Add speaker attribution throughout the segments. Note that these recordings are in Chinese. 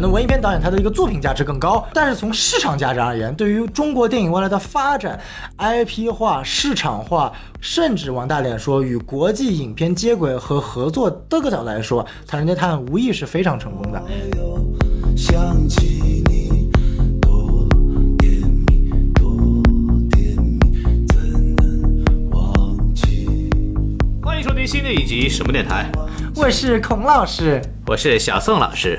Speaker 1: 可能文艺片导演他的一个作品价值更高，但是从市场价值而言，对于中国电影未来的发展、IP 化、市场化，甚至往大点说与国际影片接轨和合作的个角度来说，《唐人街探案》无疑是非常成功的。
Speaker 2: 想起你，多甜蜜，多甜蜜，怎能忘记？
Speaker 3: 欢迎收听新的一集什么电台，
Speaker 1: 我是孔老师，
Speaker 3: 我是小宋老师。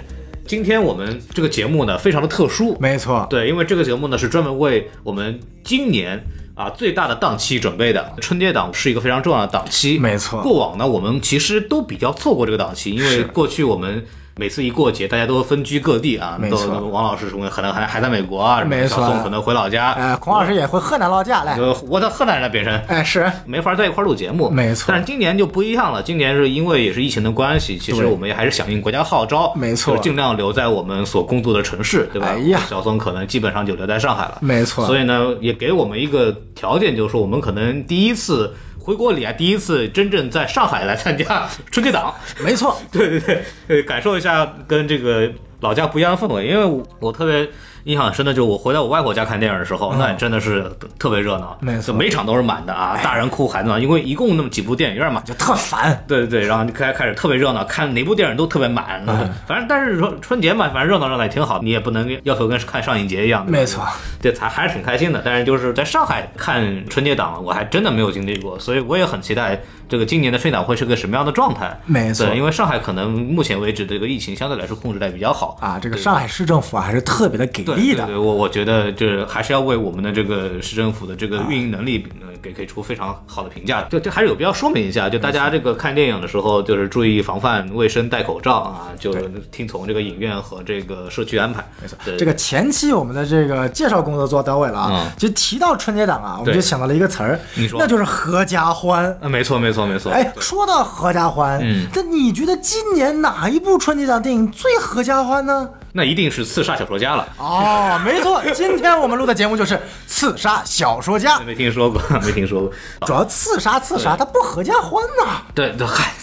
Speaker 3: 今天我们这个节目呢，非常的特殊，
Speaker 1: 没错，
Speaker 3: 对，因为这个节目呢是专门为我们今年啊最大的档期准备的。春节档是一个非常重要的档期，
Speaker 1: 没错
Speaker 3: 过往呢，我们其实都比较错过这个档期，因为过去我们。每次一过节，大家都分居各地啊，都
Speaker 1: 没错
Speaker 3: 王老师什么可能还还在美国啊，
Speaker 1: 没错。
Speaker 3: 小宋可能回老家，
Speaker 1: 哎，孔老师也回河南老家来，
Speaker 3: 呃，我在河南人本身，
Speaker 1: 哎，是。
Speaker 3: 没法在一块儿录节目，
Speaker 1: 没错。
Speaker 3: 但是今年就不一样了，今年是因为也是疫情的关系，其实我们也还是响应国家号召，
Speaker 1: 没错。
Speaker 3: 就尽量留在我们所工作的城市，对吧？
Speaker 1: 哎呀。
Speaker 3: 小松可能基本上就留在上海了，
Speaker 1: 没错。
Speaker 3: 所以呢，也给我们一个条件，就是说我们可能第一次回国里啊，第一次真正在上海来参加 春节档，
Speaker 1: 没错，
Speaker 3: 对 对对，呃，感受一下跟这个老家不一样的氛围。因为我我特别印象很深的就是我回到我外婆家看电影的时候，那真的是特别热闹，
Speaker 1: 嗯没错
Speaker 3: 每场都是满的啊，大人哭孩子闹，因为一共那么几部电影院嘛。
Speaker 1: 就特烦，
Speaker 3: 对对对，然后就开开始特别热闹，看哪部电影都特别满。
Speaker 1: 嗯
Speaker 3: 反正但是说春节嘛，反正热闹热闹也挺好，你也不能要求跟看上影节一样。对吧
Speaker 1: 没错，
Speaker 3: 这才还是挺开心的。但是就是在上海看春节档，我还真的没有经历过，所以我也很期待这个今年的春节档会是个什么样的状态。
Speaker 1: 没错
Speaker 3: 因为上海可能目前为止这个疫情相对来说控制的比较好
Speaker 1: 啊，这个上海市政府啊还是特别的给力的。
Speaker 3: 对对对，我我觉得就是还是要为我们的这个市政府的这个运营能力，呃，给给出非常好的评价。就这还是有必要说明一下，就大家这个看电影的时候，就是注意防范卫生、戴口罩啊，就听从这个影院和这个社区安排。没错
Speaker 1: 这个前期我们的这个介绍工作做到位了啊
Speaker 3: 嗯，
Speaker 1: 就提到春节档啊，我们就想到了一个词儿
Speaker 3: 你，说
Speaker 1: 那就是合家欢。
Speaker 3: 呃，没错没错没错。
Speaker 1: 哎，说到合家欢，
Speaker 3: 嗯
Speaker 1: 那你觉得今年哪一部春节档电影最合家欢呢？
Speaker 3: 那一定是刺杀小说家了。
Speaker 1: 哦，没错，今天我们录的节目就是《刺杀小说家 》，
Speaker 3: 没听说过，没听说过。
Speaker 1: 主要刺杀刺杀，他不合家欢呐。
Speaker 3: 对对，嗨，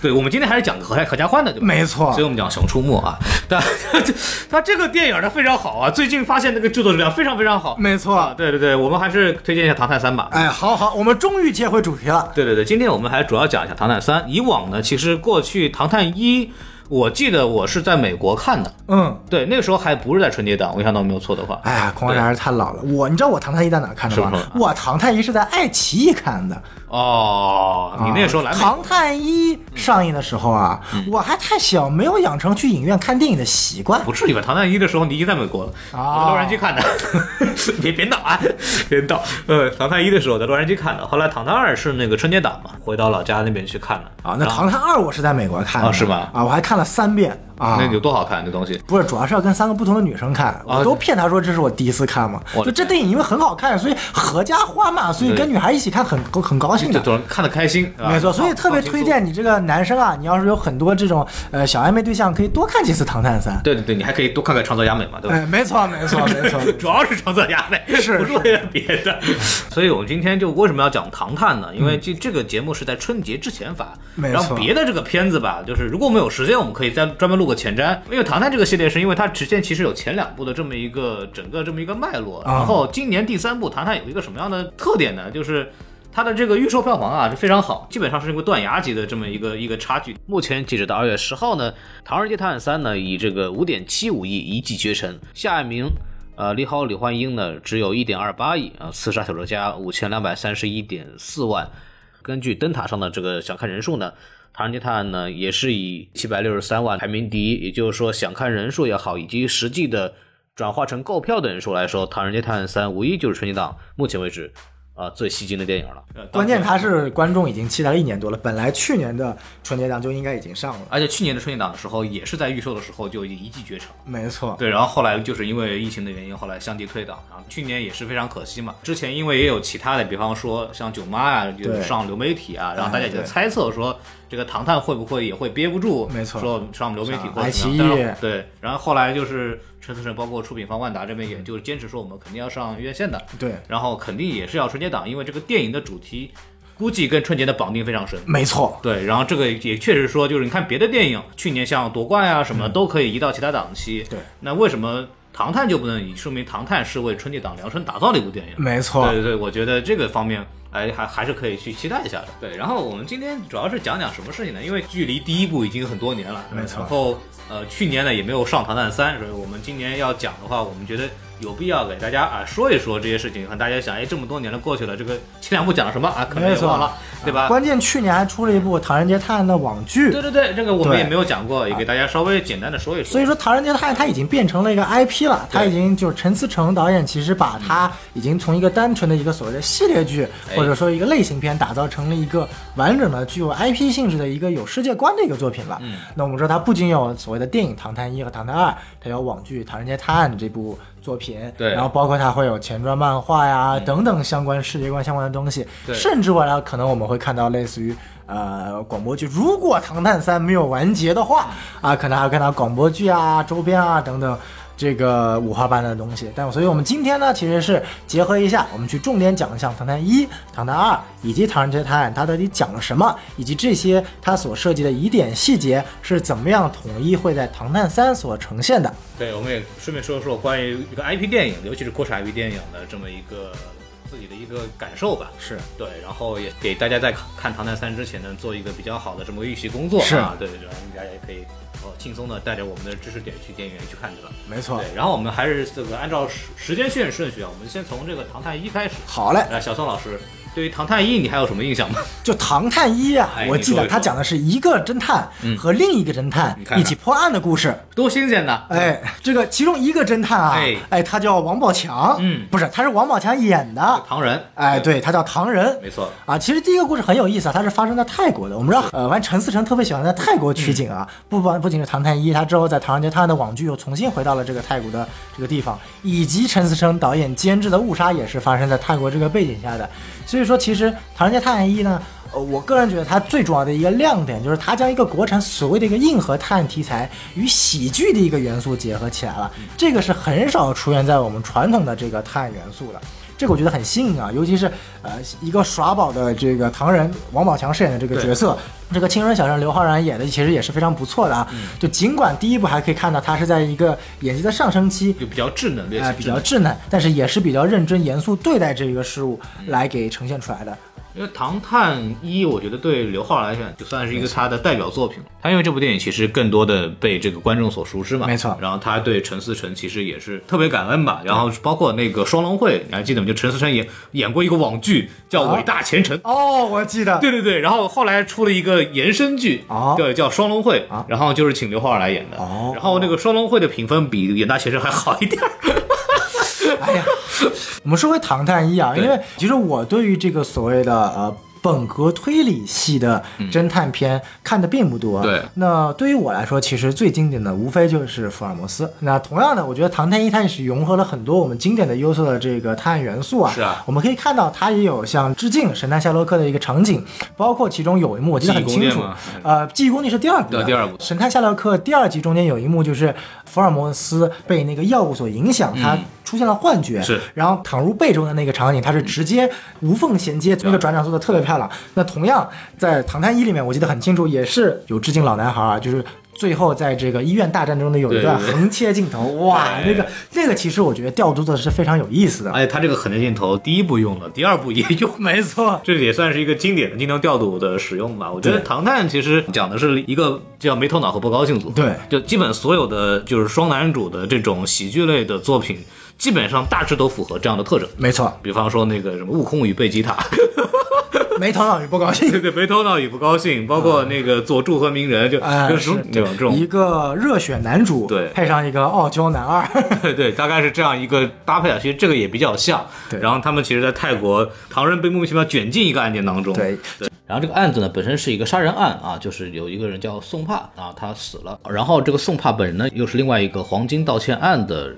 Speaker 3: 对我们今天还是讲合家合家欢的，对吧？
Speaker 1: 没错
Speaker 3: 所以我们讲《熊出没》啊，但 这它这个电影呢非常好啊，最近发现那个制作质量非常非常好。
Speaker 1: 没错
Speaker 3: 啊，对对对，我们还是推荐一下《唐探三》吧。
Speaker 1: 哎，好好，我们终于切回主题了。
Speaker 3: 对对对，今天我们还主要讲一下《唐探三》。以往呢，其实过去《唐探一》，我记得我是在美国看的，
Speaker 1: 嗯，
Speaker 3: 对，那个时候还不是在春节档，我印象当中没有错的话。
Speaker 1: 哎呀，孔老师还是太老了。我，你知道我《唐太医》在哪看的吗
Speaker 3: 是不是？
Speaker 1: 我《唐太医》是在爱奇艺看的。
Speaker 3: 哦，你那时候来
Speaker 1: 啊唐探一》上映的时候啊，
Speaker 3: 嗯
Speaker 1: 我还太小，没有养成去影院看电影的习惯。
Speaker 3: 不至于吧？《唐探一》的时候你已经在美国了，
Speaker 1: 啊
Speaker 3: 我在洛杉矶看的，别别闹啊，别闹。呃，《唐探一》的时候在洛杉矶看的，后来《唐探二》是那个春节档嘛，回到老家那边去看的。
Speaker 1: 啊，那《唐探二》我是在美国看的，
Speaker 3: 啊是吧
Speaker 1: 啊，我还看了三遍啊。
Speaker 3: 那有多好看那东西？
Speaker 1: 不是，主要是要跟三个不同的女生看，
Speaker 3: 啊
Speaker 1: 我都骗她说这是我第一次看嘛。
Speaker 3: 我
Speaker 1: 就这电影因为很好看，所以合家欢嘛，所以跟女孩一起看很很高兴的。
Speaker 3: 看得开心，
Speaker 1: 没错，所以特别推荐你这个男生啊，你要是有很多这种呃小暧昧对象，可以多看几次《唐探三》。
Speaker 3: 对对对，你还可以多看看长泽雅美嘛，对吧？
Speaker 1: 哎，没错，没错，没错。
Speaker 3: 主要是长泽雅美，
Speaker 1: 是
Speaker 3: 不是为了别的。所以我们今天就为什么要讲《唐探》呢？因为这这个节目是在春节之前发，然后别的这个片子吧，就是如果我们有时间，我们可以再专门录个前瞻。因为《唐探》这个系列是因为它之前其实有前两部的这么一个整个这么一个脉络，
Speaker 1: 啊
Speaker 3: 然后今年第三部《唐探》有一个什么样的特点呢？就是。它的这个预售票房啊是非常好，基本上是一个断崖级的这么一个一个差距。目前截止到二月十号呢，《唐人街探案三》呢以这个五点七五亿一骑绝尘，下一名呃，李好李焕英呢只有一点二八亿啊，刺杀小说家五千两百三十一点四万。根据灯塔上的这个想看人数呢，《唐人街探案》呢也是以七百六十三万排名第一，也就是说想看人数也好，以及实际的转化成购票的人数来说，《唐人街探案三》无疑就是春节档目前为止啊、最吸睛的电影了。呃
Speaker 1: 关键它是观众已经期待了一年多了，本来去年的春节档就应该已经上了。
Speaker 3: 而且去年的春节档的时候，也是在预售的时候就已经一骑绝尘。
Speaker 1: 没错，
Speaker 3: 对，然后后来就是因为疫情的原因，后来相继退档。然后去年也是非常可惜嘛。之前因为也有其他的，比方说像囧妈啊，就是上流媒体啊，然后大家也在猜测说这个唐探会不会也会憋不住，
Speaker 1: 没错
Speaker 3: 说上流媒体
Speaker 1: 上
Speaker 3: 或者
Speaker 1: 爱奇艺
Speaker 3: 怎么样对，然后后来就是陈思诚包括出品方万达这边，也就是坚持说我们肯定要上院线的。
Speaker 1: 对，
Speaker 3: 然后肯定也是要春节档，因为这个电影的主题估计跟春节的绑定非常深。
Speaker 1: 没错，
Speaker 3: 对，然后这个也确实说，就是你看别的电影，去年像夺冠啊什么的都可以移到其他档期。
Speaker 1: 对，
Speaker 3: 那为什么《唐探》就不能以？说明《唐探》是为春节档量身打造的一部电影。
Speaker 1: 没错
Speaker 3: 对对对，我觉得这个方面，哎，还还是可以去期待一下的。对，然后我们今天主要是讲讲什么事情呢？因为距离第一部已经很多年了，
Speaker 1: 没错
Speaker 3: 然后呃，去年呢也没有上《唐探三》，所以我们今年要讲的话，我们觉得有必要给大家啊说一说这些事情，让大家想，哎，这么多年了过去了，这个前两部讲了什么啊？可能也忘了，对吧？
Speaker 1: 关键去年还出了一部《唐人街探案》的网剧
Speaker 3: 对，对对，这个我们也没有讲过，也给大家稍微简单的说一说。
Speaker 1: 所以说《唐人街探案》它已经变成了一个 IP 了，它已经就是陈思诚导演其实把它已经从一个单纯的一个所谓的系列剧，
Speaker 3: 哎
Speaker 1: 或者说一个类型片，打造成了一个完整的具有 IP 性质的一个有世界观的一个作品了。
Speaker 3: 嗯，
Speaker 1: 那我们说它不仅有所谓的电影《唐探一》和《唐探二》，它有网剧《唐人街探案》这部作品，
Speaker 3: 对。嗯
Speaker 1: 然后包括它会有前传漫画呀、等等相关世界观相关的东西，
Speaker 3: 对。
Speaker 1: 甚至未来可能我们会看到类似于。呃，广播剧如果《唐探三》没有完结的话，啊，可能还会看到广播剧啊、周边啊等等这个五花八门的东西。但所以我们今天呢，其实是结合一下，我们去重点讲一下《唐探一》《唐探二》以及《唐人街探案》它到底讲了什么，以及这些它所涉及的疑点细节是怎么样统一会在《唐探三》所呈现的。
Speaker 3: 对，我们也顺便说说关于一个 IP 电影，尤其是国产 IP 电影的这么一个自己的一个感受吧。
Speaker 1: 是
Speaker 3: 对，然后也给大家在看《唐探三》之前呢，做一个比较好的这么预习工作
Speaker 1: 是
Speaker 3: 啊。对对对，大家也可以呃轻松的带着我们的知识点去电影院去看对吧。
Speaker 1: 没错
Speaker 3: 对，然后我们还是这个按照时时间线顺序啊，我们先从这个《唐探一》开始。
Speaker 1: 好嘞，
Speaker 3: 来，小宋老师，对于《唐探一》你还有什么印象吗？
Speaker 1: 就《唐探一》啊
Speaker 3: 哎，
Speaker 1: 我记
Speaker 3: 你说一说
Speaker 1: 得他讲的是一个侦探
Speaker 3: 嗯
Speaker 1: 和另一个侦探
Speaker 3: 你看看
Speaker 1: 一起破案的故事。
Speaker 3: 多新鲜呐！
Speaker 1: 哎，这个其中一个侦探啊，
Speaker 3: 哎
Speaker 1: 哎，他叫王宝强，
Speaker 3: 嗯
Speaker 1: 不是，他是王宝强演的，
Speaker 3: 唐人，
Speaker 1: 哎，，对，他叫唐人，
Speaker 3: 没错，
Speaker 1: 啊，其实第一个故事很有意思啊，它是发生在泰国的。我们知道，呃，完陈思诚特别喜欢在泰国取景啊，不不不仅是《唐探一》，他之后在《唐人街探案》的网剧又重新回到了这个泰国的这个地方，以及陈思诚导演监制的《误杀》也是发生在泰国这个背景下的。所以说，其实《唐人街探案一》呢。呃，我个人觉得它最主要的一个亮点就是它将一个国产所谓的一个硬核探案题材与喜剧的一个元素结合起来了，这个是很少出现在我们传统的这个探案元素的。这个我觉得很新颖啊，尤其是呃一个耍宝的这个唐人王宝强饰演的这个角色，这个青春小生刘昊然演的其实也是非常不错的啊。就尽管第一部还可以看到他是在一个演技的上升期，
Speaker 3: 就比较稚嫩，略
Speaker 1: 哎、
Speaker 3: 显稚嫩
Speaker 1: 比较稚嫩，但是也是比较认真严肃对待这一个事物来给呈现出来的。
Speaker 3: 因为《唐探一》，我觉得对刘昊然来讲，就算是一个他的代表作品。他因为这部电影其实更多的被这个观众所熟知嘛，
Speaker 1: 没错
Speaker 3: 然后他对陈思诚其实也是特别感恩吧。然后包括那个双龙会，你还记得吗？就陈思诚演演过一个网剧叫《
Speaker 1: 啊
Speaker 3: 伟大前程》。
Speaker 1: 哦，我记得，
Speaker 3: 对对对，然后后来出了一个延伸剧，
Speaker 1: 哦
Speaker 3: 对，叫《双龙会》
Speaker 1: 啊
Speaker 3: 然后就是请刘昊然来演的，
Speaker 1: 哦
Speaker 3: 然后那个《双龙会》的评分比《远大前程》还好一点儿。
Speaker 1: 哎呀，我们说回《唐探一》啊，因为其实我对于这个所谓的呃。本格推理系的侦探片看的并不多。
Speaker 3: 对
Speaker 1: 那对于我来说，其实最经典的无非就是福尔摩斯。那同样的，我觉得《唐探一》它也是融合了很多我们经典的、优秀的这个探案元素啊。
Speaker 3: 是啊
Speaker 1: 我们可以看到它也有像致敬《神探夏洛克》的一个场景，包括其中有一幕我记得很清楚。呃，记忆宫殿是第二部的，
Speaker 3: 对第二部
Speaker 1: 神探夏洛克》第二集中间有一幕，就是福尔摩斯被那个药物所影响，他出现了幻觉，
Speaker 3: 嗯是
Speaker 1: 然后躺入被中的那个场景，他是直接无缝衔接，那个转场做的特别漂亮。那同样在《唐探一》里面，我记得很清楚，也是有致敬老男孩啊，就是。最后，在这个医院大战中的有一段横切镜头，哇，
Speaker 3: 哎
Speaker 1: 那个那个其实我觉得调度的是非常有意思的。
Speaker 3: 而且他这个横切镜头，第一部用了，第二部也用，
Speaker 1: 没错，
Speaker 3: 这也算是一个经典的镜头调度的使用吧。我觉得《唐探》其实讲的是一个叫没头脑和不高兴组，
Speaker 1: 对
Speaker 3: 就基本所有的就是双男主的这种喜剧类的作品，基本上大致都符合这样的特征。
Speaker 1: 没错，
Speaker 3: 比方说那个什么《悟空与贝吉塔 》，
Speaker 1: 没头脑与不高兴。
Speaker 3: 对对，没头脑与不高兴，包括那个佐助和鸣人，就
Speaker 1: 哎，
Speaker 3: 就是这种这种
Speaker 1: 一个热血男主，
Speaker 3: 对
Speaker 1: 配上一个傲娇男二，
Speaker 3: 对对，大概是这样一个搭配啊。其实这个也比较像。
Speaker 1: 对
Speaker 3: 然后他们其实，在泰国，唐人被莫名其妙卷进一个案件当中。
Speaker 1: 对对
Speaker 3: 然后这个案子呢，本身是一个杀人案啊，就是有一个人叫宋帕啊，他死了。然后这个宋帕本人呢，又是另外一个黄金盗窃案的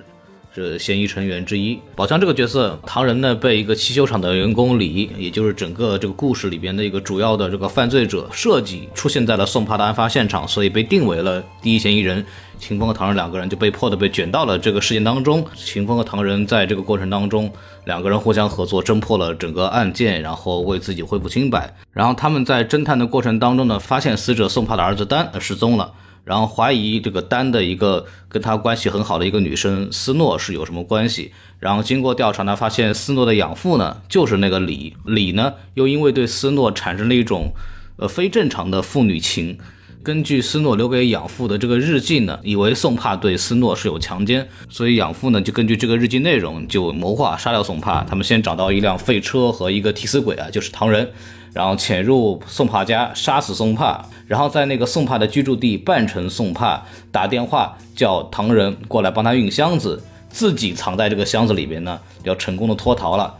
Speaker 3: 是嫌疑成员之一。宝强这个角色，唐人呢被一个汽修厂的员工李，也就是整个这个故事里边的一个主要的这个犯罪者设计出现在了宋帕的案发现场，所以被定为了第一嫌疑人。秦风和唐人两个人就被迫的被卷到了这个事件当中。秦风和唐人在这个过程当中，两个人互相合作，侦破了整个案件，然后为自己恢复清白。然后他们在侦探的过程当中呢，发现死者宋帕的儿子丹呃失踪了。然后怀疑这个丹的一个跟他关系很好的一个女生斯诺是有什么关系，然后经过调查呢，发现斯诺的养父呢就是那个李，李呢又因为对斯诺产生了一种呃非正常的父女情，根据斯诺留给养父的这个日记呢，以为宋帕对斯诺是有强奸，所以养父呢就根据这个日记内容就谋划杀掉宋帕。他们先找到一辆废车和一个替死鬼啊，就是唐人。然后潜入宋帕家，杀死宋帕，然后在那个宋帕的居住地扮成宋帕，打电话叫唐人过来帮他运箱子，自己藏在这个箱子里边呢，要成功的脱逃了。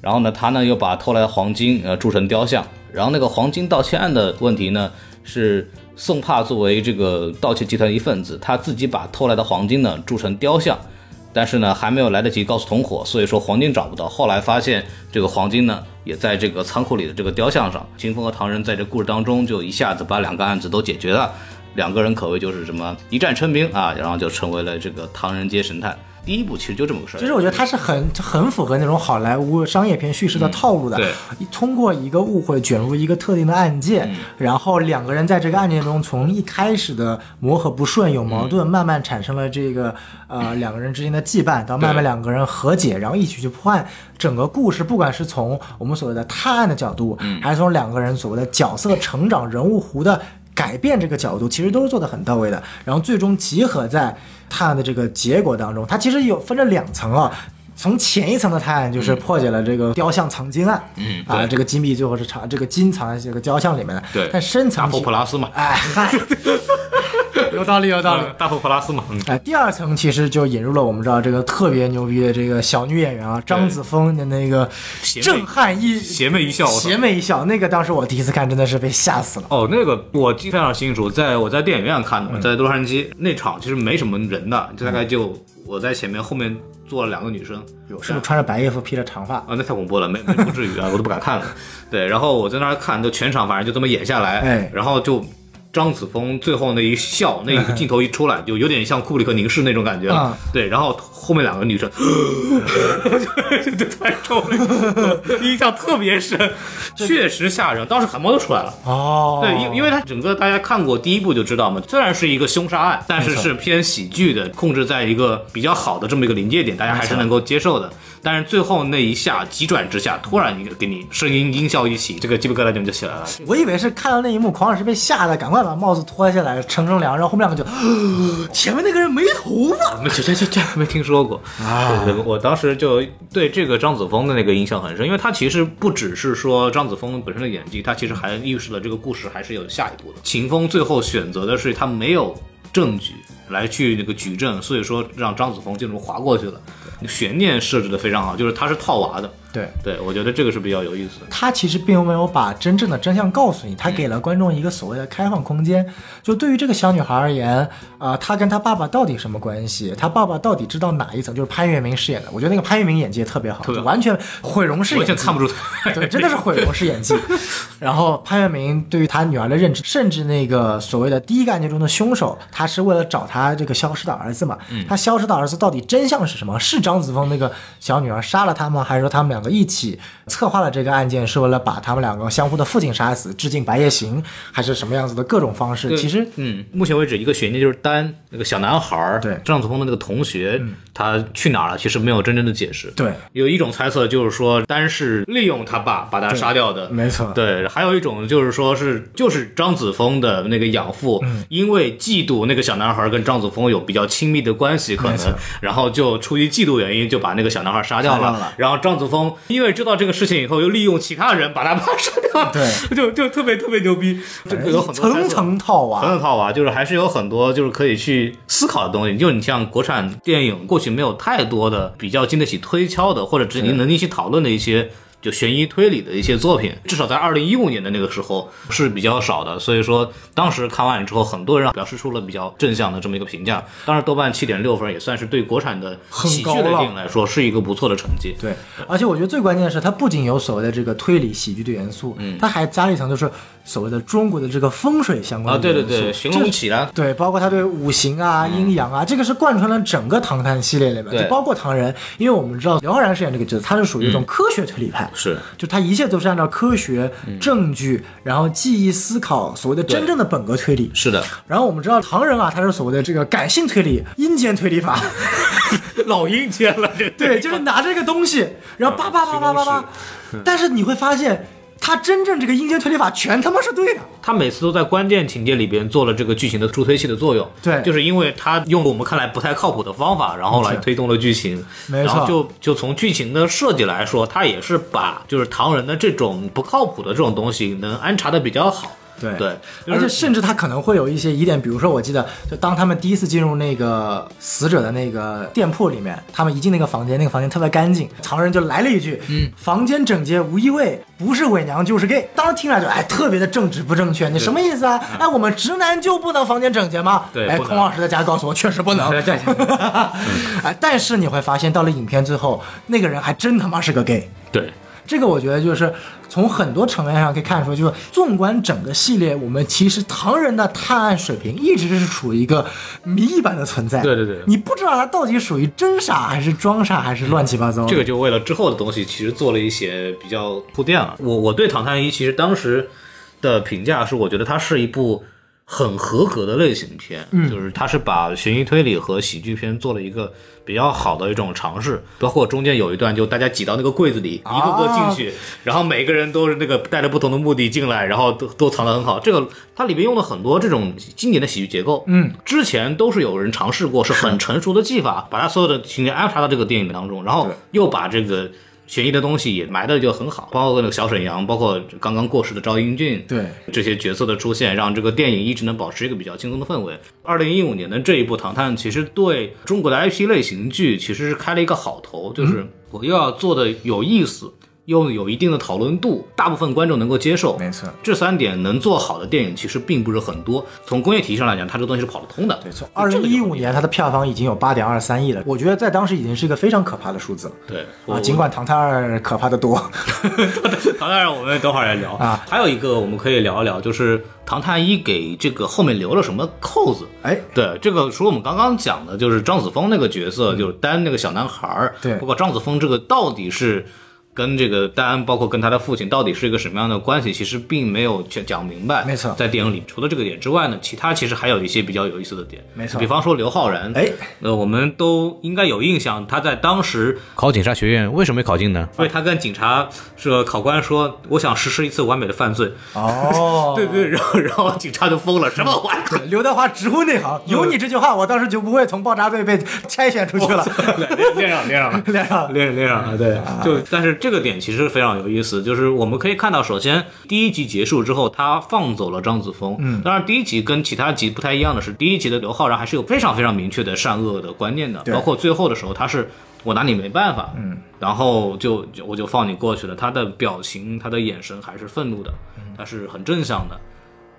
Speaker 3: 然后呢，他呢又把偷来的黄金呃铸成雕像，然后那个黄金盗窃案的问题呢，是宋帕作为这个盗窃集团一份子，他自己把偷来的黄金呢铸成雕像。但是呢，还没有来得及告诉同伙，所以说黄金找不到。后来发现这个黄金呢，也在这个仓库里的这个雕像上。秦风和唐仁在这故事当中就一下子把两个案子都解决了，两个人可谓就是什么一战成名啊，然后就成为了这个唐人街神探。第一部其实就这么个事儿。
Speaker 1: 其实我觉得它是很很符合那种好莱坞商业片叙事的套路的。
Speaker 3: 对，
Speaker 1: 通过一个误会卷入一个特定的案件，
Speaker 3: 嗯
Speaker 1: 然后两个人在这个案件中从一开始的磨合不顺、有矛盾，慢慢产生了这个呃两个人之间的羁绊，到慢慢两个人和解，然后一起去破案。整个故事不管是从我们所谓的探案的角度，
Speaker 3: 嗯
Speaker 1: 还是从两个人所谓的角色成长、人物弧的改变这个角度，其实都是做的很到位的。然后最终集合在探案的这个结果当中，它其实有分了两层啊。从前一层的探案就是破解了这个雕像藏金案，
Speaker 3: 嗯
Speaker 1: 啊，这个金币最后是藏这个金藏在这个雕像里面的，
Speaker 3: 对。
Speaker 1: 但深
Speaker 3: 大
Speaker 1: 层其
Speaker 3: 破普拉斯嘛，
Speaker 1: 哎嗨，有道理有道理。
Speaker 3: 大破普拉斯嘛，嗯，
Speaker 1: 哎，第二层其实就引入了我们知道这个特别牛逼的这个小女演员啊，张子枫的那个
Speaker 3: 邪魅
Speaker 1: 震撼一
Speaker 3: 邪魅一笑，
Speaker 1: 邪魅一笑，那个当时我第一次看真的是被吓死了。
Speaker 3: 哦，那个我记得非常清楚，在我在电影院看
Speaker 1: 嗯
Speaker 3: 的，在洛杉矶那场其实没什么人的，就大概就我在前面，后面坐了两个女生。
Speaker 1: 有是不是穿着白衣服披着长发？
Speaker 3: 啊，那太恐怖了，没没不至于啊，我都不敢看了。对，然后我在那儿看，就全场反正就这么演下来，
Speaker 1: 哎
Speaker 3: 然后就张子枫最后那一笑，那个镜头一出来，就有点像库布里克凝视那种感觉了。
Speaker 1: 啊
Speaker 3: 对，然后后面两个女生，就就突然冲了，印象特别深，确实吓人，当时汗毛都出来了。
Speaker 1: 哦，
Speaker 3: 对，因因为它整个大家看过第一部就知道嘛，虽然是一个凶杀案，但是是偏喜剧的，控制在一个比较好的这么一个临界点，大家还是能够接受的。但是最后那一下急转直下，突然一个给你声音音效一起，这个鸡皮疙瘩就起来了。
Speaker 1: 我以为是看到那一幕，狂老师被吓得赶快把帽子脱下来，乘乘凉，然后后面两个就，前面那个人没头发。
Speaker 3: 没这这这这没听说过啊！我当时就对这个张子枫的那个印象很深，因为他其实不只是说张子枫本身的演技，他其实还预示了这个故事还是有下一步的。秦风最后选择的是他没有证据来去那个举证，所以说让张子枫就这么划过去了。悬念设置的非常好，就是他是套娃的。
Speaker 1: 对，
Speaker 3: 对，我觉得这个是比较有意思的。
Speaker 1: 他其实并没有把真正的真相告诉你，他给了观众一个所谓的开放空间。就对于这个小女孩而言，啊、她跟她爸爸到底什么关系？她爸爸到底知道哪一层？就是潘粤明饰演的，我觉得那个潘粤明演技也特别好，完全毁容式演技，
Speaker 3: 完全看不出他。
Speaker 1: 对，真的是毁容式演技。然后潘粤明对于他女儿的认知，甚至那个所谓的第一个案件中的凶手，他是为了找他这个消失的儿子嘛？他消失的儿子到底真相是什么？是张子枫那个小女儿杀了他吗？还是说他们两个一起策划了这个案件，是为了把他们两个相互的父亲杀死，致敬白夜行，还是什么样子的各种方式？其实
Speaker 3: 嗯，目前为止一个悬念就是丹那个小男孩，
Speaker 1: 对嗯
Speaker 3: 张子枫的那个同学，他去哪儿了？其实没有真正的解释。
Speaker 1: 对，
Speaker 3: 有一种猜测就是说丹是利用他爸把他杀掉的，
Speaker 1: 没错，
Speaker 3: 对，还有一种就是说是就是张子枫的那个养父，
Speaker 1: 嗯
Speaker 3: 因为嫉妒那个小男孩跟张子枫有比较亲密的关系，可能，然后就出于嫉妒原因就把那个小男孩杀掉了。
Speaker 1: 杀掉了
Speaker 3: 然后张子枫因为知道这个事情以后，又利用其他人把他把杀掉了，
Speaker 1: 对，
Speaker 3: 就就特别特别牛逼，这个有很多
Speaker 1: 层层套娃。
Speaker 3: 层层套娃，就是还是有很多就是可以去思考的东西。就你像国产电影过去没有太多的比较经得起推敲的，或者只你能引起讨论的一些就悬疑推理的一些作品，至少在二零一五年的那个时候是比较少的。所以说，当时看完之后，很多人表示出了比较正向的这么一个评价。当然，豆瓣七点六分也算是对国产的喜剧类电影来说是一个不错的成绩。
Speaker 1: 对，而且我觉得最关键的是，它不仅有所谓的这个推理喜剧的元素，
Speaker 3: 嗯
Speaker 1: 它还加了一层就是所谓的中国的这个风水相关
Speaker 3: 啊，
Speaker 1: 的元素。
Speaker 3: 对对对，寻龙起来，
Speaker 1: 对，包括他对五行啊、阴阳啊，这个是贯穿了整个唐探系列里面，
Speaker 3: 对
Speaker 1: 就包括唐人，因为我们知道刘昊然饰演这个角色，他是属于一种科学推理派，
Speaker 3: 是。
Speaker 1: 就他一切都是按照科学、证据，然后记忆思考，所谓的真正的本格推理。
Speaker 3: 是的，
Speaker 1: 然后我们知道唐人啊，他是所谓的这个感性推理、阴间推理法，
Speaker 3: 老阴间了，这
Speaker 1: 对，就是拿这个东西，然后叭叭叭叭叭叭，但是你会发现，他真正这个阴间推理法全他妈是对的。
Speaker 3: 他每次都在关键情节里边做了这个剧情的助推器的作用。
Speaker 1: 对
Speaker 3: 就是因为他用我们看来不太靠谱的方法，然后来推动了剧情。
Speaker 1: 没错
Speaker 3: 然后就就从剧情的设计来说，他也是把就是唐人的这种不靠谱的这种东西能安插的比较好。
Speaker 1: 对
Speaker 3: 对，
Speaker 1: 而且甚至他可能会有一些疑点，比如说，我记得就当他们第一次进入那个死者的那个店铺里面，他们一进那个房间，那个房间特别干净，唐人就来了一句：“嗯，房间整洁无异味，不是伪娘就是 gay。”当时听来就哎，特别的正直不正确，你什么意思啊？哎，我们直男就不能房间整洁吗？哎，
Speaker 3: 对不能
Speaker 1: 孔老师在家告诉我，确实不能。哎，但是你会发现，到了影片最后，那个人还真他妈是个 gay。
Speaker 3: 对
Speaker 1: 这个我觉得就是从很多层面上可以看出，就是纵观整个系列，我们其实唐人的探案水平一直是处于一个谜一般的存在。
Speaker 3: 对对对
Speaker 1: 你不知道他到底属于真傻还是装傻还是乱七八糟。
Speaker 3: 这个就为了之后的东西，其实做了一些比较铺垫了。我我对《唐探一》其实当时的评价是，我觉得它是一部很合格的类型片，嗯，就是它是把悬疑推理和喜剧片做了一个比较好的一种尝试，包括中间有一段就大家挤到那个柜子里，一个个进去，然后每个人都是那个带着不同的目的进来，然后都都藏得很好。这个它里面用了很多这种经典的喜剧结构，嗯，之前都是有人尝试过，是很成熟的技法，把它所有的情节安插到这个电影当中，然后又把这个。悬疑的东西也埋的就很好，包括那个小沈阳，包括刚刚过世的赵英俊，
Speaker 1: 对
Speaker 3: 这些角色的出现，让这个电影一直能保持一个比较轻松的氛围。二零一五年的这一部《唐探》，其实对中国的 IP 类型剧其实是开了一个好头，就是我又要做的有意思，又有一定的讨论度，大部分观众能够接受。
Speaker 1: 没错
Speaker 3: 这三点能做好的电影其实并不是很多。从工业体系上来讲，它这个东西是跑得通的。
Speaker 1: 没错，二零一五年它的票房已经有八点二三亿了，我觉得在当时已经是一个非常可怕的数字了。
Speaker 3: 对
Speaker 1: 啊，尽管《唐探二》可怕的多，
Speaker 3: 唐探二我们等会儿来聊
Speaker 1: 啊。
Speaker 3: 还有一个我们可以聊一聊，就是唐探一给这个后面留了什么扣子。
Speaker 1: 哎，
Speaker 3: 对，这个除了我们刚刚讲的，就是张子枫那个角色，就是丹那个小男孩儿，
Speaker 1: 对
Speaker 3: 包括张子枫这个到底是跟这个丹，包括跟他的父亲到底是一个什么样的关系，其实并没有讲讲明白。
Speaker 1: 没错
Speaker 3: 在电影里除了这个点之外呢，其他其实还有一些比较有意思的点。
Speaker 1: 没错
Speaker 3: 比方说刘昊然，
Speaker 1: 哎，
Speaker 3: 呃，我们都应该有印象，他在当时考警察学院为什么没考进呢？因为他跟警察这个考官说，我想实施一次完美的犯罪。
Speaker 1: 哦，
Speaker 3: 对对，然后然后警察就疯了，什么玩意儿？
Speaker 1: 刘德华直呼内行，有你这句话，我当时就不会从爆炸队被 筛选出去了。
Speaker 3: 练练上练上了，
Speaker 1: 练上了
Speaker 3: 练练上了，对，就但是这个点其实非常有意思，就是我们可以看到，首先第一集结束之后，他放走了张子枫，嗯，当然第一集跟其他集不太一样的是，第一集的刘昊然还是有非常非常明确的善恶的观念的，包括最后的时候，他是我拿你没办法，嗯，然后就就我就放你过去了，他的表情，他的眼神还是愤怒的，他是很正向的。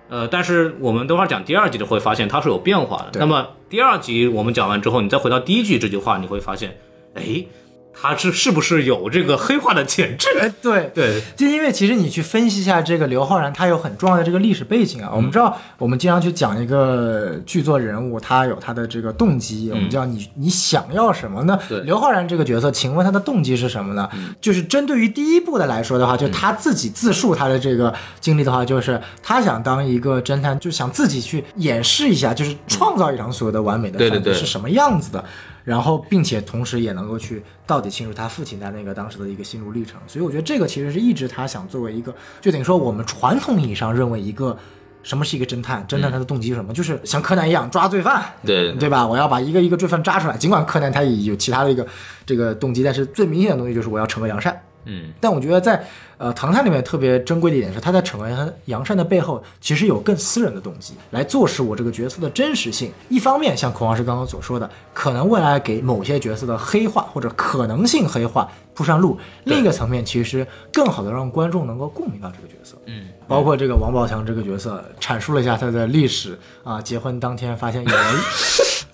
Speaker 3: 呃，但是我们等会儿讲第二集的会发现他是有变化的。那么第二集我们讲完之后，你再回到第一句这句话，你会发现，哎，他是是不是有这个黑化的潜质？
Speaker 1: 哎，对
Speaker 3: 对，
Speaker 1: 就因为其实你去分析一下这个刘昊然，他有很重要的这个历史背景啊。我们知道，我们经常去讲一个剧作人物，他有他的这个动机。我们知道你你想要什么呢？刘昊然这个角色，请问他的动机是什么呢？就是针对于第一部的来说的话，就他自己自述他的这个经历的话，就是他想当一个侦探，就想自己去演示一下，就是创造一场所谓的完美的
Speaker 3: 对对对
Speaker 1: 犯罪是什么样子的。然后，并且同时也能够去到底清楚他父亲在那个当时的一个心路历程，所以我觉得这个其实是一直他想作为一个，就等于说我们传统意义上认为一个什么是一个侦探，侦探他的动机是什么，就是像柯南一样抓罪犯，
Speaker 3: 对
Speaker 1: 对吧？我要把一个一个罪犯抓出来，尽管柯南他也有其他的一个这个动机，但是最明显的东西就是我要惩恶扬善。
Speaker 3: 嗯，
Speaker 1: 但我觉得在呃《唐探》里面特别珍贵的一点是，他在惩罚杨善的背后，其实有更私人的动机来坐实我这个角色的真实性。一方面，像孔老师刚刚所说的，可能未来给某些角色的黑化或者可能性黑化铺上路；另一个层面，其实更好的让观众能够共鸣到这个角色。
Speaker 3: 嗯，
Speaker 1: 包括这个王宝强这个角色，阐述了一下他的历史啊，结婚当天发现有人，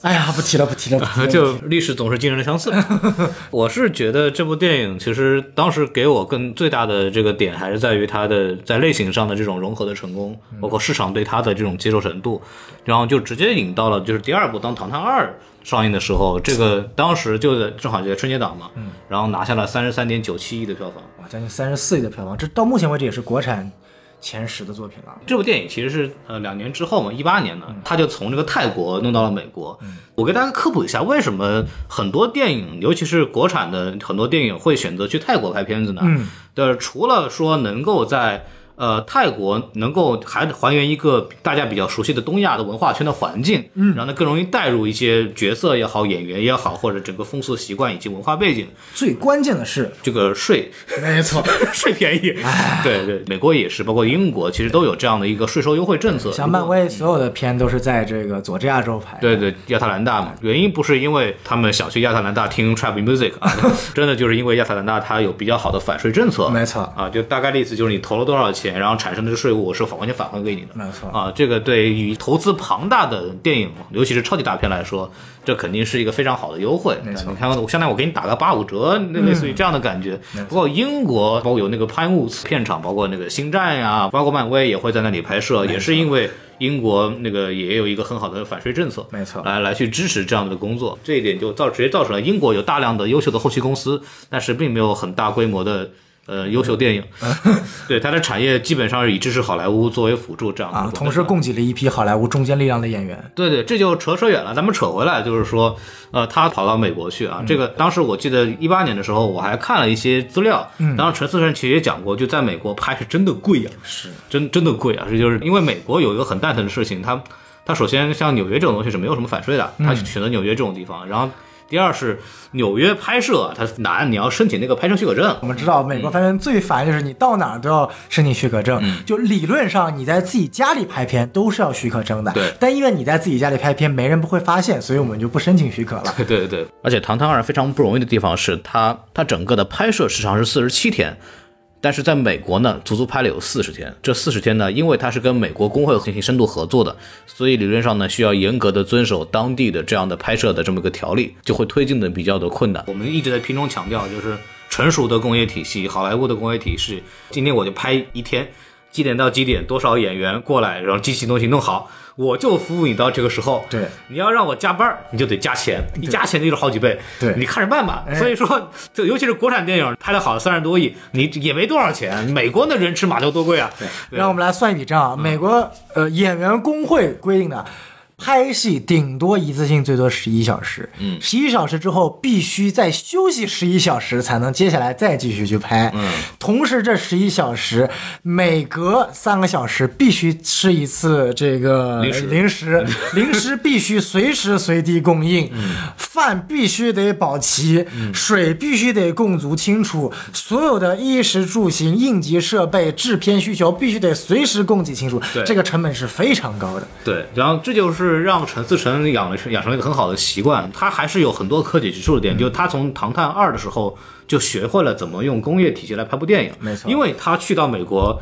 Speaker 1: 哎呀，不提了，不提了，提了。
Speaker 3: 就历史总是惊人的相似。我是觉得这部电影其实当时给我更最大的这个点，还是在于它的在类型上的这种融合的成功，包括市场对它的这种接受程度，然后就直接引到了就是第二部当《唐探二》上映的时候，这个当时就在正好就在春节档嘛，然后拿下了三十三点九七亿的票房。
Speaker 1: 哇，将近三十四亿的票房，这到目前为止也是国产前十的作品了。
Speaker 3: 这部电影其实是呃两年之后嘛，一八年呢，他就从这个泰国弄到了美国。我给大家科普一下，为什么很多电影，尤其是国产的很多电影会选择去泰国拍片子呢？
Speaker 1: 嗯，
Speaker 3: 的除了说能够在呃泰国能够还还原一个大家比较熟悉的东亚的文化圈的环境，嗯，然后呢更容易带入一些角色也好，演员也好，或者整个风俗习惯以及文化背景。
Speaker 1: 最关键的是，
Speaker 3: 这个税
Speaker 1: 没错，
Speaker 3: 税便宜，对对，美国也是，包括英国其实都有这样的一个税收优惠政策。
Speaker 1: 像漫威所有的片都是在这个佐治亚州拍。
Speaker 3: 对对，亚特兰大嘛，原因不是因为他们想去亚特兰大听 trap music 啊，真的就是因为亚特兰大它有比较好的反税政策。
Speaker 1: 没错
Speaker 3: 啊，就大概的意思就是你投了多少钱，然后产生的这个税务我是反完全返还给你的。
Speaker 1: 没错
Speaker 3: 啊，这个对于投资庞大的电影，尤其是超级大片来说，这肯定是一个非常好的优惠。
Speaker 1: 没错
Speaker 3: 你看，我相当于我给你打个八五折，那类似于这样的感觉。不过英国包括有那个 Pinewood 片场，包括那个星战呀，包括漫威也会在那里拍摄，也是因为。英国那个也有一个很好的反税政策，
Speaker 1: 没错
Speaker 3: 来来去支持这样的工作，这一点就造直接造成了英国有大量的优秀的后期公司，但是并没有很大规模的呃优秀电影，对它的产业基本上是以支持好莱坞作为辅助这样的
Speaker 1: 啊，同时供给了一批好莱坞中坚力量的演员。
Speaker 3: 对对，这就扯扯远了。咱们扯回来，就是说，呃，他跑到美国去啊。这个当时我记得一八年的时候，我还看了一些资料。嗯，当时陈思诚其实也讲过，就在美国拍是真的贵呀、
Speaker 1: 是
Speaker 3: 真真的贵啊！这就是因为美国有一个很蛋疼的事情，他他首先像纽约这种东西是没有什么反税的，他选择纽约这种地方，然后。第二是纽约拍摄，它难，你要申请那个拍摄许可证。
Speaker 1: 我们知道，美国拍片最烦就是你到哪儿都要申请许可证。
Speaker 3: 嗯
Speaker 1: 就理论上你在自己家里拍片都是要许可证的。
Speaker 3: 对
Speaker 1: 但因为你在自己家里拍片，没人不会发现，所以我们就不申请许可了。
Speaker 3: 对对对，而且《唐探二》非常不容易的地方是它它整个的拍摄时长是四十七天，但是在美国呢，足足拍了有四十天。这四十天呢，因为它是跟美国工会进行深度合作的，所以理论上呢，需要严格的遵守当地的这样的拍摄的这么一个条例，就会推进的比较的困难。我们一直在片中强调，就是成熟的工业体系，好莱坞的工业体系，今天我就拍一天。几点到几点，多少演员过来，然后机器东西弄好，我就服务你到这个时候。
Speaker 1: 对，
Speaker 3: 你要让我加班儿，你就得加钱，一加钱就是好几倍。
Speaker 1: 对哎
Speaker 3: 你看着办吧。所以说，就尤其是国产电影拍的好，三十多亿，你也没多少钱。美国那人吃马头多贵啊！对
Speaker 1: 让我们来算一笔账啊，美国呃演员工会规定的。拍戏顶多一次性最多十一小时，
Speaker 3: 嗯。
Speaker 1: 十一小时之后必须再休息十一小时，才能接下来再继续去拍。
Speaker 3: 嗯，
Speaker 1: 同时这十一小时每隔三个小时必须吃一次这个
Speaker 3: 零食。
Speaker 1: 零食，零食必须随时随地供应，
Speaker 3: 嗯
Speaker 1: 饭必须得保齐，水必须得供足清楚，所有的衣食住行、应急设备、制片需求必须得随时供给清楚
Speaker 3: 对，
Speaker 1: 这个成本是非常高的。
Speaker 3: 对，然后这就是让陈思诚养了养成了一个很好的习惯，他还是有很多可取之处的点，就是他从《唐探二》的时候就学会了怎么用工业体系来拍部电影。
Speaker 1: 没错
Speaker 3: 因为他去到美国。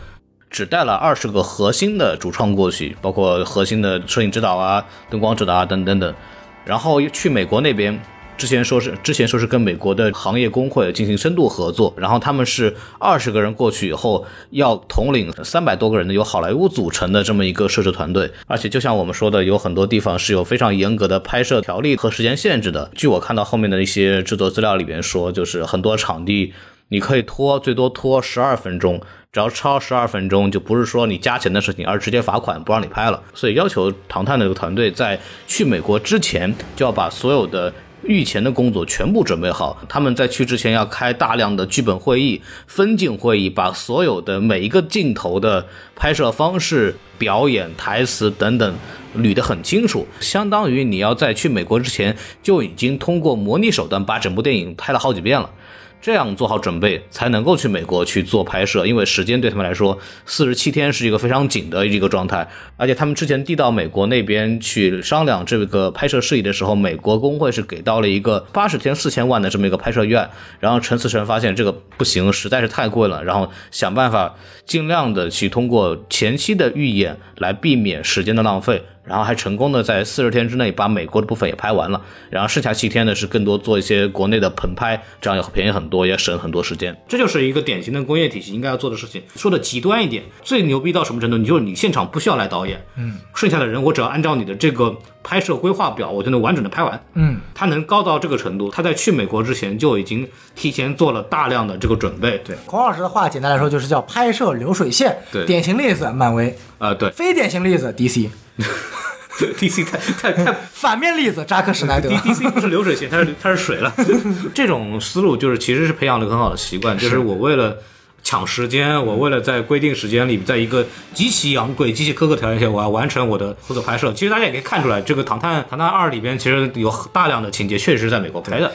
Speaker 3: 只带了二十个核心的主创过去，包括核心的摄影指导啊、灯光指导啊等等等。然后去美国那边，之前说是之前说是跟美国的行业工会进行深度合作，然后他们是二十个人过去以后，要统领三百多个人的由好莱坞组成的这么一个摄制团队，而且就像我们说的，有很多地方是有非常严格的拍摄条例和时间限制的。据我看到后面的一些制作资料里边说，就是很多场地你可以拖最多拖十二分钟，只要超十二分钟，就不是说你加钱的事情，而是直接罚款不让你拍了。所以要求唐探的这个团队在去美国之前就要把所有的。预前的工作全部准备好，他们在去之前要开大量的剧本会议、分镜会议，把所有的每一个镜头的拍摄方式、表演、台词等等捋得很清楚，相当于你要在去美国之前就已经通过模拟手段把整部电影拍了好几遍了。这样做好准备，才能够去美国去做拍摄，因为时间对他们来说，四十七天是一个非常紧的一个状态，而且他们之前递到美国那边去商量这个拍摄事宜的时候，美国工会是给到了一个八十天四千万的这么一个拍摄预案，然后陈思诚发现这个不行，实在是太贵了，然后想办法尽量的去通过前期的预演来避免时间的浪费。然后还成功的在四十天之内把美国的部分也拍完了，然后剩下七天呢是更多做一些国内的棚拍，这样也便宜很多，也省很多时间。这就是一个典型的工业体系应该要做的事情。说的极端一点，最牛逼到什么程度？你就是你现场不需要来导演，嗯，剩下的人我只要按照你的这个拍摄规划表，我就能完整的拍完，
Speaker 1: 嗯，
Speaker 3: 他能高到这个程度，他在去美国之前就已经提前做了大量的这个准备。对，
Speaker 1: 孔老师的话，简单来说就是叫拍摄流水线。
Speaker 3: 对
Speaker 1: 典型例子漫威，
Speaker 3: 呃，对
Speaker 1: 非典型例子 DC，
Speaker 3: DC 太太太
Speaker 1: 反面例子扎克施奈德。
Speaker 3: D D C 不是流水线，它是它是水了。这种思路就是其实是培养了一个很好的习惯，就是我为了抢时间，我为了在规定时间里，在一个极其昂贵、极其苛刻条件下，我要完成我的合作拍摄。其实大家也可以看出来，这个《唐探唐探二》里边其实有大量的情节确实是在美国拍的，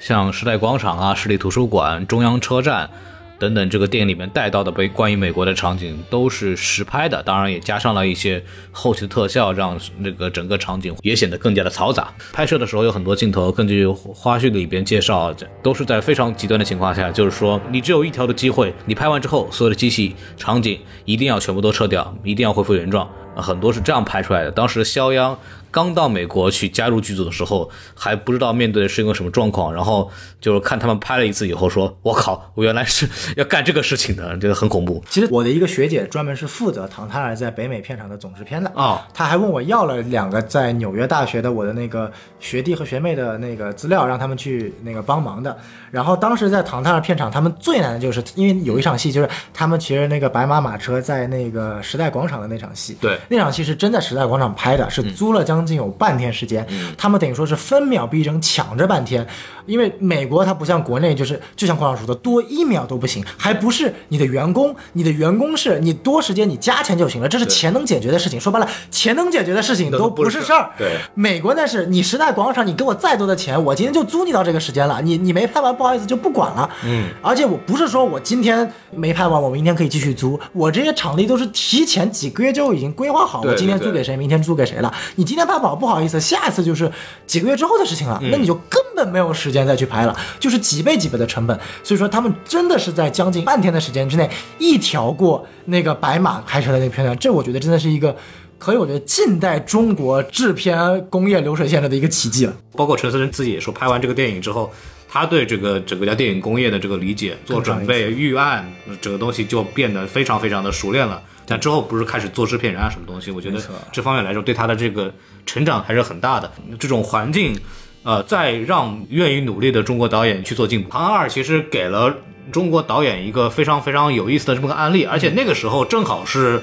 Speaker 3: 像时代广场啊、市立图书馆、中央车站。等等，这个电影里面带到的被关于美国的场景都是实拍的，当然也加上了一些后期的特效，让那个整个场景也显得更加的嘈杂。拍摄的时候有很多镜头，根据花絮里边介绍，这都是在非常极端的情况下，就是说你只有一条的机会，你拍完之后，所有的机器场景一定要全部都撤掉，一定要恢复原状。很多是这样拍出来的。当时肖央刚到美国去加入剧组的时候，还不知道面对的是一个什么状况，然后就是看他们拍了一次以后说，我靠，我原来是要干这个事情的，这个很恐怖。
Speaker 1: 其实我的一个学姐专门是负责《唐探二》在北美片场的总制片的
Speaker 3: 啊
Speaker 1: 她还问我要了两个在纽约大学的我的那个学弟和学妹的那个资料，让他们去那个帮忙的。然后当时在《唐探二》片场，他们最难的就是因为有一场戏就是他们骑着那个白马马车在那个时代广场的那场戏，
Speaker 3: 对
Speaker 1: 那场戏是真在时代广场拍的，是租了将近有半天时间，他们等于说是分秒必争，抢着半天。因为美国它不像国内，就是就像孔老师说的，多一秒都不行，还不是你的员工，你的员工是你多时间你加钱就行了，这是钱能解决的事情。说白了，钱能解决的事情都
Speaker 3: 都不是
Speaker 1: 事儿。
Speaker 3: 对
Speaker 1: 美国那是你时代广场，你给我再多的钱，我今天就租你到这个时间了，你你没拍完，不好意思就不管了。
Speaker 3: 嗯，
Speaker 1: 而且我不是说我今天没拍完，我明天可以继续租，我这些场地都是提前几个月就已经规划好，
Speaker 3: 对
Speaker 1: 我今天租给谁，明天租给谁了。你今天拍不好，不好意思，下一次就是几个月之后的事情了，
Speaker 3: 嗯
Speaker 1: 那你就根本没有时间再去拍了，就是几倍几倍的成本。所以说他们真的是在将近半天的时间之内，一条过那个白马拍摄的那个片段，这我觉得真的是一个。可以，我觉得近代中国制片工业流水线上的一个奇迹了。
Speaker 3: 包括陈思诚自己也说，拍完这个电影之后，他对这个整个家电影工业的这个理解、做准备、预案，整个东西就变得非常非常的熟练了。但之后不是开始做制片人啊什么东西，我觉得这方面来说对他的这个成长还是很大的。这种环境，呃，再让愿意努力的中国导演去做进步。《唐二》其实给了中国导演一个非常非常有意思的这么个案例，而且那个时候正好是。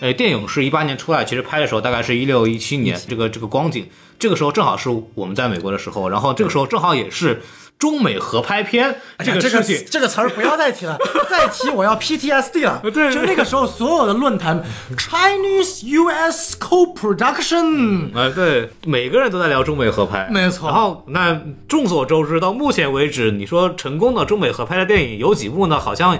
Speaker 3: 呃，电影是一八年出来，其实拍的时候大概是一六一七年，这个这个光景，这个时候正好是我们在美国的时候，然后这个时候正好也是中美合拍片这个
Speaker 1: 这个
Speaker 3: 事情，
Speaker 1: 这个词儿不要再提了，再提我要 PTSD 了。
Speaker 3: 对
Speaker 1: 就那个时候所有的论坛，Chinese US co-production，
Speaker 3: 呃，对，每个人都在聊中美合拍，
Speaker 1: 没错
Speaker 3: 然后那众所周知，到目前为止，你说成功的中美合拍的电影有几部呢？好像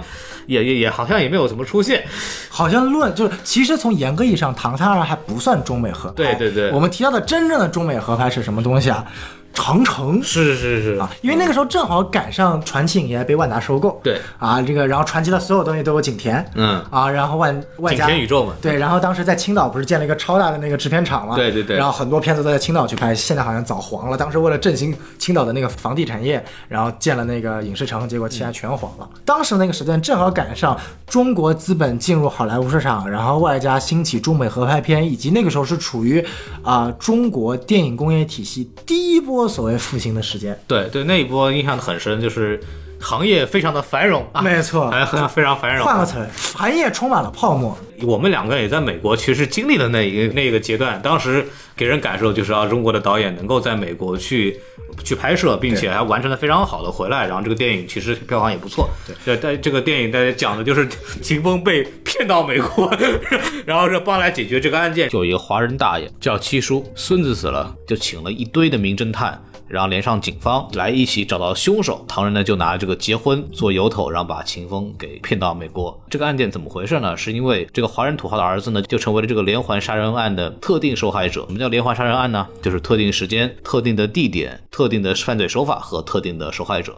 Speaker 3: 也也也好像也没有怎么出现。
Speaker 1: 好像论就是，其实从严格意义上，《唐探二》还不算中美合拍。
Speaker 3: 对对对
Speaker 1: 我们提到的真正的中美合拍是什么东西啊？长城。
Speaker 3: 是是是。
Speaker 1: 啊，因为那个时候正好赶上传奇影业被万达收购，
Speaker 3: 对。
Speaker 1: 啊，这个然后传奇的所有东西都有景甜，
Speaker 3: 嗯。
Speaker 1: 啊，然后万万家。
Speaker 3: 景田宇宙嘛。
Speaker 1: 对，然后当时在青岛不是建了一个超大的那个制片厂嘛，
Speaker 3: 对对对。
Speaker 1: 然后很多片子都在青岛去拍，现在好像早黄了，当时为了振兴青岛的那个房地产业，然后建了那个影视城，结果现在全黄了。当时那个时段正好赶上中国资本进入好莱坞市场，然后外加兴起中美合拍片，以及那个时候是处于啊、中国电影工业体系第一波所谓复兴的时间。
Speaker 3: 对对，那一波印象很深，就是行业非常的繁荣啊，
Speaker 1: 没错
Speaker 3: 还很非常繁荣。
Speaker 1: 换个词儿，行业充满了泡沫。
Speaker 3: 我们两个也在美国，其实经历了那一个那个阶段，当时给人感受就是啊，中国的导演能够在美国去去拍摄，并且还完成的非常好的回来，然后这个电影其实票房也不错。对，但这个电影大家讲的就是 秦风被骗到美国，然后是帮来解决这个案件。就有一个华人大爷叫七叔，孙子死了，就请了一堆的名侦探。然后连上警方来一起找到凶手。唐人呢就拿这个结婚做由头，然后把秦风给骗到美国。这个案件怎么回事呢？是因为这个华人土豪的儿子呢就成为了这个连环杀人案的特定受害者。什么叫连环杀人案呢？就是特定时间、特定的地点、特定的犯罪手法和特定的受害者。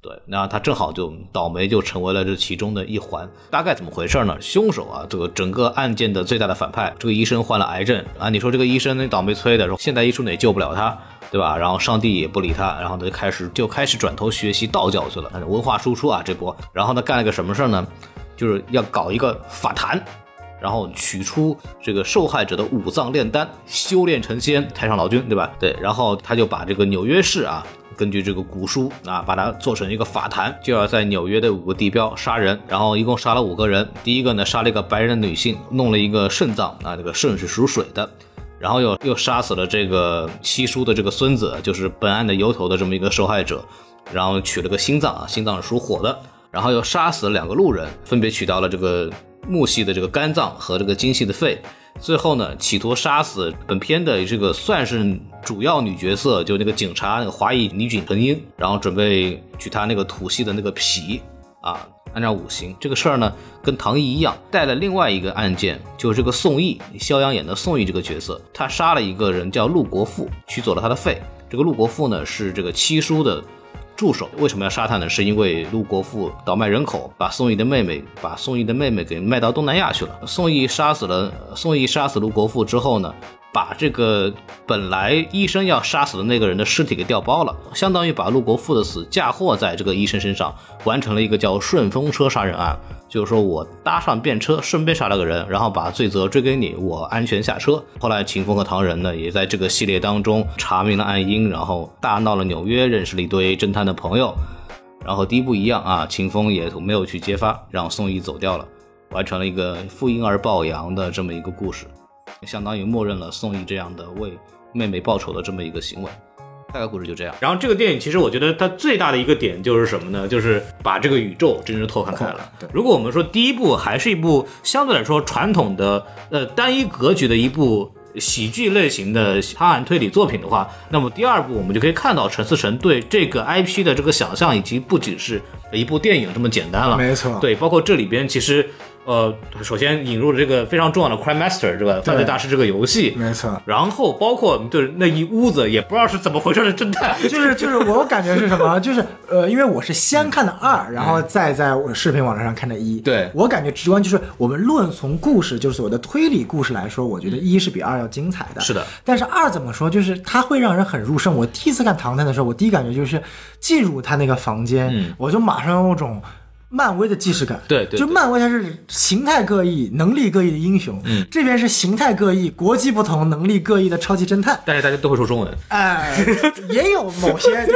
Speaker 3: 对，那他正好就倒霉，就成为了这其中的一环。大概怎么回事呢？凶手啊，这个整个案件的最大的反派，这个医生患了癌症啊。你说这个医生那倒霉催的，说现代医术呢也救不了他，对吧？然后上帝也不理他，然后他就开始就开始转头学习道教去了，文化输出啊这波。然后呢，干了个什么事儿呢？就是要搞一个法坛。然后取出这个受害者的五脏炼丹，修炼成仙，太上老君，对吧？对，然后他就把这个纽约市啊，根据这个古书啊，把它做成一个法坛，就要在纽约的五个地标杀人，然后一共杀了五个人。第一个呢，杀了一个白人的女性，弄了一个肾脏啊，这个肾是属水的，然后又又杀死了这个七叔的这个孙子，就是本案的由头的这么一个受害者，然后取了个心脏啊，心脏是属火的，然后又杀死了两个路人，分别取到了这个。木系的这个肝脏和这个金系的肺，最后呢，企图杀死本片的这个算是主要女角色，就那个警察那个华裔女警陈英，然后准备取她那个土系的那个皮啊，按照五行这个事儿呢，跟唐毅一样，带了另外一个案件，就是这个宋轶，肖央演的宋轶这个角色，他杀了一个人叫陆国富，取走了他的肺。这个陆国富呢是这个七叔的。助手为什么要杀他呢？是因为陆国富倒卖人口，把宋轶的妹妹把宋轶的妹妹给卖到东南亚去了。宋轶杀死了宋轶杀死陆国富之后呢？把这个本来医生要杀死的那个人的尸体给调包了，相当于把陆国富的死嫁祸在这个医生身上，完成了一个叫顺风车杀人案。就是说我搭上便车，顺便杀了个人，然后把罪责追给你，我安全下车。后来秦风和唐仁呢，也在这个系列当中查明了案因，然后大闹了纽约，认识了一堆侦探的朋友。然后第一部一样啊，秦风也没有去揭发，让宋轶走掉了，完成了一个负婴儿抱羊的这么一个故事。相当于默认了宋轶这样的为妹妹报仇的这么一个行为，大概故事就这样。然后这个电影其实我觉得它最大的一个点就是什么呢？就是把这个宇宙真正拓宽开了。如果我们说第一部还是一部相对来说传统的呃单一格局的一部喜剧类型的探案推理作品的话，那么第二部我们就可以看到陈思诚对这个 IP 的这个想象，以及不仅是一部电影这么简单了。
Speaker 1: 没错，
Speaker 3: 对，包括这里边其实。呃，首先引入了这个非常重要的 Crime Master 这个犯罪大师这个游戏，
Speaker 1: 没错。
Speaker 3: 然后包括就是那一屋子也不知道是怎么回事的侦探，
Speaker 1: 就是就是我感觉是什么？就是呃，因为我是先看的二，然后再在我视频网站上看的一。
Speaker 3: 对
Speaker 1: 我感觉直观就是我们论从故事，就是所谓的推理故事来说，我觉得一是比二要精彩的。
Speaker 3: 是的。
Speaker 1: 但是二怎么说？就是它会让人很入胜。我第一次看唐探的时候，我第一感觉就是进入他那个房间，我就马上有种。漫威的既视感，
Speaker 3: 对对，
Speaker 1: 就漫威它是形态各异、能力各异的英雄，
Speaker 3: 嗯，
Speaker 1: 这边是形态各异、国籍不同、能力各异的超级侦探，
Speaker 3: 但是大家都会说中文，
Speaker 1: 哎，也有某些，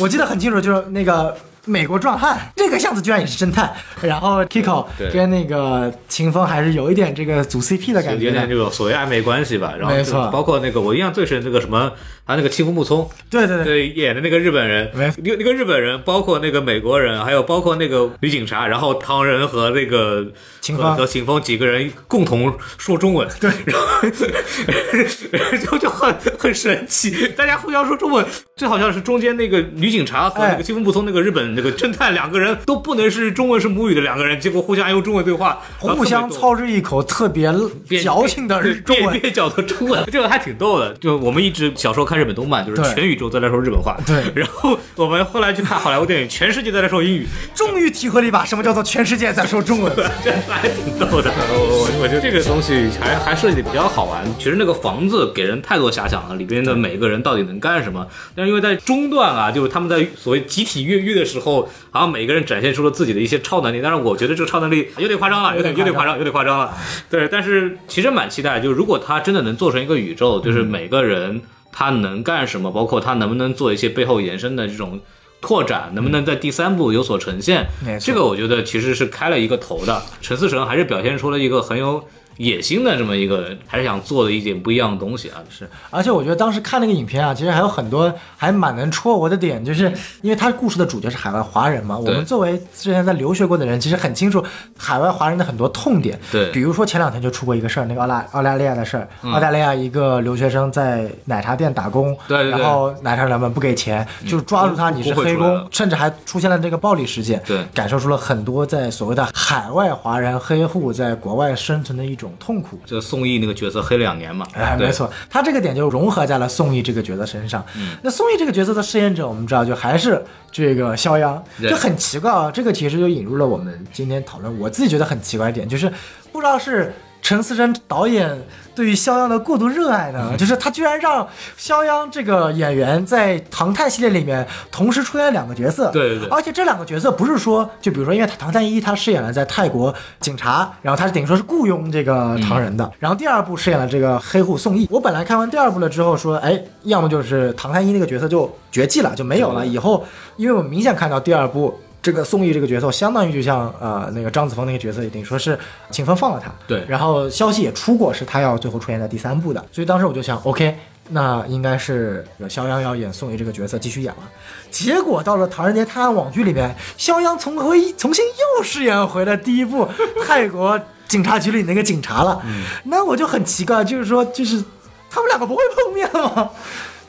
Speaker 1: 我记得很清楚，就是那个。美国壮汉这个巷子居然也是侦探，然后 Kiko 跟那个秦风还是有一点这个组 CP 的感觉，
Speaker 3: 有点这个所谓暧昧关系吧。然后
Speaker 1: 没错，
Speaker 3: 包括那个我印象最深那个什么，他那个青风木聪，
Speaker 1: 对对
Speaker 3: 对，演的那个日本人，那那个日本人，包括那个美国人，还有包括那个女警察，然后唐人和那个
Speaker 1: 秦风。
Speaker 3: 和秦风几个人共同说中文，
Speaker 1: 对，
Speaker 3: 然后就就很很神奇，大家互相说中文，最好像是中间那个女警察和那个青风木聪那个日本。这个侦探两个人都不能是中文是母语的两个人，结果互相用中文对话，
Speaker 1: 互相操着一口特别矫情的中文，
Speaker 3: 蹩脚的中文，这个还挺逗的。就我们一直小时候看日本动漫，就是全宇宙都在说日本话，
Speaker 1: 对。
Speaker 3: 然后我们后来去看好莱坞电影，全世界都在说英语，
Speaker 1: 终于体会了一把什么叫做全世界在说中文，
Speaker 3: 这还挺逗的。我我觉得这个东西还还设计的比较好玩。其实那个房子给人太多遐想了，里边的每个人到底能干什么？但是因为在中段啊，就是他们在所谓集体越狱的时候。后，好像每个人展现出了自己的一些超能力，但是我觉得这个超能力有点夸张了，有点有点夸张，有点夸张了。对，但是其实蛮期待，就是如果他真的能做成一个宇宙，就是每个人他能干什么，包括他能不能做一些背后延伸的这种拓展，能不能在第三部有所呈现，这个我觉得其实是开了一个头的。陈思诚还是表现出了一个很有。野心的这么一个，还是想做的一点不一样的东西啊。
Speaker 1: 是，而且我觉得当时看那个影片啊，其实还有很多还蛮能戳我的点，就是因为他故事的主角是海外华人嘛，我们作为之前在留学过的人，其实很清楚海外华人的很多痛点。
Speaker 3: 对。
Speaker 1: 比如说前两天就出过一个事儿，那个澳大澳大利亚的事儿，澳大利亚一个留学生在奶茶店打工，
Speaker 3: 对对对。
Speaker 1: 然后奶茶老板不给钱，就抓住他你是黑
Speaker 3: 工
Speaker 1: 甚至还出现了这个暴力事件，
Speaker 3: 对。
Speaker 1: 感受出了很多在所谓的海外华人黑户在国外生存的一种痛苦。
Speaker 3: 这宋轶那个角色黑了两年嘛，
Speaker 1: 哎，没，错，他这个点就融合在了宋轶这个角色身上。嗯，那宋轶这个角色的饰演者，我们知道就还是这个肖央，就很奇怪啊。这个其实就引入了我们今天讨论，我自己觉得很奇怪一点，就是不知道是陈思诚导演对于肖央的过度热爱呢，
Speaker 3: 嗯
Speaker 1: 就是他居然让肖央这个演员在《唐探》系列里面同时出演两个角色。
Speaker 3: 对对对
Speaker 1: 而且这两个角色不是说，就比如说，因为《唐探一》他饰演了在泰国警察，然后他是等于说是雇佣这个唐人的，然后第二部饰演了这个黑户宋义。我本来看完第二部了之后说，哎，要么就是《唐探一》那个角色就绝迹了，就没有了。以后，因为我明显看到第二部。这个宋轶这个角色，相当于就像呃那个张子枫那个角色，等于说是秦风放了他。
Speaker 3: 对
Speaker 1: 然后消息也出过，是他要最后出现在第三部的，所以当时我就想，OK，那应该是肖央要演宋轶这个角色继续演了。结果到了《唐人街探案》网剧里面，肖央重回重新又饰演回了第一部泰国警察局里那个警察了。那我就很奇怪，就是说，就是他们两个不会碰面吗？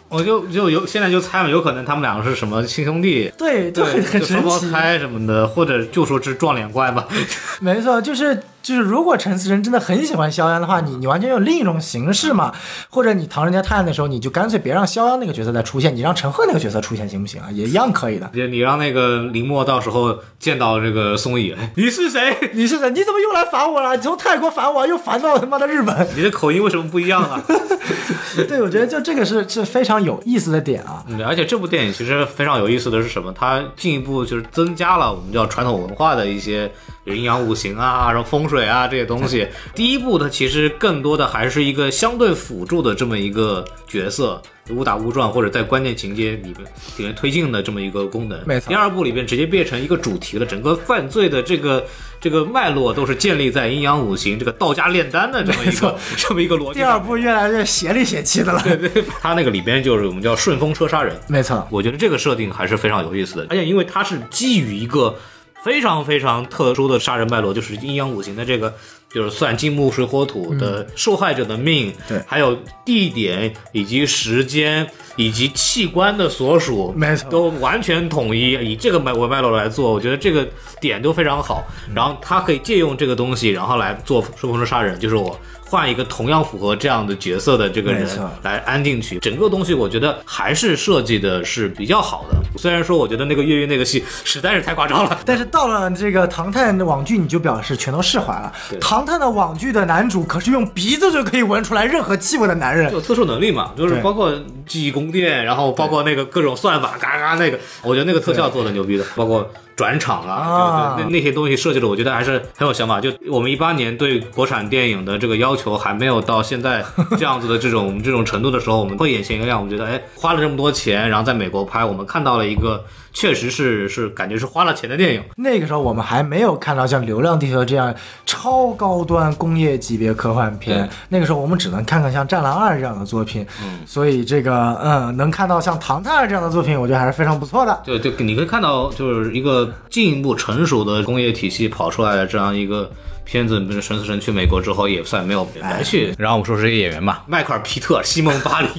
Speaker 3: 我就就有现在就猜嘛，有可能他们两个是什么亲兄弟，
Speaker 1: 对，就很很
Speaker 3: 就双胞
Speaker 1: 奇。
Speaker 3: 胎什么的，或者就说是撞脸怪吧。
Speaker 1: 没错，就是就是，如果陈思诚真的很喜欢肖央的话，你你完全用另一种形式嘛，或者你《唐人街探案》的时候，你就干脆别让肖央那个角色再出现，你让陈赫那个角色出现行不行啊？也一样可以的。
Speaker 3: 就你让那个林默到时候见到这个宋轶，哎你是谁？
Speaker 1: 你是谁？你怎么又来烦我了？你从泰国烦我，又烦到他妈的日本。
Speaker 3: 你的口音为什么不一样啊？
Speaker 1: 对，我觉得就这个是是非常有意思的点啊。
Speaker 3: 嗯，而且这部电影其实非常有意思的是什么？它进一步就是增加了我们叫传统文化的一些阴阳五行啊、然后风水啊这些东西。第一部它其实更多的还是一个相对辅助的这么一个角色。误打误撞或者在关键情节里面里面推进的这么一个功能，
Speaker 1: 没错
Speaker 3: 第二部里边直接变成一个主题了，整个犯罪的这个这个脉络都是建立在阴阳五行这个道家炼丹的这么一个这么一个逻辑。
Speaker 1: 第二部越来越邪里邪气的了。
Speaker 3: 对，他那个里边就是我们叫顺风车杀人，
Speaker 1: 没错，
Speaker 3: 我觉得这个设定还是非常有意思的，而且因为它是基于一个非常非常特殊的杀人脉络，就是阴阳五行的这个，就是算金木水火土的受害者的命，
Speaker 1: 对
Speaker 3: 还有地点以及时间以及器官的所属，
Speaker 1: 没错
Speaker 3: 都完全统一，以这个脉为脉络来做，我觉得这个点都非常好。然后他可以借用这个东西，然后来做顺风车杀人，就是我。换一个同样符合这样的角色的这个人来安进去，整个东西我觉得还是设计的是比较好的。虽然说我觉得那个越狱那个戏实在是太夸张了，
Speaker 1: 但是到了这个《唐探》的网剧，你就表示全都释怀了。《唐探》的网剧的男主可是用鼻子就可以闻出来任何气味的男人。
Speaker 3: 有特殊能力嘛，就是包括记忆宫殿，然后包括那个各种算法，嘎嘎那个，我觉得那个特效做的牛逼的，包括转场啊，
Speaker 1: 啊
Speaker 3: 对对，那那些东西设计的，我觉得还是很有想法。就我们一八年对国产电影的这个要求还没有到现在这样子的这种 这种程度的时候，我们会眼前一亮，我们觉得哎，花了这么多钱，然后在美国拍，我们看到了一个确实是是感觉是花了钱的电影。
Speaker 1: 那个时候我们还没有看到像《流浪地球》这样超高端工业级别科幻片，那个时候我们只能看看像《战狼二》这样的作品。嗯，所以这个嗯，能看到像《唐探二》这样的作品，我觉得还是非常不错的。
Speaker 3: 对对，你可以看到，就是一个进一步成熟的工业体系跑出来的这样一个片子。不是陈思诚去美国之后，也算没有白去。然后我们说是这些演员吧，迈克尔·皮特、西蒙· 巴里，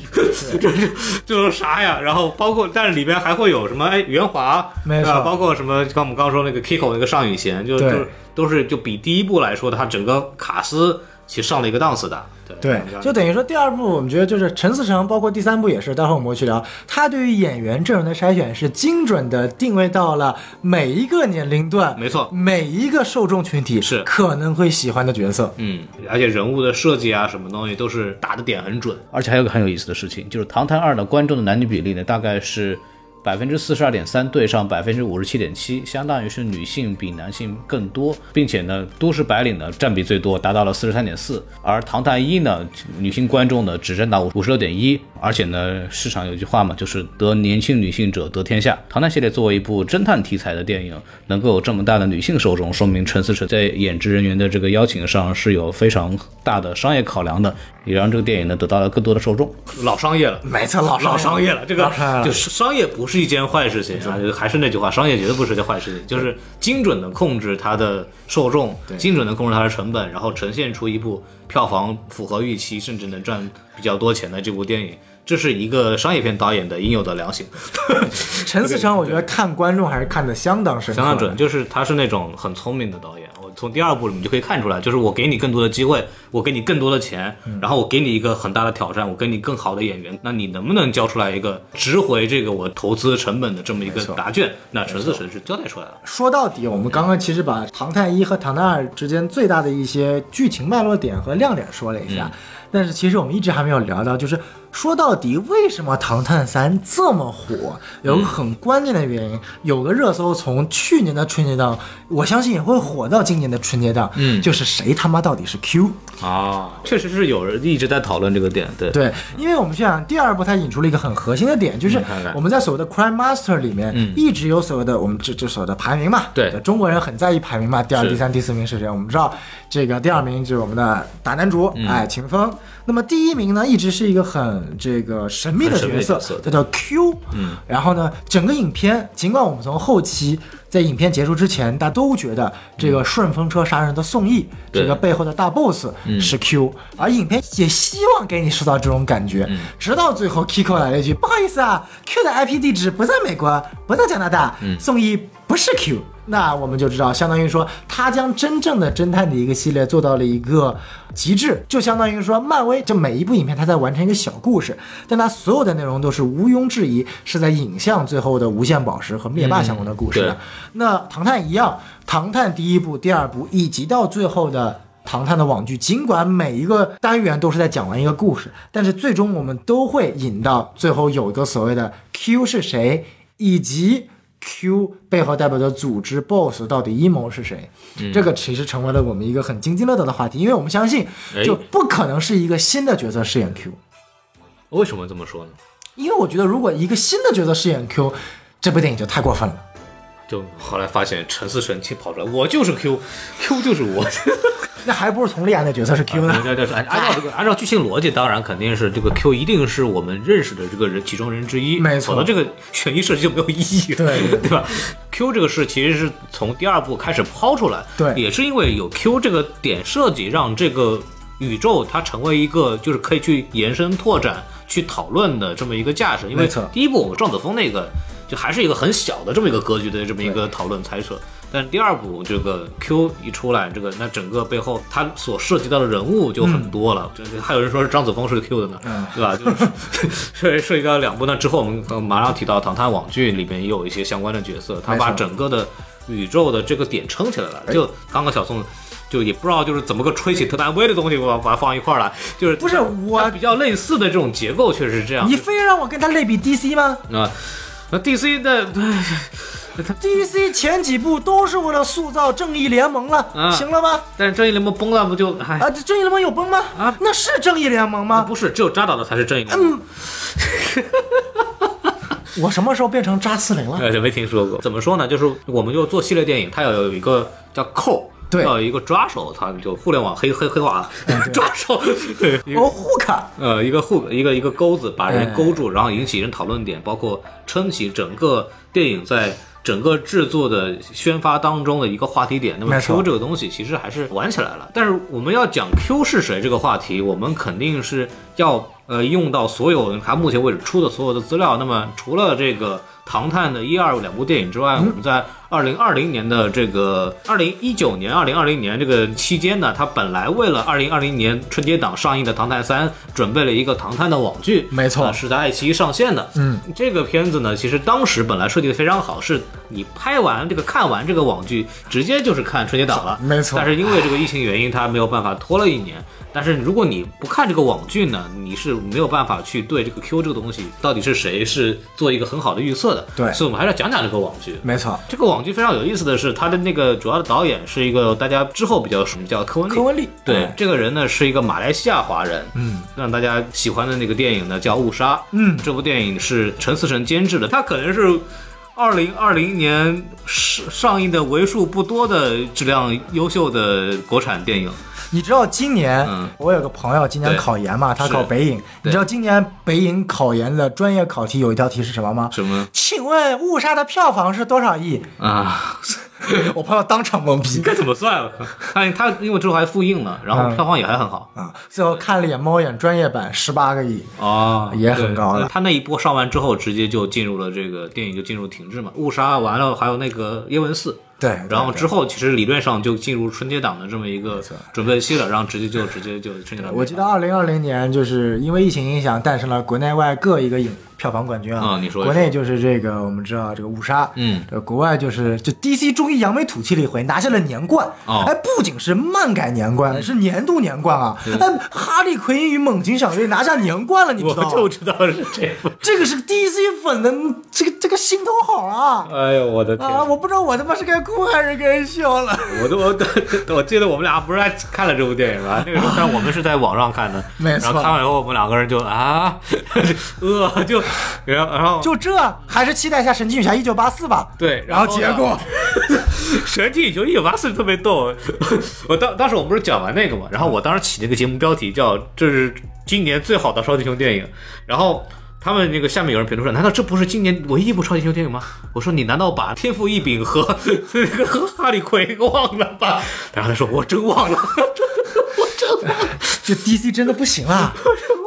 Speaker 3: 这是这是啥呀？然后包括，但是里边还会有什么？哎，袁华，
Speaker 1: 没错
Speaker 3: 啊包括什么？刚我们刚刚说那个 Kiko 那个尚宇贤，就就都是就比第一部来说，它整个卡斯其实上了一个档次的。对
Speaker 1: 对，就等于说第二部，我们觉得就是陈思诚，包括第三部也是，待会儿我们会去聊，他对于演员阵容的筛选是精准的定位到了每一个年龄段，
Speaker 3: 没错
Speaker 1: 每一个受众群体
Speaker 3: 是
Speaker 1: 可能会喜欢的角色。
Speaker 3: 嗯，而且人物的设计啊，什么东西都是打的点很准。
Speaker 4: 而且还有个很有意思的事情，就是《唐探二》的观众的男女比例呢，大概是
Speaker 3: 百分之四十二点三对上百分之五十七点七，相当于是女性比男性更多，并且呢，都市白领呢占比最多，达到了四十三点四，而《唐探一》呢，女性观众呢只占到五十六点一，而且呢，市场有句话嘛，就是得年轻女性者得天下。唐探系列作为一部侦探题材的电影，能够有这么大的女性受众，说明陈思诚在演职人员的这个邀请上是有非常大的商业考量的，也让这个电影呢得到了更多的受众。老商业了，
Speaker 1: 没错，老
Speaker 3: 老商业了，这个就是商业不是一件坏事情啊，就还是那句话，商业绝对不是件坏事情，就是精准的控制它的受众，精准的控制它的成本，然后呈现出一部票房符合预期，甚至能赚比较多钱的这部电影。这是一个商业片导演的应有的良心，
Speaker 1: 陈思诚，我觉得看观众还是看得相当深，
Speaker 3: 相当准。就是他是那种很聪明的导演。我从第二部里面就可以看出来，就是我给你更多的机会，我给你更多的钱，然后我给你一个很大的挑战，我给你更好的演员，那你能不能交出来一个值回这个我投资成本的这么一个答卷？那陈思诚是交代出来了。
Speaker 1: 说到底，我们刚刚其实把《唐探一》和《唐探二》之间最大的一些剧情脉络点和亮点说了一下，但是其实我们一直还没有聊到，就是说到底为什么《唐探三》这么火？有个很关键的原因，有个热搜从去年的春节档，我相信也会火到今年的春节档，
Speaker 3: 嗯
Speaker 1: 就是谁他妈到底是 Q？
Speaker 3: 啊，确实是有人一直在讨论这个点，对，
Speaker 1: 对，因为我们去想第二部，它引出了一个很核心的点，就是我们在所谓的 Crime Master 里面，
Speaker 3: 嗯
Speaker 1: 一直有所谓的我们这这所谓的排名嘛，
Speaker 3: 对
Speaker 1: 中国人很在意排名嘛，第二、第三、第四名是谁？我们知道这个第二名就是我们的大男主，
Speaker 3: 嗯
Speaker 1: 哎，秦风。那么第一名呢，一直是一个很这个神秘的角色他叫 Q。
Speaker 3: 嗯，
Speaker 1: 然后呢，整个影片，尽管我们从后期在影片结束之前，大家都觉得这个顺风车杀人的宋轶，
Speaker 3: 对。
Speaker 1: 这个背后的大 boss
Speaker 3: 嗯。
Speaker 1: 是 Q，、而影片也希望给你塑造这种感觉，
Speaker 3: 嗯。
Speaker 1: 直到最后 Kiko 来了一句：“不好意思啊，Q 的 IP 地址不在美国，不在加拿大，
Speaker 3: 嗯。
Speaker 1: 宋轶不是 Q。”那我们就知道，相当于说他将真正的侦探的一个系列做到了一个极致，就相当于说漫威这每一部影片他在完成一个小故事，但它所有的内容都是毋庸置疑是在影像最后的无限宝石和灭霸相关的故事的。
Speaker 3: 嗯
Speaker 1: 那唐探一样，唐探第一部、第二部以及到最后的。唐探的网剧，尽管每一个单元都是在讲完一个故事，但是最终我们都会引到最后有一个所谓的 Q 是谁，以及 Q 背后代表的组织 BOSS 到底阴谋是谁？这个其实成为了我们一个很津津乐道的话题，因为我们相信
Speaker 3: 哎
Speaker 1: 就不可能是一个新的角色饰演 Q，
Speaker 3: 为什么这么说呢？
Speaker 1: 因为我觉得如果一个新的角色饰演 Q，这部电影就太过分了。
Speaker 3: 就后来发现陈思诚亲跑出来，我就是 Q，Q 就是我。
Speaker 1: 那还不是从利安的角色是 Q 呢？
Speaker 3: 按按照这个 按照剧情逻辑，当然肯定是这个 Q 一定是我们认识的这个人其中人之一，
Speaker 1: 没错
Speaker 3: 否则这个悬疑设计就没有意义了，
Speaker 1: 对对
Speaker 3: 对吧？Q 这个事其实是从第二部开始抛出来，
Speaker 1: 对
Speaker 3: 也是因为有 Q 这个点设计，让这个宇宙它成为一个就是可以去延伸拓展、去讨论的这么一个架势。因为第一部我们赵子峰那个就还是一个很小的这么一个格局的这么一个讨论猜测。但第二部这个 Q 一出来，这个那整个背后它所涉及到的人物就很多了。这、还有人说是张子枫是 Q 的呢，
Speaker 1: 嗯
Speaker 3: 对吧？就是涉涉及到两部。那之后我们呃马上提到《唐探》网剧里边也有一些相关的角色，他把整个的宇宙的这个点撑起来了。就刚刚小宋。就也不知道就是怎么个吹起特大威的东西，我把它放一块儿来，就是
Speaker 1: 不是我
Speaker 3: 比较类似的这种结构，确实是这样。
Speaker 1: 你非让我跟他类比 DC 吗
Speaker 3: 啊，那 DC 的
Speaker 1: ？DC 前几部都是为了塑造正义联盟了，
Speaker 3: 啊
Speaker 1: 行了吧？
Speaker 3: 但是正义联盟崩了，不就还、
Speaker 1: 啊，这正义联盟有崩吗？
Speaker 3: 啊
Speaker 1: 那是正义联盟吗？
Speaker 3: 不是只有扎导的才是正义联盟？
Speaker 1: 我什么时候变成扎斯林了？
Speaker 3: 呃，没听说过。怎么说呢？就是我们就做系列电影，它要有一个叫扣。
Speaker 1: 对。
Speaker 3: 要有一个抓手，它就互联网黑 黑黑化，抓手，对，一个
Speaker 1: 哦，护卡，
Speaker 3: 呃，一个护一个一个钩子把人
Speaker 1: 哎。
Speaker 3: 勾住，然后引起人讨论点，包括撑起整个电影在整个制作的宣发当中的一个话题点。那么 Q 这个东西其实还是玩起来了，但是我们要讲 Q 是谁这个话题，我们肯定是要呃用到所有它目前为止出的所有的资料。那么除了这个《唐探》的一二两部电影之外，我们在二零二零年的这个二零一九年、二零二零年这个期间呢，他本来为了二零二零年春节档上映的《唐探三》准备了一个《唐探》的网剧，
Speaker 1: 没错
Speaker 3: 呃是在爱奇艺上线的。
Speaker 1: 嗯，
Speaker 3: 这个片子呢，其实当时本来设计的非常好，是你拍完这个看完这个网剧，直接就是看春节档了。
Speaker 1: 没错
Speaker 3: 但是因为这个疫情原因，它没有办法拖了一年。但是如果你不看这个网剧呢，你是没有办法去对这个 Q 这个东西到底是谁是做一个很好的预测的。
Speaker 1: 对。
Speaker 3: 所以我们还是要讲讲这个网剧。
Speaker 1: 没错，
Speaker 3: 这个网剧非常有意思的是，它的那个主要的导演是一个大家之后比较熟悉叫柯文利。
Speaker 1: 柯文利
Speaker 3: 对
Speaker 1: 哎，
Speaker 3: 这个人呢是一个马来西亚华人，嗯，让大家喜欢的那个电影呢叫《误杀》，
Speaker 1: 嗯。
Speaker 3: 这部电影是陈思诚监制的，他可能是二零二零年上上映的为数不多的质量优秀的国产电影。
Speaker 1: 你知道今年、
Speaker 3: 嗯
Speaker 1: 我有个朋友今年考研嘛，他考北影。你知道今年北影考研的专业考题有一道题是什么吗？
Speaker 3: 什么
Speaker 1: 请问《误杀》的票房是多少亿？
Speaker 3: 啊？
Speaker 1: 我朋友当场懵逼
Speaker 3: 该怎么算了？他他因为之后还复映了，然后
Speaker 1: 嗯
Speaker 3: 票房也还很好。
Speaker 1: 啊！最后看了一眼猫眼专业版，十八个亿。
Speaker 3: 哦，
Speaker 1: 也很高了
Speaker 3: 他那一波上完之后，直接就进入了这个电影就进入停滞嘛。误杀完了，还有那个叶问四，
Speaker 1: 对，
Speaker 3: 然后之后其实理论上就进入春节档的这么一个准备期了，然后直接就直接就春节档。
Speaker 1: 我记得二零二零年就是因为疫情影响，诞生了国内外各一个影票房冠军啊。
Speaker 3: 啊你说说
Speaker 1: 国内就是这个我们知道这个误杀，
Speaker 3: 嗯
Speaker 1: 这国外就是就 DC 终于扬眉吐气了一回，拿下了年冠。
Speaker 3: 哦
Speaker 1: 哎，不仅是漫改年冠，是年度年冠啊！哎，哈利奎因与猛禽小队拿下年冠了，你知道吗？
Speaker 3: 就知道是这部。
Speaker 1: 这个是 DC 粉的这个这个心头好啊！
Speaker 3: 哎呦我的天！
Speaker 1: 啊，我不知道我他妈是该哭还是该笑了。
Speaker 3: 我都我都我记得我们俩不是还看了这部电影吗？那个时候，但我们是在网上看的，
Speaker 1: 没错
Speaker 3: 然后看完以后，我们两个人就啊，呃，就 然后然后
Speaker 1: 就这，还是期待一下《神奇女侠一九八四》吧。
Speaker 3: 对，
Speaker 1: 然后结果，
Speaker 3: 神奇女侠一九八四特别逗，我当当时我们不是讲完那个嘛，然后我当时起那个节目标题叫“这是今年最好的超级英雄电影”，然后。他们那个下面有人评论说：“难道这不是今年唯一一部超级英雄电影吗？”我说：“你难道把天赋异禀和那个和哈利奎因忘了吧？” 然后他说：“我真忘了。”
Speaker 1: 这 DC 真的不行了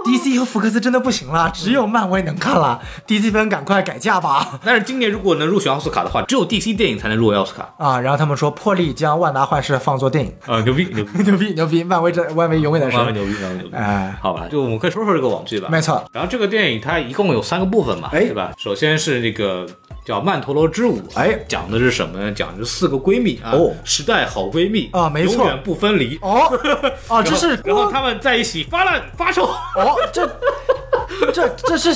Speaker 1: ，DC 和福克斯真的不行了，只有漫威能看了。DC 粉赶快改价吧！
Speaker 3: 但是今年如果能入选奥斯卡的话，只有 DC 电影才能入围奥斯卡。
Speaker 1: 啊，然后他们说破例将《万达幻视》放作电影，
Speaker 3: 啊，牛逼 牛逼，
Speaker 1: 牛逼牛逼！漫威这漫威永远的神，
Speaker 3: 漫威牛逼，漫威牛逼！
Speaker 1: 哎，
Speaker 3: 好吧，就我们可以说说这个网剧吧。
Speaker 1: 没错，
Speaker 3: 然后这个电影它一共有三个部分嘛，
Speaker 1: 哎
Speaker 3: 对吧？首先是那个叫《曼陀罗之舞》，
Speaker 1: 哎
Speaker 3: 讲的是什么呢？讲的是四个闺蜜啊，
Speaker 1: 哦
Speaker 3: 时代好闺蜜
Speaker 1: 啊没错
Speaker 3: 永远不分离。
Speaker 1: 哦 啊，这是
Speaker 3: 然后她们在一起发烂发臭，
Speaker 1: 哦这这这是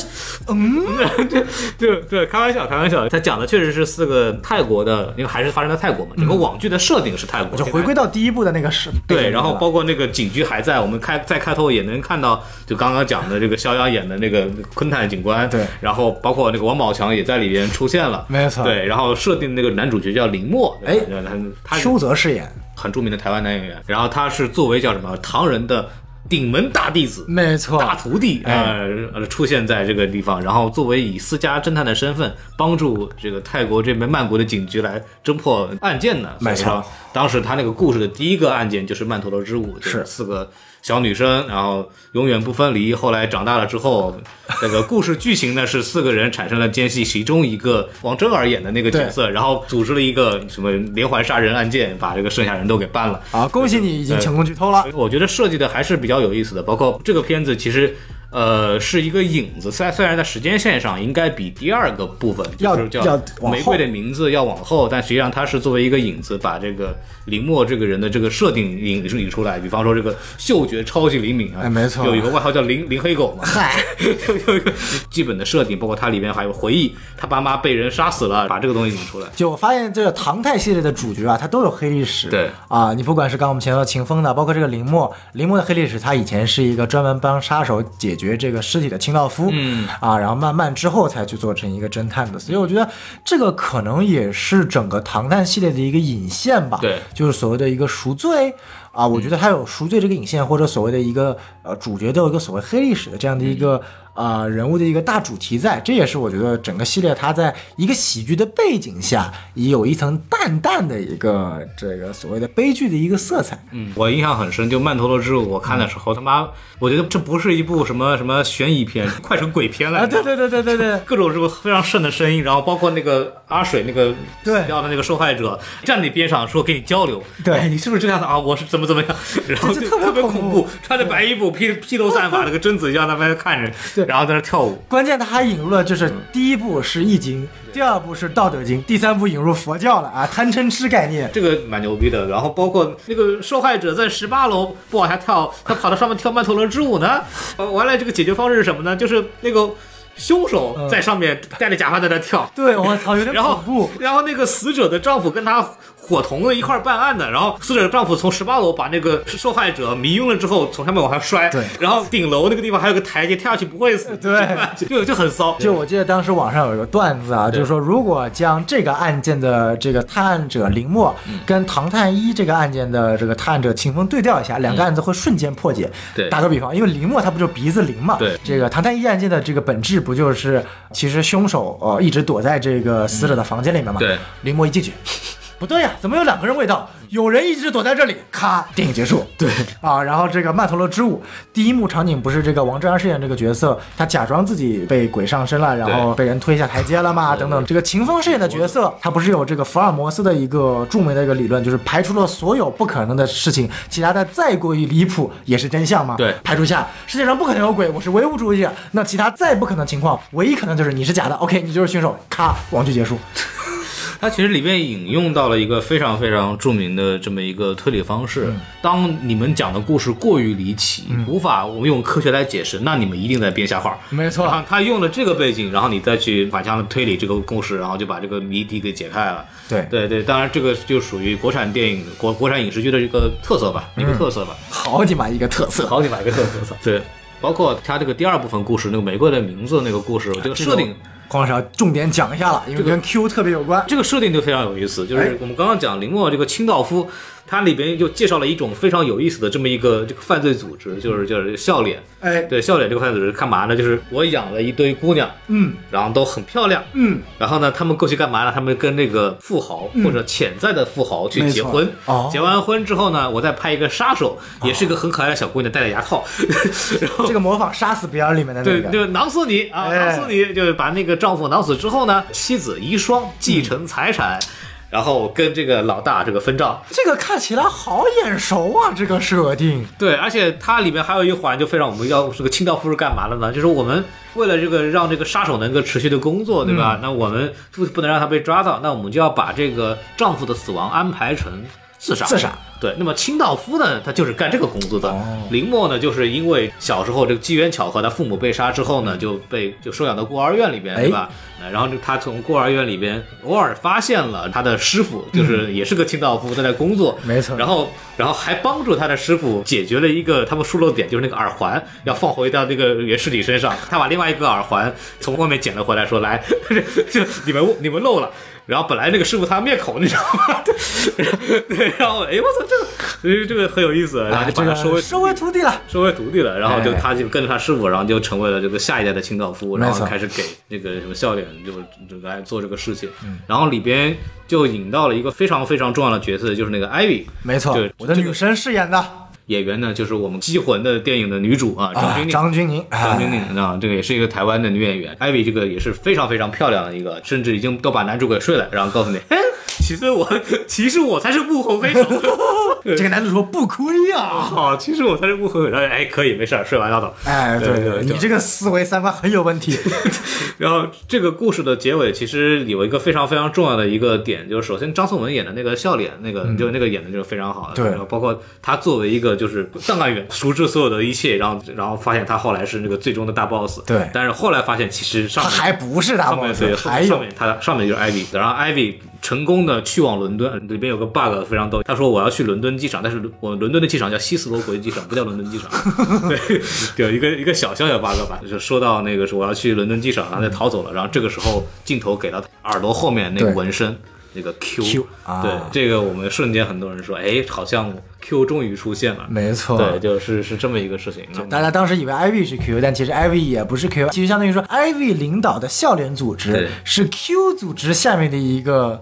Speaker 1: 嗯？
Speaker 3: 对对，开玩笑，开玩笑。他讲的确实是四个泰国的，因为还是发生在泰国嘛，整个网剧的设定是泰国，
Speaker 1: 就回归到第一部的那个是
Speaker 3: 对，然后包括那个警局还在，我们开在开头也能看到，就刚刚讲的这个肖央演的那个昆泰警官，
Speaker 1: 对
Speaker 3: 然后包括那个王宝强也在里边出现了，
Speaker 1: 没错
Speaker 3: 对，然后设定那个男主角叫林默，
Speaker 1: 哎
Speaker 3: 他他
Speaker 1: 邱泽饰演，
Speaker 3: 很著名的台湾男演员，然后他是作为叫什么唐人的顶门大弟子，
Speaker 1: 没错，
Speaker 3: 大徒弟，
Speaker 1: 哎
Speaker 3: 呃，出现在这个地方，然后作为以私家侦探的身份，帮助这个泰国这边曼谷的警局来侦破案件呢。
Speaker 1: 没错
Speaker 3: 当时他那个故事的第一个案件就是曼陀罗之舞，就是四个小女生，然后永远不分离。后来长大了之后，那个故事剧情呢是四个人产生了间隙，其中一个王真儿演的那个角色，然后组织了一个什么连环杀人案件，把这个剩下人都给办了。
Speaker 1: 好，恭喜你已经成功剧透了。
Speaker 3: 我觉得设计的还是比较有意思的，包括这个片子其实。呃，是一个影子，虽虽然在时间线上应该比第二个部分就是叫玫瑰的名字要往后，但实际上它是作为一个影子，把这个林默这个人的这个设定引引出来。比方说这个嗅觉超级灵敏啊，
Speaker 1: 哎没错
Speaker 3: 有一个外号叫林林黑狗嘛，
Speaker 1: 嗨，
Speaker 3: 有一个基本的设定，包括它里面还有回忆他爸妈被人杀死了，把这个东西引出来。
Speaker 1: 就我发现这个唐太系列的主角啊，他都有黑历史。
Speaker 3: 对
Speaker 1: 啊，你不管是刚刚我们前头秦风的，包括这个林默，林默的黑历史，他以前是一个专门帮杀手解决这个尸体的清道夫。
Speaker 3: 嗯
Speaker 1: 啊，然后慢慢之后才去做成一个侦探的，所以我觉得这个可能也是整个唐探系列的一个引线吧。
Speaker 3: 对
Speaker 1: 就是所谓的一个赎罪。啊，我觉得他有赎罪这个引线，或者所谓的一个呃主角都有一个所谓黑历史的这样的一个啊、呃人物的一个大主题在，这也是我觉得整个系列它在一个喜剧的背景下，也有一层淡淡的一个这个所谓的悲剧的一个色彩。
Speaker 3: 嗯，我印象很深，就《曼陀罗之舞》，我看的时候，他妈，我觉得这不是一部什么什么悬疑片，快成鬼片了。
Speaker 1: 啊，对对对对对对，
Speaker 3: 各种这个非常瘆的声音，然后包括那个阿水那个
Speaker 1: 对
Speaker 3: 死掉的那个受害者站你边上说跟你交流，
Speaker 1: 对
Speaker 3: 哎，你是不是这样的啊？我是怎么怎么样，然后就
Speaker 1: 特别
Speaker 3: 特别
Speaker 1: 恐怖
Speaker 3: 恐怖，穿着白衣服披披头散发，那个贞子一样在外面看着，
Speaker 1: 对
Speaker 3: 然后在那跳舞。
Speaker 1: 关键他还引入了，就是第一部是易经，第二部是道德经，第三部引入佛教了啊，贪嗔痴概念。
Speaker 3: 这个蛮牛逼的，然后包括那个受害者在十八楼不往下跳，他跑到上面跳曼陀罗之舞呢。呃完了，这个解决方式是什么呢？就是那个凶手在上面戴着假发在那跳，
Speaker 1: 对，我操，有点
Speaker 3: 然后
Speaker 1: 恐怖。
Speaker 3: 然后那个死者的丈夫跟他伙同的一块儿办案的，然后死者的丈夫从十八楼把那个受害者迷晕了之后，从上面往下摔，
Speaker 1: 对
Speaker 3: 然后顶楼那个地方还有个台阶，跳下去不会死，
Speaker 1: 对
Speaker 3: 就就很骚，
Speaker 1: 就我记得当时网上有一个段子啊，就是说如果将这个案件的这个探案者林默
Speaker 3: 嗯
Speaker 1: 跟唐探一这个案件的这个探案者秦风对调一下，两个案子会瞬间破解。
Speaker 3: 嗯对
Speaker 1: 打个比方，因为林默他不就鼻子灵嘛？
Speaker 3: 对
Speaker 1: 这个唐探一案件的这个本质不就是其实凶手呃一直躲在这个死者的房间里面嘛？
Speaker 3: 对，
Speaker 1: 林默一进去。不对呀、怎么有两个人味道？有人一直躲在这里，咔，电影结束。对啊，然后这个曼陀罗之舞第一幕场景不是这个王志安饰演这个角色，他假装自己被鬼上身了，然后被人推下台阶了嘛，等等。这个秦风饰演的角色，他不是有这个福尔摩斯的一个著名的一个理论，就是排除了所有不可能的事情，其他的再过于离谱也是真相嘛。
Speaker 3: 对
Speaker 1: 排除下世界上不可能有鬼，我是唯物主义者。那其他再不可能情况，唯一可能就是你是假的，OK，你就是凶手，咔，网剧结束。
Speaker 3: 它其实里面引用到了一个非常非常著名的这么一个推理方式。当你们讲的故事过于离奇，无法我们用科学来解释，那你们一定在编瞎话。
Speaker 1: 没错
Speaker 3: 他用了这个背景，然后你再去反向的推理这个故事，然后就把这个谜底给解开了。
Speaker 1: 对
Speaker 3: 对对，当然这个就属于国产电影、国国产影视剧的一个特色吧，一个特色吧。
Speaker 1: 好你妈一个特色。
Speaker 3: 好几百个特色。对，包括它这个第二部分故事，那个玫瑰的名字那个故事，这个设定。
Speaker 1: 黄老师要重点讲一下了，因为跟 Q 特别有关。
Speaker 3: 这个设定就非常有意思，就
Speaker 1: 哎
Speaker 3: 是我们刚刚讲林默这个清道夫，它里边就介绍了一种非常有意思的这么一个这个犯罪组织，就是就是笑脸。
Speaker 1: 哎，
Speaker 3: 对，笑脸这个犯罪组织干嘛呢？就是我养了一堆姑娘，
Speaker 1: 嗯。
Speaker 3: 然后都很漂亮，
Speaker 1: 嗯，
Speaker 3: 然后呢，他们过去干嘛呢？他们跟那个富豪或者潜在的富豪去结婚。
Speaker 1: 哦。
Speaker 3: 结完婚之后呢，我再派一个杀手，也是一个很可爱的小姑娘，戴着牙套，然后
Speaker 1: 这个模仿《杀死比尔》里面的那
Speaker 3: 对，
Speaker 1: 个，
Speaker 3: 就囊死你啊，
Speaker 1: 哎。
Speaker 3: 囊死你，就是把那个丈夫囊死之后呢，妻子遗孀继承财产，然后跟这个老大这个分账。
Speaker 1: 这个看起来好眼熟啊，这个设定。
Speaker 3: 对，而且它里面还有一环就非常我们要这个清道夫是干嘛的呢？就是我们为了这个让这个杀手能够持续的工作，对吧？那我们不不能让他被抓到，那我们就要把这个丈夫的死亡安排成自杀。
Speaker 1: 自杀。
Speaker 3: 对，那么清道夫呢，他就是干这个工作的。林默呢，就是因为小时候这个机缘巧合，他父母被杀之后呢，就被就收养到孤儿院里边，对吧？呃然后就他从孤儿院里边偶尔发现了他的师傅，就是也是个清道夫，在那工作，
Speaker 1: 没错
Speaker 3: 然后然后还帮助他的师傅解决了一个他们疏漏点，就是那个耳环要放回到那个原尸体身上。他把另外一个耳环从外面捡了回来，说来，就你们你们漏了。然后本来那个师傅他灭口，你知道吗？对，然后哎我操，这个所以这个很有意思，然后
Speaker 1: 啊，
Speaker 3: 就把他收为
Speaker 1: 个收为徒弟了。
Speaker 3: 收为徒弟了，然后就
Speaker 1: 哎。
Speaker 3: 他就跟着他师傅，然后就成为了这个下一代的清道夫，然后开始给这个什么笑脸就就来做这个事情，
Speaker 1: 嗯。
Speaker 3: 然后里边就引到了一个非常非常重要的角色，就是那个艾薇，
Speaker 1: 没错
Speaker 3: 对，
Speaker 1: 我的女神饰演的
Speaker 3: 演员呢，就是我们《机魂》的电影的女主啊，张
Speaker 1: 啊
Speaker 3: 钧，甯。
Speaker 1: 张钧甯，
Speaker 3: 张钧
Speaker 1: 哎
Speaker 3: 甯啊，这个也是一个台湾的女演员，艾薇这个也是非常非常漂亮的一个，甚至已经都把男主给睡了，然后告诉你，哎，其实我 其实我才是幕后黑手。
Speaker 1: 这个男主说不亏呀。
Speaker 3: 哦，其实我才是幕后黑手。哎，可以，没事儿，睡完拉倒。
Speaker 1: 哎，对
Speaker 3: 对对
Speaker 1: 你这个思维三观很有问题。
Speaker 3: 然后这个故事的结尾其实有一个非常非常重要的一个点，就是首先张颂文演的那个笑脸，那个、就那个演的就是非常好的，
Speaker 1: 对
Speaker 3: 然后包括他作为一个就是档案员，熟知所有的一切，然后然后发现他后来是那个最终的大 boss，
Speaker 1: 对
Speaker 3: 但是后来发现其实上面
Speaker 1: 他还不是大 boss，
Speaker 3: 对，
Speaker 1: 还有
Speaker 3: 上面他上面就是 Ivy，，然后 Ivy 成功的去往伦敦，里边有个 bug 非常逗，他说我要去伦敦机场，但是我伦敦的机场叫希斯罗国际机场，不叫伦敦机场，对，有一个一个小小小 bug 吧，就说到那个说我要去伦敦机场，然后就逃走了，然后这个时候镜头给到耳朵后面那个纹身。那个 Q,
Speaker 1: Q，啊。
Speaker 3: 对这个我们瞬间很多人说，哎，好像 Q 终于出现了，
Speaker 1: 没错。
Speaker 3: 对，就是是这么一个事情。
Speaker 1: 大家当时以为 Ivy 是 Q，但其实 Ivy 也不是 Q，其实相当于说 Ivy 领导的笑脸组织是 Q 组织下面的一个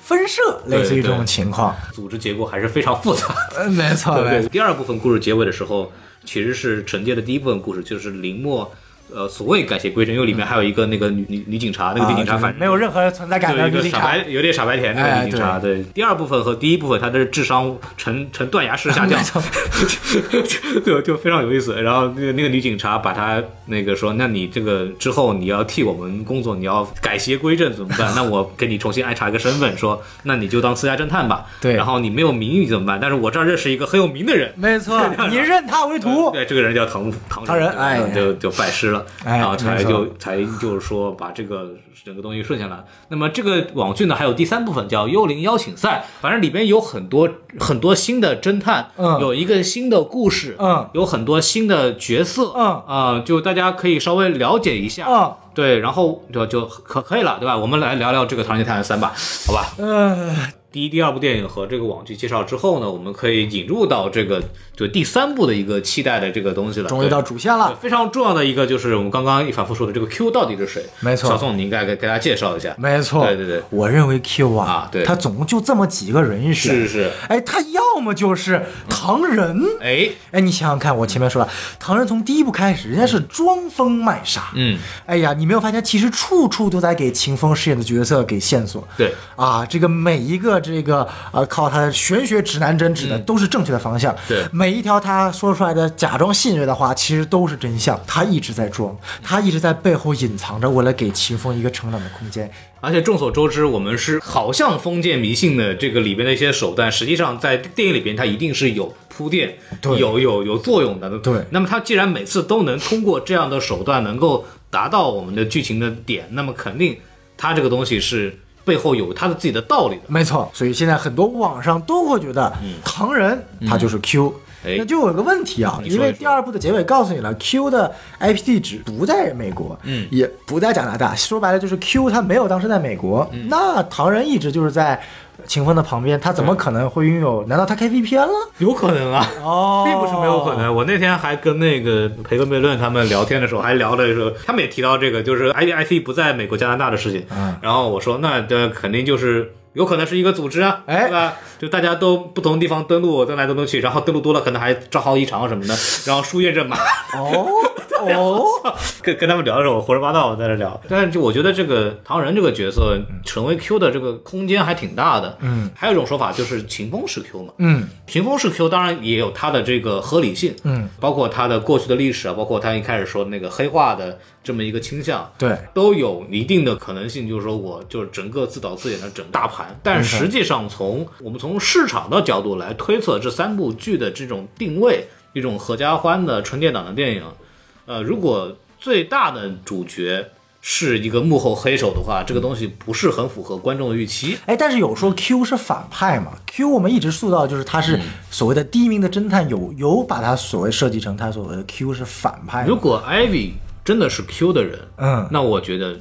Speaker 1: 分社，类似于这种情况。
Speaker 3: 组织结构还是非常复杂。
Speaker 1: 没错，没
Speaker 3: 对，第二部分故事结尾的时候，其实是承接的第一部分故事，就是林默呃所谓改邪归正，因为里面还有一个那个女女女警察，那个女警察
Speaker 1: 啊
Speaker 3: 反正
Speaker 1: 没有任何存在感的女警察
Speaker 3: 傻白，，有点傻白甜那个女警察。
Speaker 1: 哎
Speaker 3: 对，第二部分和第一部分，她的智商呈呈断崖式下降 就就非常有意思。然后那个那个女警察把她那个说，那你这个之后你要替我们工作，你要改邪归正怎么办？那我给你重新安插一个身份，说那你就当私家侦探吧。
Speaker 1: 对
Speaker 3: 然后你没有名誉怎么办？但是我这儿认识一个很有名的人。
Speaker 1: 没错，你认他为徒。
Speaker 3: 对，这个人叫唐唐
Speaker 1: 唐人哎
Speaker 3: 就就拜师了，
Speaker 1: 哎
Speaker 3: 然后才就才就是说把这个整个东西顺下来。那么这个网剧呢，还有第三部分叫《幽灵邀请赛》，反正里边有很多很多新的侦探，
Speaker 1: 嗯
Speaker 3: 有一个新的故事，
Speaker 1: 嗯
Speaker 3: 有很多新的角色，
Speaker 1: 嗯
Speaker 3: 啊、就大家可以稍微了解一下，
Speaker 1: 嗯
Speaker 3: 对，然后就就可可以了，对吧？我们来聊聊这个《唐人街探案三》吧，好吧？
Speaker 1: 呃，
Speaker 3: 第一、第二部电影和这个网剧介绍之后呢，我们可以引入到这个就第三部的一个期待的这个东西了。
Speaker 1: 终于到主线了。
Speaker 3: 非常重要的一个就是我们刚刚反复说的这个 Q 到底是谁？
Speaker 1: 没错
Speaker 3: 小宋你应该给给大家介绍一下。
Speaker 1: 没错，
Speaker 3: 对对对，
Speaker 1: 我认为 Q 啊，
Speaker 3: 啊对
Speaker 1: 他总共就这么几个人选，
Speaker 3: 是是，
Speaker 1: 哎，他要么就是唐人，
Speaker 3: 哎，
Speaker 1: 哎，你想想看，我前面说了，唐人从第一部开始，人家是装疯卖傻，
Speaker 3: 嗯，
Speaker 1: 哎呀，你没有发现，其实处处都在给秦风饰演的角色给线索，
Speaker 3: 对，
Speaker 1: 啊，这个每一个这个呃，靠他的玄学指南针指的都是正确的方向，
Speaker 3: 嗯对。
Speaker 1: 每一条他说出来的假装信任的话，其实都是真相，他一直在装，他一直在背后隐藏着，为了给秦风一个成长的空间，
Speaker 3: 而且众所周知，我们是好像封建迷信的这个里边的一些手段，实际上在电影里边它一定是有铺垫，
Speaker 1: 对。
Speaker 3: 有有有作用的。
Speaker 1: 对。
Speaker 3: 那么他既然每次都能通过这样的手段能够达到我们的剧情的点，那么肯定他这个东西是背后有他的自己的道理的。
Speaker 1: 没错，所以现在很多网上都会觉得唐人他就是 Q。那就有个问题啊，因为第二部的结尾告诉你了，Q 的 IP 地址不在美国，
Speaker 3: 嗯。
Speaker 1: 也不在加拿大，说白了就是 Q 他没有当时在美国，
Speaker 3: 嗯。
Speaker 1: 那唐人一直就是在秦风的旁边，他怎么可能会拥有？难道他开 VPN 了？
Speaker 3: 有可能啊，
Speaker 1: 哦
Speaker 3: 并不是没有可能。我那天还跟那个培根悖论他们聊天的时候，还聊的时候，他们也提到这个，就是 IDIC 不在美国、加拿大的事情。
Speaker 1: 嗯
Speaker 3: 然后我说，那这肯定就是有可能是一个组织啊，
Speaker 1: 哎
Speaker 3: 对吧？就大家都不同地方登录，登来登录去，然后登录多了，可能还账号异常什么的，然后输验证码。
Speaker 1: 哦 哦，
Speaker 3: 跟跟他们聊的时候，我胡说八道我在这聊，但是就我觉得这个唐人这个角色成为 Q 的这个空间还挺大的。
Speaker 1: 嗯，
Speaker 3: 还有一种说法就是秦风是 Q 嘛，
Speaker 1: 嗯。
Speaker 3: 秦风是 Q 当然也有他的这个合理性，
Speaker 1: 嗯，
Speaker 3: 包括他的过去的历史啊，包括他一开始说的那个黑化的这么一个倾向，
Speaker 1: 对，
Speaker 3: 都有一定的可能性，就是说我就是整个自导自演的整大盘。但实际上从我们从市场的角度来推测这三部剧的这种定位，一种合家欢的纯电档的电影，呃，如果最大的主角。是一个幕后黑手的话，这个东西不是很符合观众的预期。
Speaker 1: 哎，但是有说 Q 是反派嘛？Q 我们一直塑造就是他
Speaker 3: 嗯
Speaker 1: 是所谓的第一名的侦探，有有把他所谓设计成他所谓的 Q 是反派。
Speaker 3: 如果 Ivy 真的是 Q 的人，
Speaker 1: 嗯
Speaker 3: 那我觉得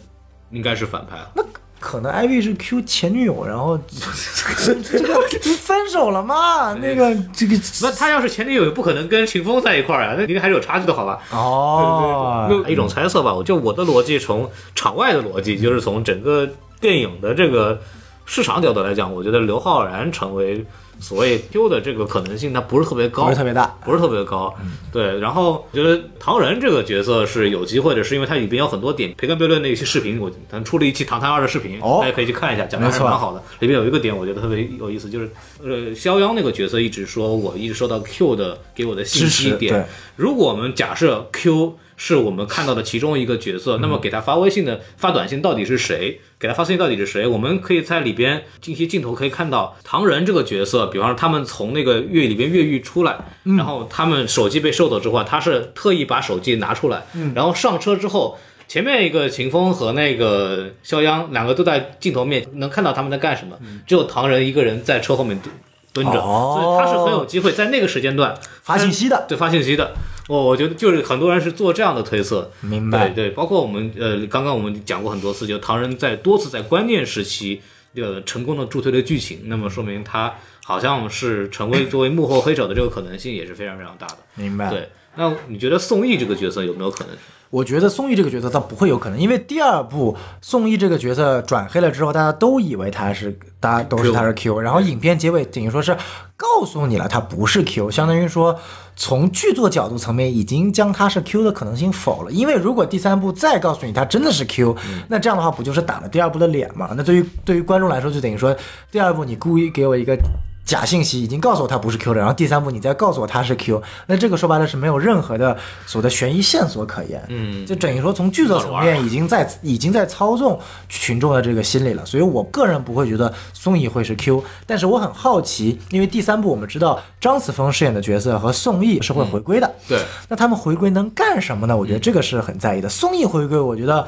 Speaker 3: 应该是反派了。
Speaker 1: 那可能 IV 是 Q 前女友，然后这个这个分手了嘛？那个这个
Speaker 3: 那他要是前女友，也不可能跟秦风在一块儿啊，那应该还是有差距的，好吧？
Speaker 1: 哦，
Speaker 3: 一种猜测吧，我就我的逻辑，从场外的逻辑，就是从整个电影的这个市场角度来讲，我觉得刘昊然成为所谓 Q 的这个可能性，它不是特别高，
Speaker 1: 不是特别大。
Speaker 3: 不是特别高，对。然后我觉得唐人这个角色是有机会的，是因为它里边有很多点，培根悖论那一期视频，我咱出了一期《唐探二》的视频，
Speaker 1: 哦
Speaker 3: 大家可以去看一下，讲的还是蛮好的。里边有一个点我觉得特别有意思，就是呃，肖央那个角色一直说我一直收到 Q 的给我的信息点，如果我们假设 Q 是我们看到的其中一个角色，那么给他发微信的、发短信到底是谁？给他发信息到底是谁？我们可以在里边进行镜头可以看到唐人这个角色，比方说他们从那个狱里边越狱出来，然后他们手机被收走之后，他是特意把手机拿出来，然后上车之后。前面一个秦风和那个肖央两个都在镜头面能看到他们在干什么，只有唐人一个人在车后面蹲蹲着，
Speaker 1: 哦
Speaker 3: 所以他是很有机会在那个时间段
Speaker 1: 发信息的
Speaker 3: 对发信息的。我我觉得就是很多人是做这样的推测，
Speaker 1: 明白
Speaker 3: 对对，包括我们呃，刚刚我们讲过很多次，就唐人在多次在关键时期这个成功的助推了剧情，那么说明他好像是成为作为幕后黑手的这个可能性也是非常非常大的。
Speaker 1: 明白。
Speaker 3: 对，那你觉得宋轶这个角色有没有可能？
Speaker 1: 我觉得宋轶这个角色倒不会有可能，因为第二部宋轶这个角色转黑了之后，大家都以为他是，大家都是他是 Q，然后影片结尾等于说是告诉你了他不是 Q，相当于说从剧作角度层面已经将他是 Q 的可能性否了。因为如果第三部再告诉你他真的是 Q，、那这样的话不就是打了第二部的脸吗？那对于对于观众来说，就等于说第二部你故意给我一个。假信息已经告诉我他不是 Q 了，然后第三步你再告诉我他是 Q，那这个说白了是没有任何的所谓的悬疑线索可言，
Speaker 3: 嗯。
Speaker 1: 就等于说从剧作层面已经在已经在操纵群众的这个心理了，所以我个人不会觉得宋轶会是 Q，但是我很好奇，因为第三部我们知道张子枫饰演的角色和宋轶是会回归的，
Speaker 3: 对，
Speaker 1: 那他们回归能干什么呢？我觉得这个是很在意的。宋轶回归，我觉得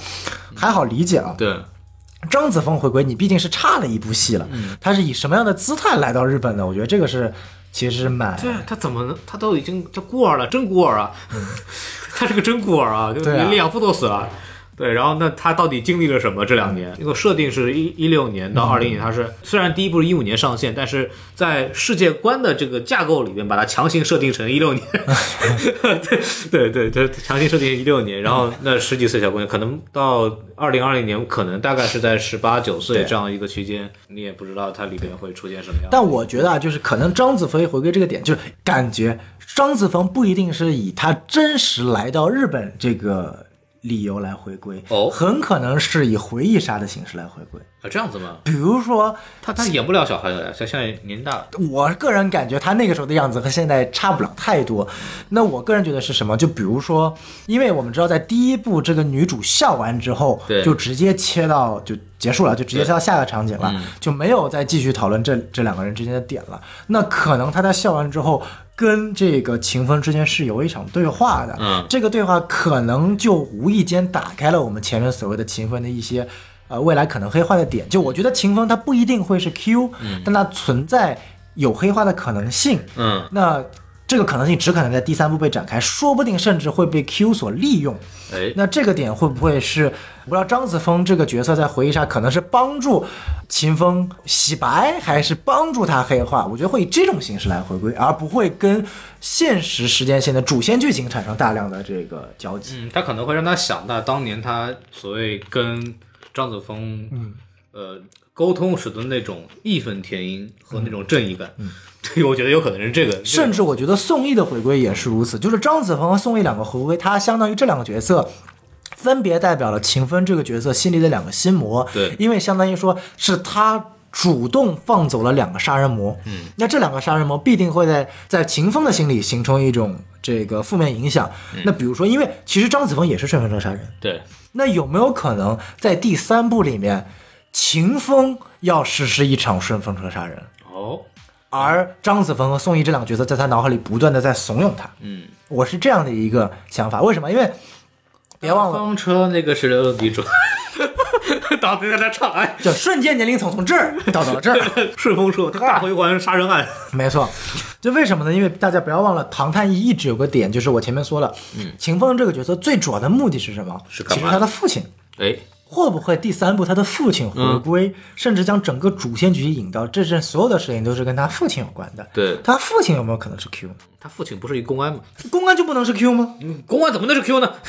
Speaker 1: 还好理解啊，
Speaker 3: 对，
Speaker 1: 张子枫回归，你毕竟是差了一部戏了，
Speaker 3: 嗯
Speaker 1: 他是以什么样的姿态来到日本的？我觉得这个是其实是蛮
Speaker 3: 对他怎么能？他都已经叫孤儿了，真孤儿啊！他是个真孤儿啊，就
Speaker 1: 对啊
Speaker 3: 连利亚夫都死了。对，然后那他到底经历了什么？这两年，这个设定是一一六年到二零年，他是虽然第一部是一五年上线，但是在世界观的这个架构里面，把它强行设定成一六年。对对对，对，强行设定一六年，然后那十几岁小姑娘，可能到二零二零年，可能大概是在十八九岁这样一个区间，你也不知道它里边会出现什么样。
Speaker 1: 但我觉得啊，就是可能张子枫回归这个点，就是感觉张子枫不一定是以他真实来到日本这个理由来回归，
Speaker 3: 哦
Speaker 1: 很可能是以回忆杀的形式来回归。
Speaker 3: 啊，这样子吗？
Speaker 1: 比如说，
Speaker 3: 他他演不了小孩了，他现在年纪大了。
Speaker 1: 我个人感觉他那个时候的样子和现在差不了太多。那我个人觉得是什么？就比如说，因为我们知道在第一部这个女主笑完之后，
Speaker 3: 对
Speaker 1: 就直接切到就结束了，就直接切到下个场景了，就没有再继续讨论这这两个人之间的点了。那可能他在笑完之后。跟这个秦风之间是有一场对话的，
Speaker 3: 嗯
Speaker 1: 这个对话可能就无意间打开了我们前面所谓的秦风的一些呃未来可能黑化的点。就我觉得秦风他不一定会是 Q，、但他存在有黑化的可能性。
Speaker 3: 嗯，
Speaker 1: 那这个可能性只可能在第三部被展开，说不定甚至会被 Q 所利用。
Speaker 3: 哎，
Speaker 1: 那这个点会不会是我不知道张子枫这个角色在回忆杀可能是帮助秦风洗白，还是帮助他黑化？我觉得会以这种形式来回归，而不会跟现实时间线的主线剧情产生大量的这个交集。
Speaker 3: 嗯，他可能会让他想到当年他所谓跟张子枫，嗯，呃，沟通时的那种义愤填膺和那种正义感。嗯，对，我觉得有可能是这个，
Speaker 1: 甚至我觉得宋轶的回归也是如此，就是张子枫和宋轶两个回归，他相当于这两个角色。分别代表了秦风这个角色心里的两个心魔，
Speaker 3: 对
Speaker 1: 因为相当于说是他主动放走了两个杀人魔，嗯，那这两个杀人魔必定会在在秦风的心里形成一种这个负面影响。那比如说，因为其实张子枫也是顺风车杀人，
Speaker 3: 对，
Speaker 1: 那有没有可能在第三部里面，秦风要实施一场顺风车杀人？
Speaker 3: 哦，
Speaker 1: 而张子枫和宋轶这两个角色在他脑海里不断的在怂恿他。
Speaker 3: 嗯，
Speaker 1: 我是这样的一个想法，为什么？因为别忘了，
Speaker 3: 风车那个是刘地主，导子在那唱，哎，
Speaker 1: 就瞬间年龄从从这儿到到这儿，
Speaker 3: 顺风车大回环杀人案，
Speaker 1: 没错。就为什么呢？因为大家不要忘了，唐探一一直有个点，就是我前面说了，嗯，秦风这个角色最主要的目的是什么？
Speaker 3: 是
Speaker 1: 其实他的父亲。
Speaker 3: 哎，
Speaker 1: 会不会第三部他的父亲回归，甚至将整个主线剧情引到这阵所有的事情都是跟他父亲有关的？
Speaker 3: 对
Speaker 1: 他父亲有没有可能是 Q？
Speaker 3: 他父亲不是一公安吗？
Speaker 1: 公安就不能是 Q 吗？
Speaker 3: 公安怎么能是 Q 呢？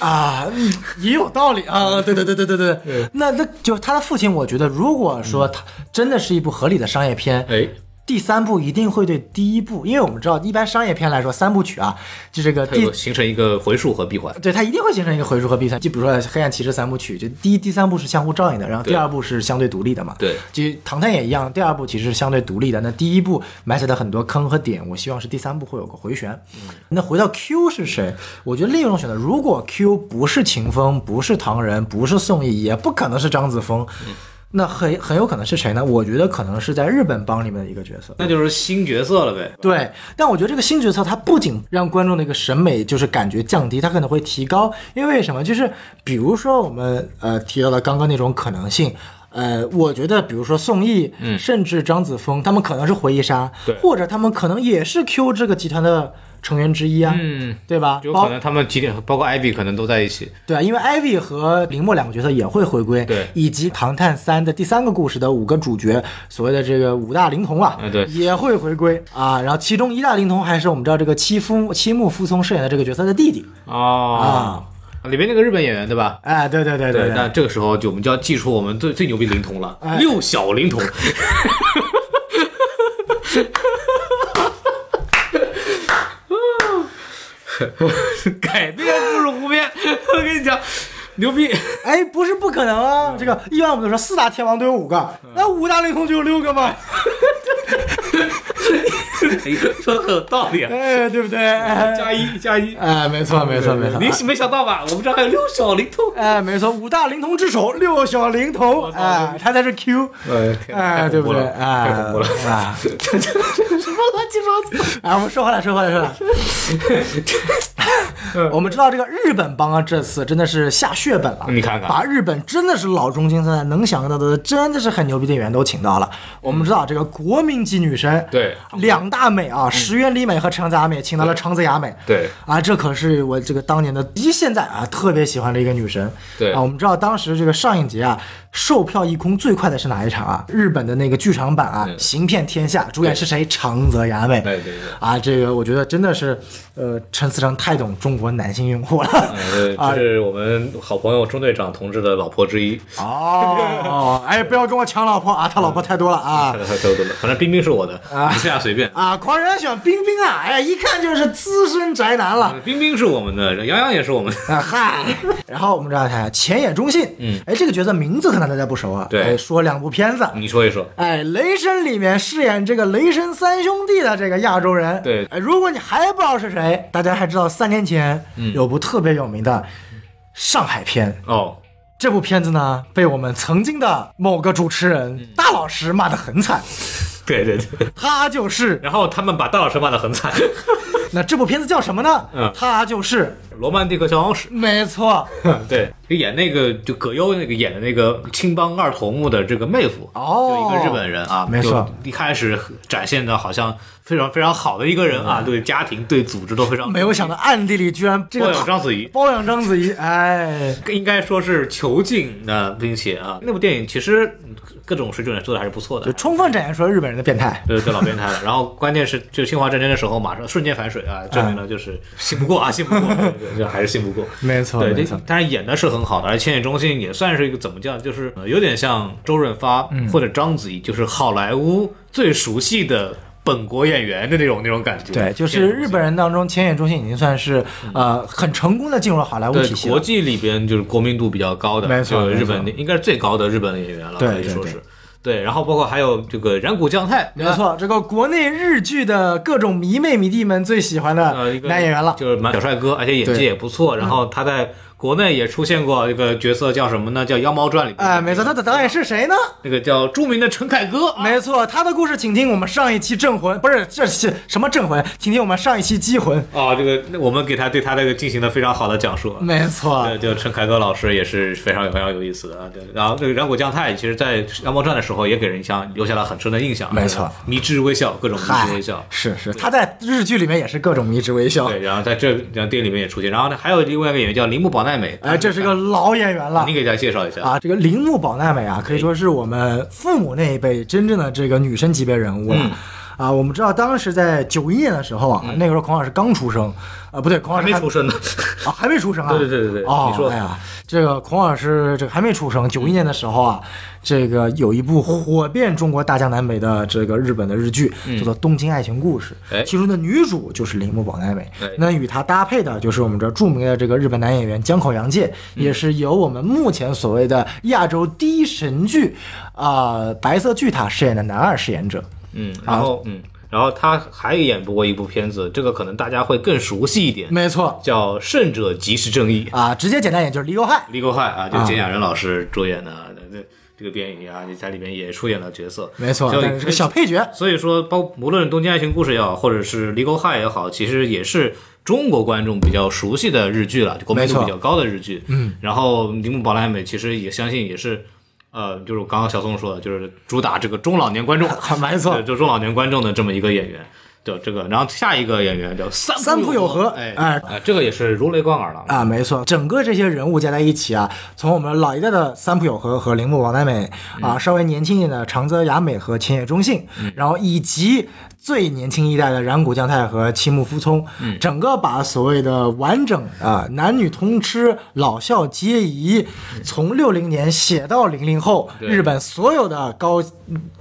Speaker 1: 啊，嗯也有道理啊。对对对对对对，那那就他的父亲，我觉得如果说他真的是一部合理的商业片，
Speaker 3: 哎，
Speaker 1: 第三部一定会对第一部，因为我们知道一般商业片来说，三部曲啊，就这个第
Speaker 3: 它有形成一个回数和闭环。
Speaker 1: 对，它一定会形成一个回数和闭环。就比如说《黑暗骑士》三部曲，就第一、第三部是相互照应的，然后第二部是相对独立的嘛。
Speaker 3: 对
Speaker 1: 就《唐探》也一样，第二部其实是相对独立的。那第一部埋下的很多坑和点，我希望是第三部会有个回旋。那回到 Q 是谁？我觉得另一种选择，如果 Q 不是秦风，不是唐人，不是宋轶，也不可能是张子枫。那很很有可能是谁呢？我觉得可能是在日本帮里面的一个角色。
Speaker 3: 那就是新角色了呗。
Speaker 1: 对，但我觉得这个新角色它不仅让观众的一个审美就是感觉降低，它可能会提高。因为为什么？就是比如说我们呃提到的刚刚那种可能性，呃，我觉得比如说宋轶，
Speaker 3: 嗯
Speaker 1: 甚至张子枫，他们可能是回忆杀
Speaker 3: 对，
Speaker 1: 或者他们可能也是 Q 这个集团的成员之一啊，
Speaker 3: 嗯，
Speaker 1: 对吧？包
Speaker 3: 有可能他们几点，包括艾比可能都在一起。
Speaker 1: 对啊，因为 Ivy 和林默两个角色也会回归，
Speaker 3: 对
Speaker 1: 以及《唐探三》的第三个故事的五个主角，所谓的这个五大灵童啊，
Speaker 3: 嗯对
Speaker 1: 也会回归啊。然后其中一大灵童还是我们知道这个七夫七木夫聪饰演的这个角色的弟弟
Speaker 3: 哦，里面那个日本演员对吧？
Speaker 1: 哎，对对对对
Speaker 3: 那这个时候就我们就要记出我们最最牛逼的灵童了，
Speaker 1: 哎
Speaker 3: 六小灵童。改变不如不变，我跟你讲，牛逼！
Speaker 1: 哎，不是不可能啊！这个一般我们都说四大天王都有五个，那五大灵童就有六个吗？
Speaker 3: 说的很有道理啊，
Speaker 1: 哎，对不对？哎，
Speaker 3: 加一加一，
Speaker 1: 哎没错没错没错。
Speaker 3: 你没想到吧？我们这还有六小龄童。
Speaker 1: 哎，没错，五大龄童之首，六小龄童，哎，他才是 Q，哎，对不对？哎，
Speaker 3: 太恐怖了！
Speaker 1: 哎，
Speaker 3: 什么乱七八糟？
Speaker 1: 哎，我们说回来，说回来，说回来。我们知道这个日本帮啊，这次真的是下血本了。
Speaker 3: 你看看
Speaker 1: 把日本真的是老中青三代能想到的，真的是很牛逼的演员都请到了。我们知道这个国民级女神，
Speaker 3: 对
Speaker 1: 两大美啊，石原里美和长泽雅美，请到了长泽雅美。
Speaker 3: 对
Speaker 1: 啊，这可是我这个当年的，以及现在啊特别喜欢的一个女神。
Speaker 3: 对
Speaker 1: 啊，我们知道当时这个上影节啊，售票一空最快的是哪一场啊？日本的那个剧场版啊，行骗天下》，主演是谁？长泽雅美。
Speaker 3: 对对对
Speaker 1: 啊，这个我觉得真的是，呃，陈思诚太懂中国男性用户了。
Speaker 3: 呃，这是我们好朋友中队长同志的老婆之一。
Speaker 1: 哦，哎，不要跟我抢老婆啊，他老婆太多了啊。
Speaker 3: 太多了，反正冰冰是我的，
Speaker 1: 啊
Speaker 3: 你现在随便。
Speaker 1: 啊，狂人选冰冰啊，哎呀，一看就是资深宅男了。
Speaker 3: 冰冰是我们的，杨洋也是我们的。
Speaker 1: 啊嗨，然后我们这样看前野中信，
Speaker 3: 嗯，
Speaker 1: 哎，这个角色名字可能大家不熟啊，
Speaker 3: 对。
Speaker 1: 哎说两部片子，
Speaker 3: 你说一说。
Speaker 1: 哎，雷神里面饰演这个雷神三兄弟的这个亚洲人，
Speaker 3: 对。
Speaker 1: 哎，如果你还不知道是谁，大家还知道三年前
Speaker 3: 嗯。
Speaker 1: 有部特别有名的上海片，
Speaker 3: 哦，
Speaker 1: 这部片子呢被我们曾经的某个主持
Speaker 3: 嗯。
Speaker 1: 人大老师骂得很惨，
Speaker 3: 对对对。
Speaker 1: 他就是
Speaker 3: 然后他们把大老师骂得很惨，
Speaker 1: 那这部片子叫什么呢？
Speaker 3: 嗯
Speaker 1: 他就是《
Speaker 3: 罗曼蒂克消亡史》。
Speaker 1: 没错，
Speaker 3: 对，就演那个就葛优那个演的那个青帮二头目的这个妹夫，
Speaker 1: 哦
Speaker 3: 就一个日本人啊，
Speaker 1: 没错，
Speaker 3: 一开始展现的好像非常非常好的一个人啊，对家庭对组织都非常
Speaker 1: 没有想到暗地里居然这
Speaker 3: 包养章子怡，
Speaker 1: 包养章子怡，哎，
Speaker 3: 应该说是囚禁的，并且啊，那部电影其实嗯各种水准做的还是不错的
Speaker 1: 就。充分展现出了日本人的变态。
Speaker 3: 对对，老变态了。然后关键是，就侵华战争的时候，马上瞬间反水啊，证明了就是信不过啊，信不过，对对这还是信不过。
Speaker 1: 没错
Speaker 3: 对，
Speaker 1: 没错
Speaker 3: 这当然演的是很好的，而且千野中信也算是一个怎么叫，就是呃有点像周润发
Speaker 1: 嗯
Speaker 3: 或者章子怡，就是好莱坞最熟悉的本国演员的那种那种感觉。
Speaker 1: 对，就是日本人当中，千野忠信已经算是呃很成功的进入了好莱坞体系了。
Speaker 3: 国际里边就是国民度比较高的，
Speaker 1: 没错
Speaker 3: 就是日本的应该是最高的日本的演员了，可以说是。对，然后包括还有这个染谷将太，
Speaker 1: 没错，这个国内日剧的各种迷妹迷弟们最喜欢
Speaker 3: 呃，
Speaker 1: 的男演员了。
Speaker 3: 就是蛮小帅哥，而且演技也不错。然后他在国内也出现过一个角色，叫什么呢？叫《妖猫传》里边。
Speaker 1: 哎，没错，他的导演是谁呢？
Speaker 3: 那个叫著名的陈凯歌。啊
Speaker 1: 没错，他的故事，请听我们上一期《镇魂》，不是这是什么《镇魂》，请听我们上一期《机魂》。
Speaker 3: 啊，这个那我们给他对他这个进行了非常好的讲述。
Speaker 1: 没错，
Speaker 3: 对，就陈凯歌老师也是非常非常有意思的啊。对，然后这个染谷将太，其实在《妖猫传》的时候也给人像留下了很深的印象。
Speaker 1: 没错，
Speaker 3: 迷之微笑，各种迷之微笑。
Speaker 1: 是是，他在日剧里面也是各种迷之微笑。
Speaker 3: 对，然后在这然后电影里面也出现。然后呢，还有另外一个演员叫铃木保奈美。
Speaker 1: 哎，这是个老演员了
Speaker 3: 你。给大家介绍一下。
Speaker 1: 啊，这个铃木保奈美啊，可以说是我们父母那一辈真正的这个女神级别人物了。
Speaker 3: 嗯
Speaker 1: 啊，我们知道当时在九一年的时候啊，那个时候孔老师刚出生，啊，不对，孔老师
Speaker 3: 还没出生呢。
Speaker 1: 啊，还没出生啊。
Speaker 3: 对对对对对
Speaker 1: 哦，
Speaker 3: 你说
Speaker 1: 哎呀，这个孔老师这个还没出生，九一年的时候啊，这个有一部火遍中国大江南北的这个日本的日剧，叫做《东京爱情故事》，其中的女主就是铃木保奈美
Speaker 3: 哎，
Speaker 1: 那与她搭配的就是我们这著名的这个日本男演员江口洋介，
Speaker 3: 嗯
Speaker 1: 也是由我们目前所谓的亚洲第一神剧啊、白色巨塔饰演的男二饰演者。
Speaker 3: 嗯，然后嗯，然后他还演过一部片子，这个可能大家会更熟悉一点，
Speaker 1: 没错
Speaker 3: 叫《胜者即是正义》。
Speaker 1: 啊，直接简单点就是离沟害。
Speaker 3: 离国害啊，就简雅人老师主演的这这个电影啊，你在里面也出演了角色。
Speaker 1: 没错，
Speaker 3: 所以
Speaker 1: 但是这个小配角。
Speaker 3: 所以说，包无论《东京爱情故事》也好，或者是《离沟害》也好，其实也是中国观众比较熟悉的日剧了，就国民度比较高的日剧。嗯，然后铃木保奈美其实也相信也是呃，就是刚刚小宋说的，就是主打这个中老年观众，
Speaker 1: 没错
Speaker 3: 就中老年观众的这么一个演员。对这个，然后下一个演员叫三
Speaker 1: 三浦友和
Speaker 3: 哎
Speaker 1: 哎
Speaker 3: 哎，这个也是如雷贯耳了。
Speaker 1: 啊，没错，整个这些人物加在一起啊，从我们老一代的三浦友和和铃木王奈美啊，稍微年轻一点的长泽雅美和千叶忠信，然后以及最年轻一代的染谷将太和青木夫聪，整个把所谓的完整啊男女通吃、老少皆宜，从六零年写到零零后，日本所有的高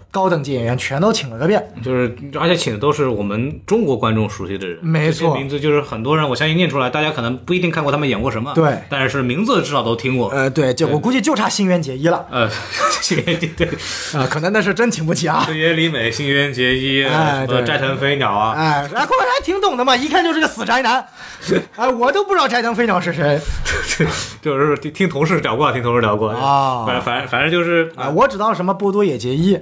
Speaker 1: 高等级演员全都请了个遍。
Speaker 3: 就是，而且请的都是我们中国观众熟悉的人，
Speaker 1: 没错。
Speaker 3: 名字就是很多人，我相信念出来，大家可能不一定看过他们演过什么，
Speaker 1: 对。
Speaker 3: 但是名字至少都听过。
Speaker 1: 呃，对，就我估计就差新垣结衣了，
Speaker 3: 呃，新垣结对，
Speaker 1: 啊、可能那是真请不起啊。
Speaker 3: 对野里美、新垣结衣、
Speaker 1: 哎对。
Speaker 3: 呃斋藤飞鸟啊，
Speaker 1: 哎，哎，果然还挺懂的嘛，一看就是个死宅男。哎，我都不知道斋藤飞鸟是谁。
Speaker 3: 就是听听同事聊过，听同事聊过。
Speaker 1: 啊
Speaker 3: 反正反正反正就是
Speaker 1: 啊，我只知道什么波多野结衣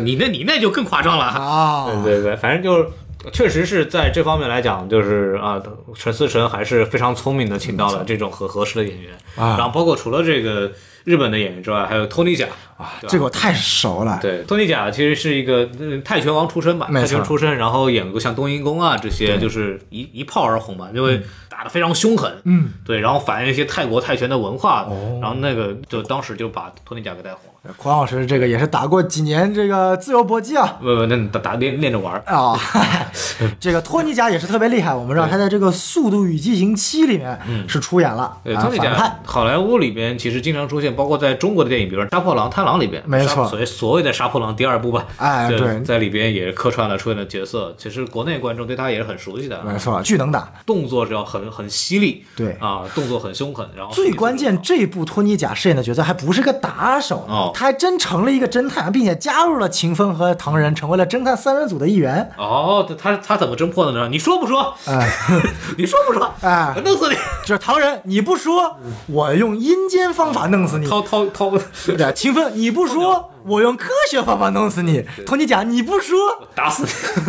Speaker 3: 你那你那就更夸张了。
Speaker 1: 啊。
Speaker 3: 对对对，反正就是。确实是在这方面来讲，就是啊，陈思诚还是非常聪明的，请到了这种很合适的演员
Speaker 1: 啊
Speaker 3: 然后包括除了这个日本的演员之外，还有托尼贾啊，对
Speaker 1: 这个我太熟了。
Speaker 3: 对，托尼贾其实是一个呃泰拳王出身吧，泰拳出身，然后演过像冬阴功啊这些，就是一一炮而红嘛，因为打得非常凶狠，
Speaker 1: 嗯，
Speaker 3: 对，然后反映一些泰国泰拳的文化，
Speaker 1: 哦
Speaker 3: 然后那个就当时就把托尼贾给带火了。
Speaker 1: 孔老师这个也是打过几年这个自由搏击啊。
Speaker 3: 不不，那打打练练着玩儿。
Speaker 1: 啊、这个托尼贾也是特别厉害。我们知道他在这个《速度与激情七》里面是出演了，
Speaker 3: 对，
Speaker 1: 啊
Speaker 3: 托尼贾
Speaker 1: 反派。
Speaker 3: 好莱坞里边其实经常出现，包括在中国的电影，比如说《杀破狼》《贪狼》里边，
Speaker 1: 没错
Speaker 3: 所谓所谓的《杀破狼》第二部吧，
Speaker 1: 哎对
Speaker 3: 在里边也客串了出演的角色。其实国内观众对他也是很熟悉的，
Speaker 1: 没错，巨能打。
Speaker 3: 动作是要很很犀利，
Speaker 1: 对
Speaker 3: 啊，动作很凶狠，然后
Speaker 1: 最关键，这部托尼贾饰演的角色还不是个打手，
Speaker 3: 哦
Speaker 1: 他还真成了一个侦探，并且加入了秦风和唐人，成为了侦探三人组的一员。
Speaker 3: 哦，他他怎么侦破的呢？你说不说？
Speaker 1: 哎
Speaker 3: 你说不说？
Speaker 1: 哎
Speaker 3: 我弄死你！
Speaker 1: 就是唐人，你不说，我用阴间方法弄死你。
Speaker 3: 掏掏掏，
Speaker 1: 对，秦风，你不说，我用科学方法弄死你。同你讲，你不说，
Speaker 3: 打死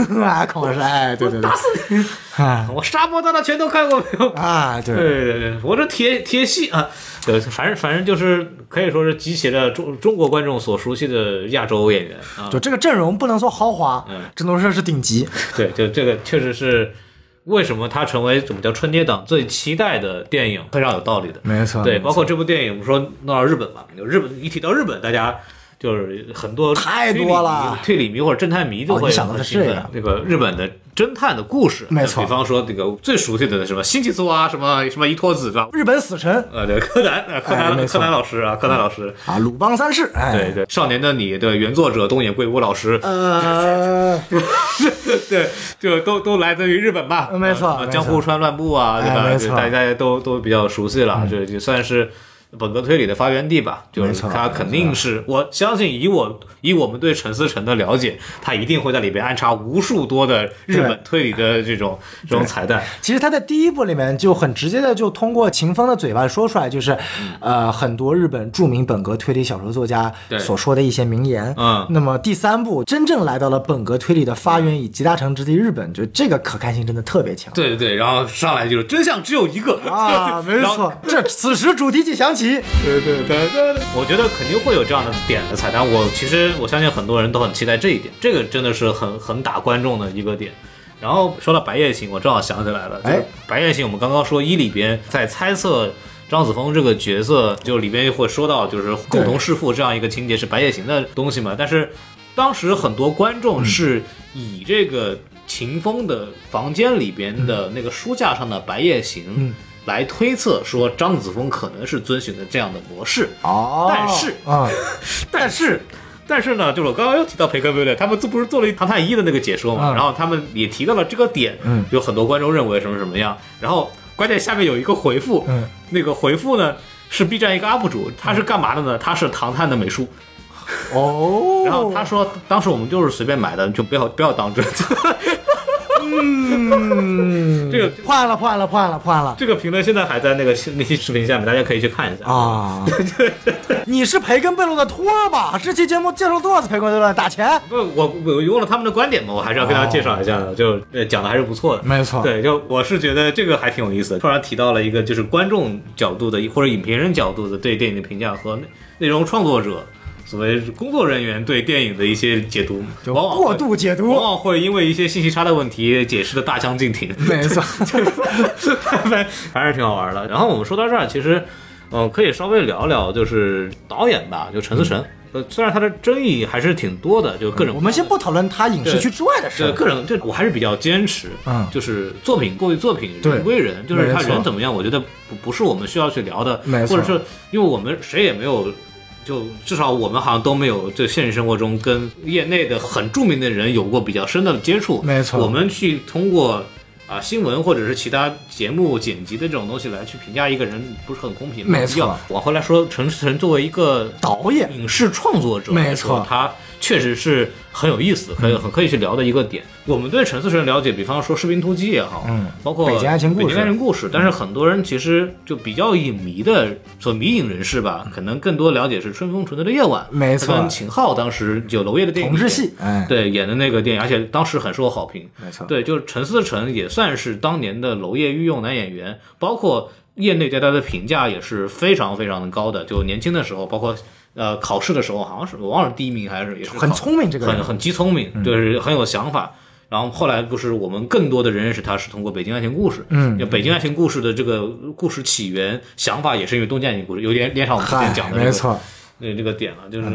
Speaker 3: 你！
Speaker 1: 啊，孔老师，哎，对对对
Speaker 3: 打，死你！
Speaker 1: 啊，
Speaker 3: 我杀破大的全都看过没有？
Speaker 1: 啊，对，
Speaker 3: 对对对，我这铁铁戏啊，对，反正反正就是可以说是集齐了中中国观众所熟悉的亚洲演员啊。
Speaker 1: 就这个阵容不能说豪华
Speaker 3: 嗯，
Speaker 1: 只能说是顶级。
Speaker 3: 对，就这个确实是为什么它成为怎么叫春节档最期待的电影，非常有道理的。
Speaker 1: 没错
Speaker 3: 对，包括这部电影，我们说弄到日本嘛，就日本一提到日本，大家就是很多
Speaker 1: 太多了。
Speaker 3: 推理迷或者侦探迷就会
Speaker 1: 想的
Speaker 3: 很兴奋。
Speaker 1: 是这个
Speaker 3: 这个日本的侦探的故事，
Speaker 1: 没错。
Speaker 3: 比方说这个最熟悉的什么新吉苏啊，什么什么一托子是吧？
Speaker 1: 日本死神。
Speaker 3: 呃，对，柯南，呃柯南，
Speaker 1: 哎
Speaker 3: 柯南老师啊，柯南老师，
Speaker 1: 啊，鲁邦三世，哎，
Speaker 3: 对对，少年的你的原作者东野圭吾老师，
Speaker 1: 呃，
Speaker 3: 对，就都都来自于日本吧？
Speaker 1: 没错
Speaker 3: 江户川乱步啊，对吧？
Speaker 1: 哎没错。嗯
Speaker 3: 就大家都都比较熟悉了，这也算是。本格推理的发源地吧，就是他肯定是我相信以我以我们对陈思诚的了解，他一定会在里边安插无数多的日本推理的这种这种彩蛋。
Speaker 1: 其实他在第一部里面就很直接的就通过秦风的嘴巴说出来，就是，呃，很多日本著名本格推理小说作家所说的一些名言。
Speaker 3: 嗯。
Speaker 1: 那么第三部真正来到了本格推理的发源以集大成之地日本，就这个可看性真的特别强。
Speaker 3: 对对对，然后上来就是真相只有一个。
Speaker 1: 啊，没错，这此时主题曲响起，
Speaker 3: 对对对对对，我觉得肯定会有这样的点的彩蛋。我其实我相信很多人都很期待这一点，这个真的是很很打观众的一个点。然后说到白夜行，我正好想起来了，
Speaker 1: 哎，
Speaker 3: 白夜行我们刚刚说一里边在猜测张子枫这个角色，就里边会说到就是共同弑父这样一个情节是白夜行的东西嘛，但是当时很多观众是以这个秦风的房间里边的那个书架上的白夜行。
Speaker 1: 嗯
Speaker 3: 来推测说张子枫可能是遵循的这样的模式，
Speaker 1: 哦，
Speaker 3: 但是
Speaker 1: 啊，
Speaker 3: 但是，但是呢，就是我刚刚又提到培根对不对？他们这不是做了一唐探一的那个解说嘛，
Speaker 1: 嗯
Speaker 3: 然后他们也提到了这个点，
Speaker 1: 嗯
Speaker 3: 有很多观众认为什么什么样，然后关键下面有一个回复，
Speaker 1: 嗯
Speaker 3: 那个回复呢是 B 站一个 UP 主，他是干嘛的呢？他是唐探的美术，
Speaker 1: 哦，
Speaker 3: 然后他说当时我们就是随便买的，就不要不要当真。
Speaker 1: 嗯，
Speaker 3: 这个
Speaker 1: 破案了，破案了，破案了，破案了。
Speaker 3: 这个评论现在还在那个那期视频下面，大家可以去看一下。
Speaker 1: 啊，你是培根贝洛的托儿吧？这期节目介绍多少次培根贝洛打钱？
Speaker 3: 不，我我用了他们的观点嘛，我还是要跟大家介绍一下的，就呃讲的还是不错的。
Speaker 1: 没错
Speaker 3: 对，就我是觉得这个还挺有意思的。突然提到了一个就是观众角度的或者影评人角度的对电影的评价和内内容创作者所谓工作人员对电影的一些解读，
Speaker 1: 就
Speaker 3: 往往
Speaker 1: 过度解读，
Speaker 3: 往往会因为一些信息差的问题解释的大相径庭。
Speaker 1: 没错，
Speaker 3: 反反正挺好玩的。然后我们说到这儿，其实，呃，可以稍微聊聊，就是导演吧，就陈思诚。呃，虽然他的争议还是挺多的，就各种
Speaker 1: 我们先不讨论他影视剧之外的事
Speaker 3: 对，个人，这我还是比较坚持，
Speaker 1: 嗯。
Speaker 3: 就是作品过于作品，人归人，就是他人怎么样，我觉得不不是我们需要去聊的，
Speaker 1: 没错。
Speaker 3: 或者是因为我们谁也没有，就至少我们好像都没有，就现实生活中跟业内的很著名的人有过比较深的接触，
Speaker 1: 没错
Speaker 3: 我们去通过。啊，新闻或者是其他节目剪辑的这种东西来去评价一个人，不是很公平。
Speaker 1: 没错
Speaker 3: 要往回来说，陈思诚作为一个
Speaker 1: 导演
Speaker 3: 影视创作者
Speaker 1: 没错
Speaker 3: 他确实是很有意思，很很可以去聊的一个点。我们对陈思诚了解，比方说《士兵突击》也好，
Speaker 1: 嗯。
Speaker 3: 包括
Speaker 1: 北京爱情故事。
Speaker 3: 北京爱情故事，但是很多人其实就比较影迷的，说迷影人士吧，可能更多了解是《春风纯粹的夜晚》，
Speaker 1: 没错。
Speaker 3: 他跟秦昊当时有娄烨的电影
Speaker 1: 同志戏，哎，
Speaker 3: 对演的那个电影，而且当时很受好评。
Speaker 1: 没错，
Speaker 3: 对，就是陈思诚也算是当年的娄烨御用男演员，包括业内对他的评价也是非常非常的高的。就年轻的时候，包括呃考试的时候，好像是我忘了第一名还是也是
Speaker 1: 很聪明这个
Speaker 3: 很很极聪明，就是很有想法。然后后来不是我们更多的人认识他是通过《北京爱情故事》，
Speaker 1: 嗯
Speaker 3: 就《北京爱情故事》的这个故事起源想法也是因为《东京爱情故事》，有点连上我们之前
Speaker 1: 嗨
Speaker 3: 讲的、这个、
Speaker 1: 没错，
Speaker 3: 那这个点了，就是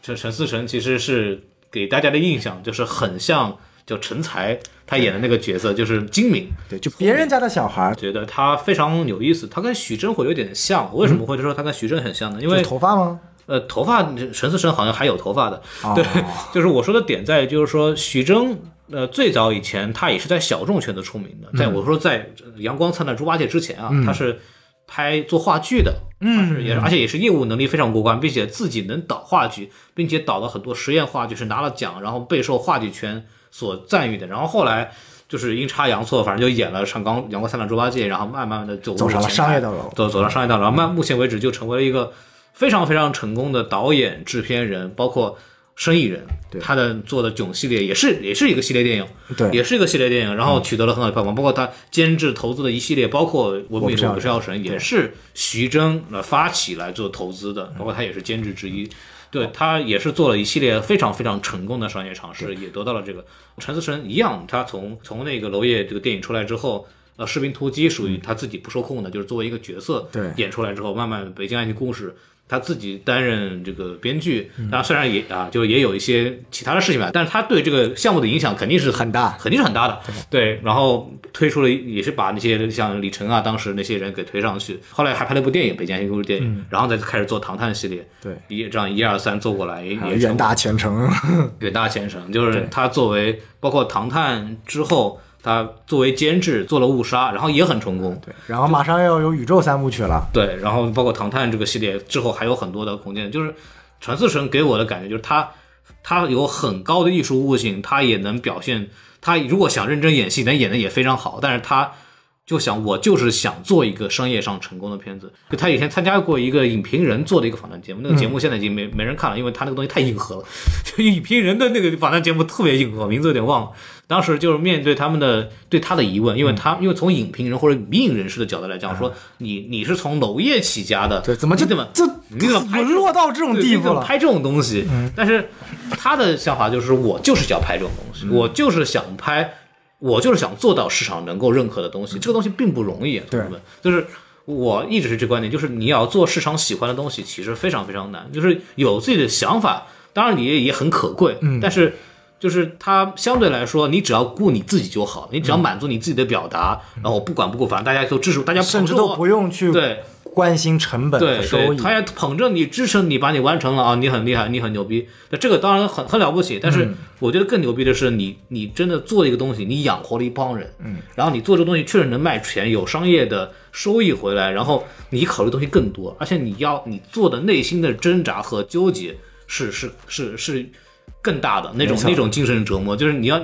Speaker 3: 陈陈思诚其实是给大家的印象就是很像叫陈才他演的那个角色，就是精明，
Speaker 1: 对，就别人家的小孩，
Speaker 3: 觉得他非常有意思，他跟许峥会有点像。为什么会说他跟许峥很像呢？因为
Speaker 1: 头发吗？
Speaker 3: 呃，头发陈思诚好像还有头发的，
Speaker 1: 哦。
Speaker 3: 对，就是我说的点在于就是说许峥。呃，最早以前他也是在小众圈子出名的，在我说在《阳光灿烂猪八戒》之前啊，他是拍做话剧的，嗯，是也是而且也是业务能力非常过关，并且自己能导话剧，并且导了很多实验话剧，是拿了奖，然后备受话剧圈所赞誉的。然后后来就是阴差阳错，反正就演了《上刚阳光灿烂猪八戒》，然后慢慢的就
Speaker 1: 走上了商业道路。
Speaker 3: 走走上商业道路，然后慢目前为止就成为了一个非常非常成功的导演、制片人，包括生意人。
Speaker 1: 对
Speaker 3: 他的做的囧系列也是也是一个系列电影，
Speaker 1: 对
Speaker 3: 也是一个系列电影，然后取得了很好的票房。包括他监制投资的一系列，包括《文明的
Speaker 1: 我不是药
Speaker 3: 我不是药神》，也是徐峥呃发起来做投资的，包括他也是监制之一。对他也是做了一系列非常非常成功的商业尝试，也得到了这个陈思诚一样，他从从那个娄烨这个电影出来之后，呃，《士兵突击》属于他自己不受控的，就是作为一个角色，
Speaker 1: 对
Speaker 3: 演出来之后，慢慢《北京爱情故事》。他自己担任这个编剧，当然虽然也啊，就也有一些其他的事情吧，但是他对这个项目的影响肯定是
Speaker 1: 很大
Speaker 3: 肯定是很大的。对，然后推出了也是把那些像李晨啊，当时那些人给推上去，后来还拍了部电影《北京爱情故事》电影，然后再开始做《唐探》系列，
Speaker 1: 对，
Speaker 3: 一这样一二三做过来也也
Speaker 1: 远大前程，
Speaker 3: 远大前程，就是他作为包括《唐探》之后，他作为监制做了《误杀》，然后也很成功。
Speaker 1: 对，然后马上要有宇宙三部曲了，
Speaker 3: 对，然后包括《唐探》这个系列之后还有很多的空间，就是陈思诚给我的感觉就是他他有很高的艺术悟性，他也能表现，他如果想认真演戏，能演的也非常好，但是他。就想我就是想做一个商业上成功的片子。就他以前参加过一个影评人做的一个访谈节目，那个节目现在已经没、没人看了，因为他那个东西太硬核了。就影评人的那个访谈节目特别硬核，名字有点忘了。当时就是面对他们的对他的疑问，因为他、因为从影评人或者迷影人士的角度来讲，说你你是从娄烨起家的，
Speaker 1: 对，怎么就
Speaker 3: 你怎么
Speaker 1: 这
Speaker 3: 你怎么
Speaker 1: 沦落到这种地步了？
Speaker 3: 拍这种东西？但是他的想法就是，我就是想拍这种东西，我就是想拍，我就是想做到市场能够认可的东西。这个东西并不容易，同志们，就是。我一直是这观点，就是你要做市场喜欢的东西，其实非常非常难。就是有自己的想法，当然你也也很可贵，嗯，但是就是它相对来说，你只要顾你自己就好，你只要满足你自己的表达，然后不管不顾，反正大家都支持，大家
Speaker 1: 甚至都不用去
Speaker 3: 对
Speaker 1: 关心成本
Speaker 3: 对
Speaker 1: 和收益。
Speaker 3: 他也捧着你，支持你，把你完成了啊，你很厉害，你很牛逼。那这个当然很很了不起，但
Speaker 1: 嗯
Speaker 3: 是我觉得更牛逼的是你，你真的做一个东西，你养活了一帮人，嗯，然后你做这个东西确实能卖钱，有商业的收益回来，然后你考虑的东西更多，而且你要你做的内心的挣扎和纠结是是是是。更大的那种那种精神折磨，就是你要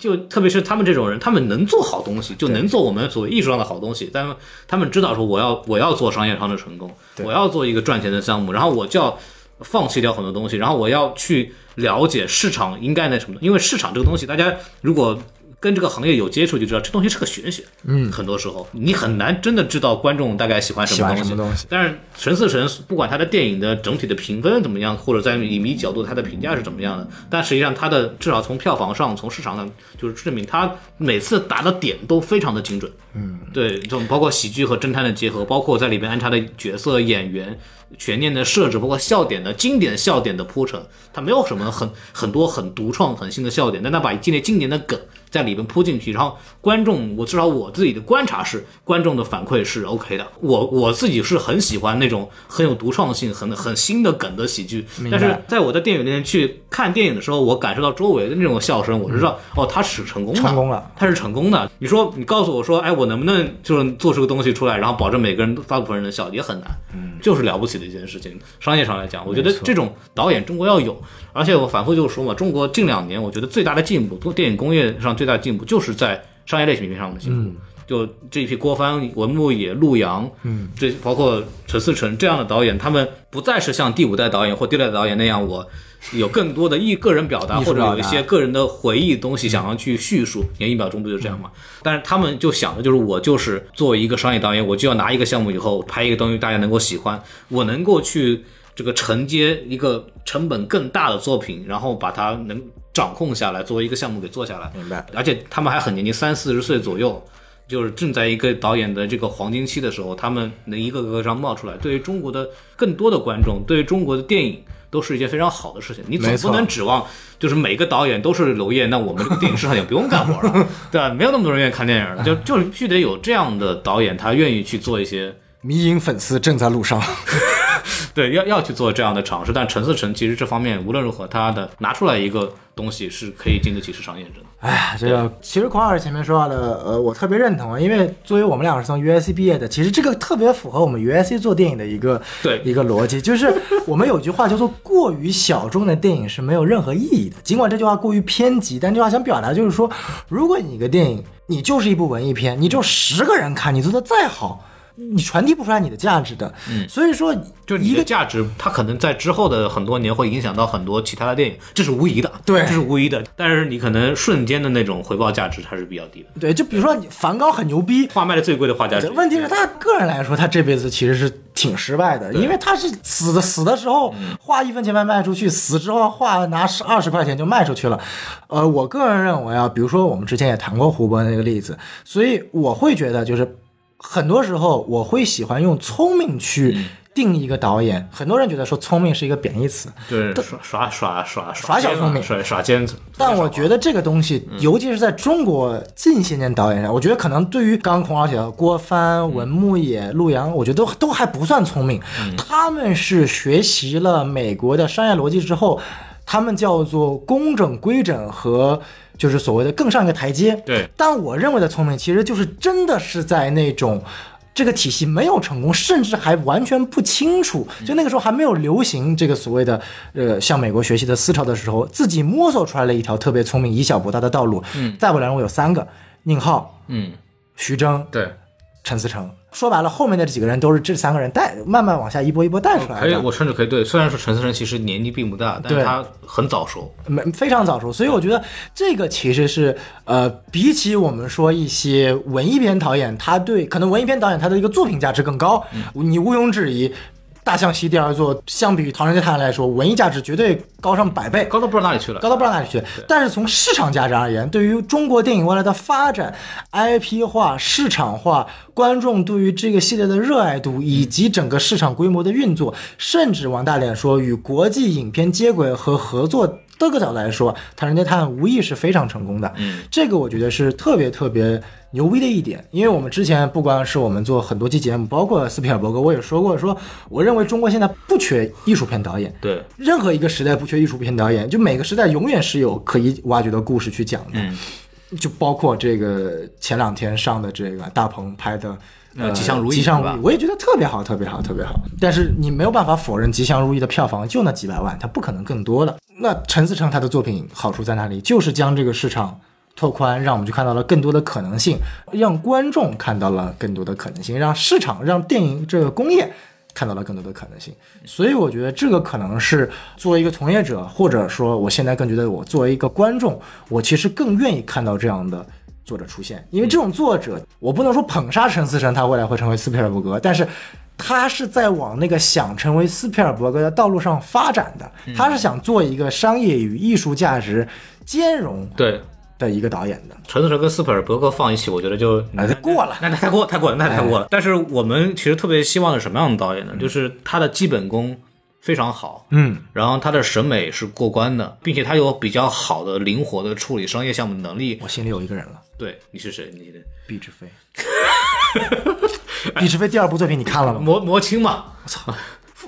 Speaker 3: 就特别是他们这种人，他们能做好东西，就能做我们所谓艺术上的好东西，但他们知道说我要我要做商业上的成功，我要做一个赚钱的项目，然后我就要放弃掉很多东西，然后我要去了解市场应该那什么，因为市场这个东西，大家如果跟这个行业有接触就知道，这东西是个玄学。嗯，很多时候你很难真的知道观众大概喜欢什么东西。
Speaker 1: 什么东西
Speaker 3: 但是陈思诚不管他的电影的整体的评分怎么样，或者在影迷角度他的评价是怎么样的，但实际上他的至少从票房上、从市场上，就是证明他每次打的点都非常的精准。嗯，对，这种包括喜剧和侦探的结合，包括在里边安插的角色、演员。悬念的设置，包括笑点的经典笑点的铺陈，它没有什么很很多很独创、很新的笑点，但它把今年经典的梗在里边铺进去，然后观众，我至少我自己的观察是，观众的反馈是 OK 的。我我自己是很喜欢那种很有独创性、很很新的梗的喜剧，但是在我在电影院去看电影的时候，我感受到周围的那种笑声，我知道、哦，他是成功的，
Speaker 1: 成功了，
Speaker 3: 他是成功的。你说你告诉我说，哎，我能不能就是做出个东西出来，然后保证每个人都大部分人能笑，也很难，嗯，就是了不起的一件事情。商业上来讲，我觉得这种导演中国要有，而且我反复就说嘛，中国近两年我觉得最大的进步，做电影工业上最大的进步，就是在商业类型片上的进步。就这一批郭帆、文牧野、陆阳，嗯，这包括陈思诚这样的导演，他们不再是像第五代导演或第六代导演那样，我有更多的艺个人表达，或者有一些个人的回忆东西想要去叙述。你看一秒钟不就这样吗？但是他们就想的就是，我就是作为一个商业导演，我就要拿一个项目以后拍一个东西，大家能够喜欢，我能够去这个承接一个成本更大的作品，然后把它能掌控下来，作为一个项目给做下来。
Speaker 1: 明白？
Speaker 3: 而且他们还很年轻，三四十岁左右，就是正在一个导演的这个黄金期的时候，他们能一个个这样冒出来，对于中国的更多的观众，对于中国的电影。都是一件非常好的事情，你总不能指望就是每个导演都是娄烨，那我们这个电影市场也不用干活了，对吧？没有那么多人愿意看电影了，就就是必须得有这样的导演，他愿意去做一些
Speaker 1: 迷影粉丝正在路上。
Speaker 3: 对，要要去做这样的尝试。但陈思诚其实这方面无论如何，他的拿出来一个东西是可以经得起市场验证的。
Speaker 1: 哎呀，这个其实孔老师前面说到的，呃，我特别认同啊，因为作为我们俩是从 USC 毕业的，其实这个特别符合我们 USC 做电影的一个
Speaker 3: 对
Speaker 1: 一个逻辑，就是我们有句话叫做“过于小众的电影是没有任何意义的”。尽管这句话过于偏激，但这句话想表达就是说，如果你一个电影你就是一部文艺片，你只有十个人看，你做的再好，你传递不出来你的价值的。嗯，所以说
Speaker 3: 就你
Speaker 1: 一个
Speaker 3: 的价值，它可能在之后的很多年会影响到很多其他的电影，这是无疑的，
Speaker 1: 对
Speaker 3: 这是无疑的。但是你可能瞬间的那种回报价值它是比较低的。
Speaker 1: 对，就比如说你梵高很牛逼，
Speaker 3: 画卖的最贵的画家
Speaker 1: 问题是他个人来说，他这辈子其实是挺失败的，因为他是死的死的时候画一分钱没卖出去，死之后画拿十二十块钱就卖出去了。呃，我个人认为啊，比如说我们之前也谈过胡波那个例子，所以我会觉得就是很多时候我会喜欢用聪明去定义一个导演。很多人觉得说聪明是一个贬义词，
Speaker 3: 对耍耍耍耍
Speaker 1: 小聪明
Speaker 3: 耍耍尖子。
Speaker 1: 但我觉得这个东西，尤其是在中国近些年导演上，我觉得可能对于刚刚孔老师提到的郭帆、文牧野、陆阳，我觉得都都还不算聪明。他们是学习了美国的商业逻辑之后，他们叫做工整规整和就是所谓的更上一个台阶。
Speaker 3: 对，
Speaker 1: 但我认为的聪明，其实就是真的是在那种。这个体系没有成功，甚至还完全不清楚。就那个时候还没有流行这个所谓的呃向美国学习的思潮的时候，自己摸索出来了一条特别聪明、以小博大的道路。
Speaker 3: 嗯，
Speaker 1: 再不然我有三个：宁浩、
Speaker 3: 嗯，
Speaker 1: 徐峥、
Speaker 3: 对，
Speaker 1: 陈思诚。说白了，后面的几个人都是这三个人带慢慢往下一波一波带出来
Speaker 3: 可以，
Speaker 1: 的。
Speaker 3: 我甚至可以对。虽然说陈思诚其实年纪并不大，但是他很早熟。
Speaker 1: 没非常早熟，所以我觉得这个其实是呃，比起我们说一些文艺片导演，他对可能文艺片导演他的一个作品价值更高，你毋庸置疑。大象席第二座，相比于《唐人街探案》来说，文艺价值绝对高上百倍。
Speaker 3: 高到不知道哪里去了。
Speaker 1: 高到不知道哪里去。但是从市场价值而言，对于中国电影未来的发展、IP 化、市场化、观众对于这个系列的热爱度，以及整个市场规模的运作，甚至王大脸说与国际影片接轨和合作。这个角度来说，《唐人街探案》无疑是非常成功的。
Speaker 3: 嗯，
Speaker 1: 这个我觉得是特别特别牛逼的一点，因为我们之前不光是我们做很多期节目，包括斯皮尔伯格，我也说过，说我认为中国现在不缺艺术片导演，
Speaker 3: 对，
Speaker 1: 任何一个时代不缺艺术片导演，就每个时代永远是有可以挖掘的故事去讲的。
Speaker 3: 嗯，
Speaker 1: 就包括这个前两天上的这个大鹏拍的。
Speaker 3: 呃吉祥如意
Speaker 1: 吉祥如意，我也觉得特别好，特别好，特别好。但是你没有办法否认，吉祥如意的票房就那几百万，它不可能更多的。那陈思诚他的作品好处在哪里？就是将这个市场拓宽，让我们去看到了更多的可能性，让观众看到了更多的可能性，让市场，让电影这个工业看到了更多的可能性。所以我觉得这个可能是作为一个从业者，或者说我现在更觉得我作为一个观众，我其实更愿意看到这样的。作者出现，因为这种作者，我不能说捧杀陈思诚，他未来会成为斯皮尔伯格，但是他是在往那个想成为斯皮尔伯格的道路上发展的，他是想做一个商业与艺术价值兼容
Speaker 3: 对，
Speaker 1: 的一个导演的。
Speaker 3: 陈思诚跟斯皮尔伯格放一起，我觉得就
Speaker 1: 那就过了。
Speaker 3: 那那太过太过了，那太过了。但是我们其实特别希望的是什么样的导演呢？就是他的基本功非常好，
Speaker 1: 嗯，
Speaker 3: 然后他的审美是过关的，并且他有比较好的灵活的处理商业项目的能力。
Speaker 1: 我心里有一个人了，
Speaker 3: 对，你是谁？你的
Speaker 1: 毕志飞。毕志飞第二部作品你看了吗？
Speaker 3: 魔魔青嘛？我操，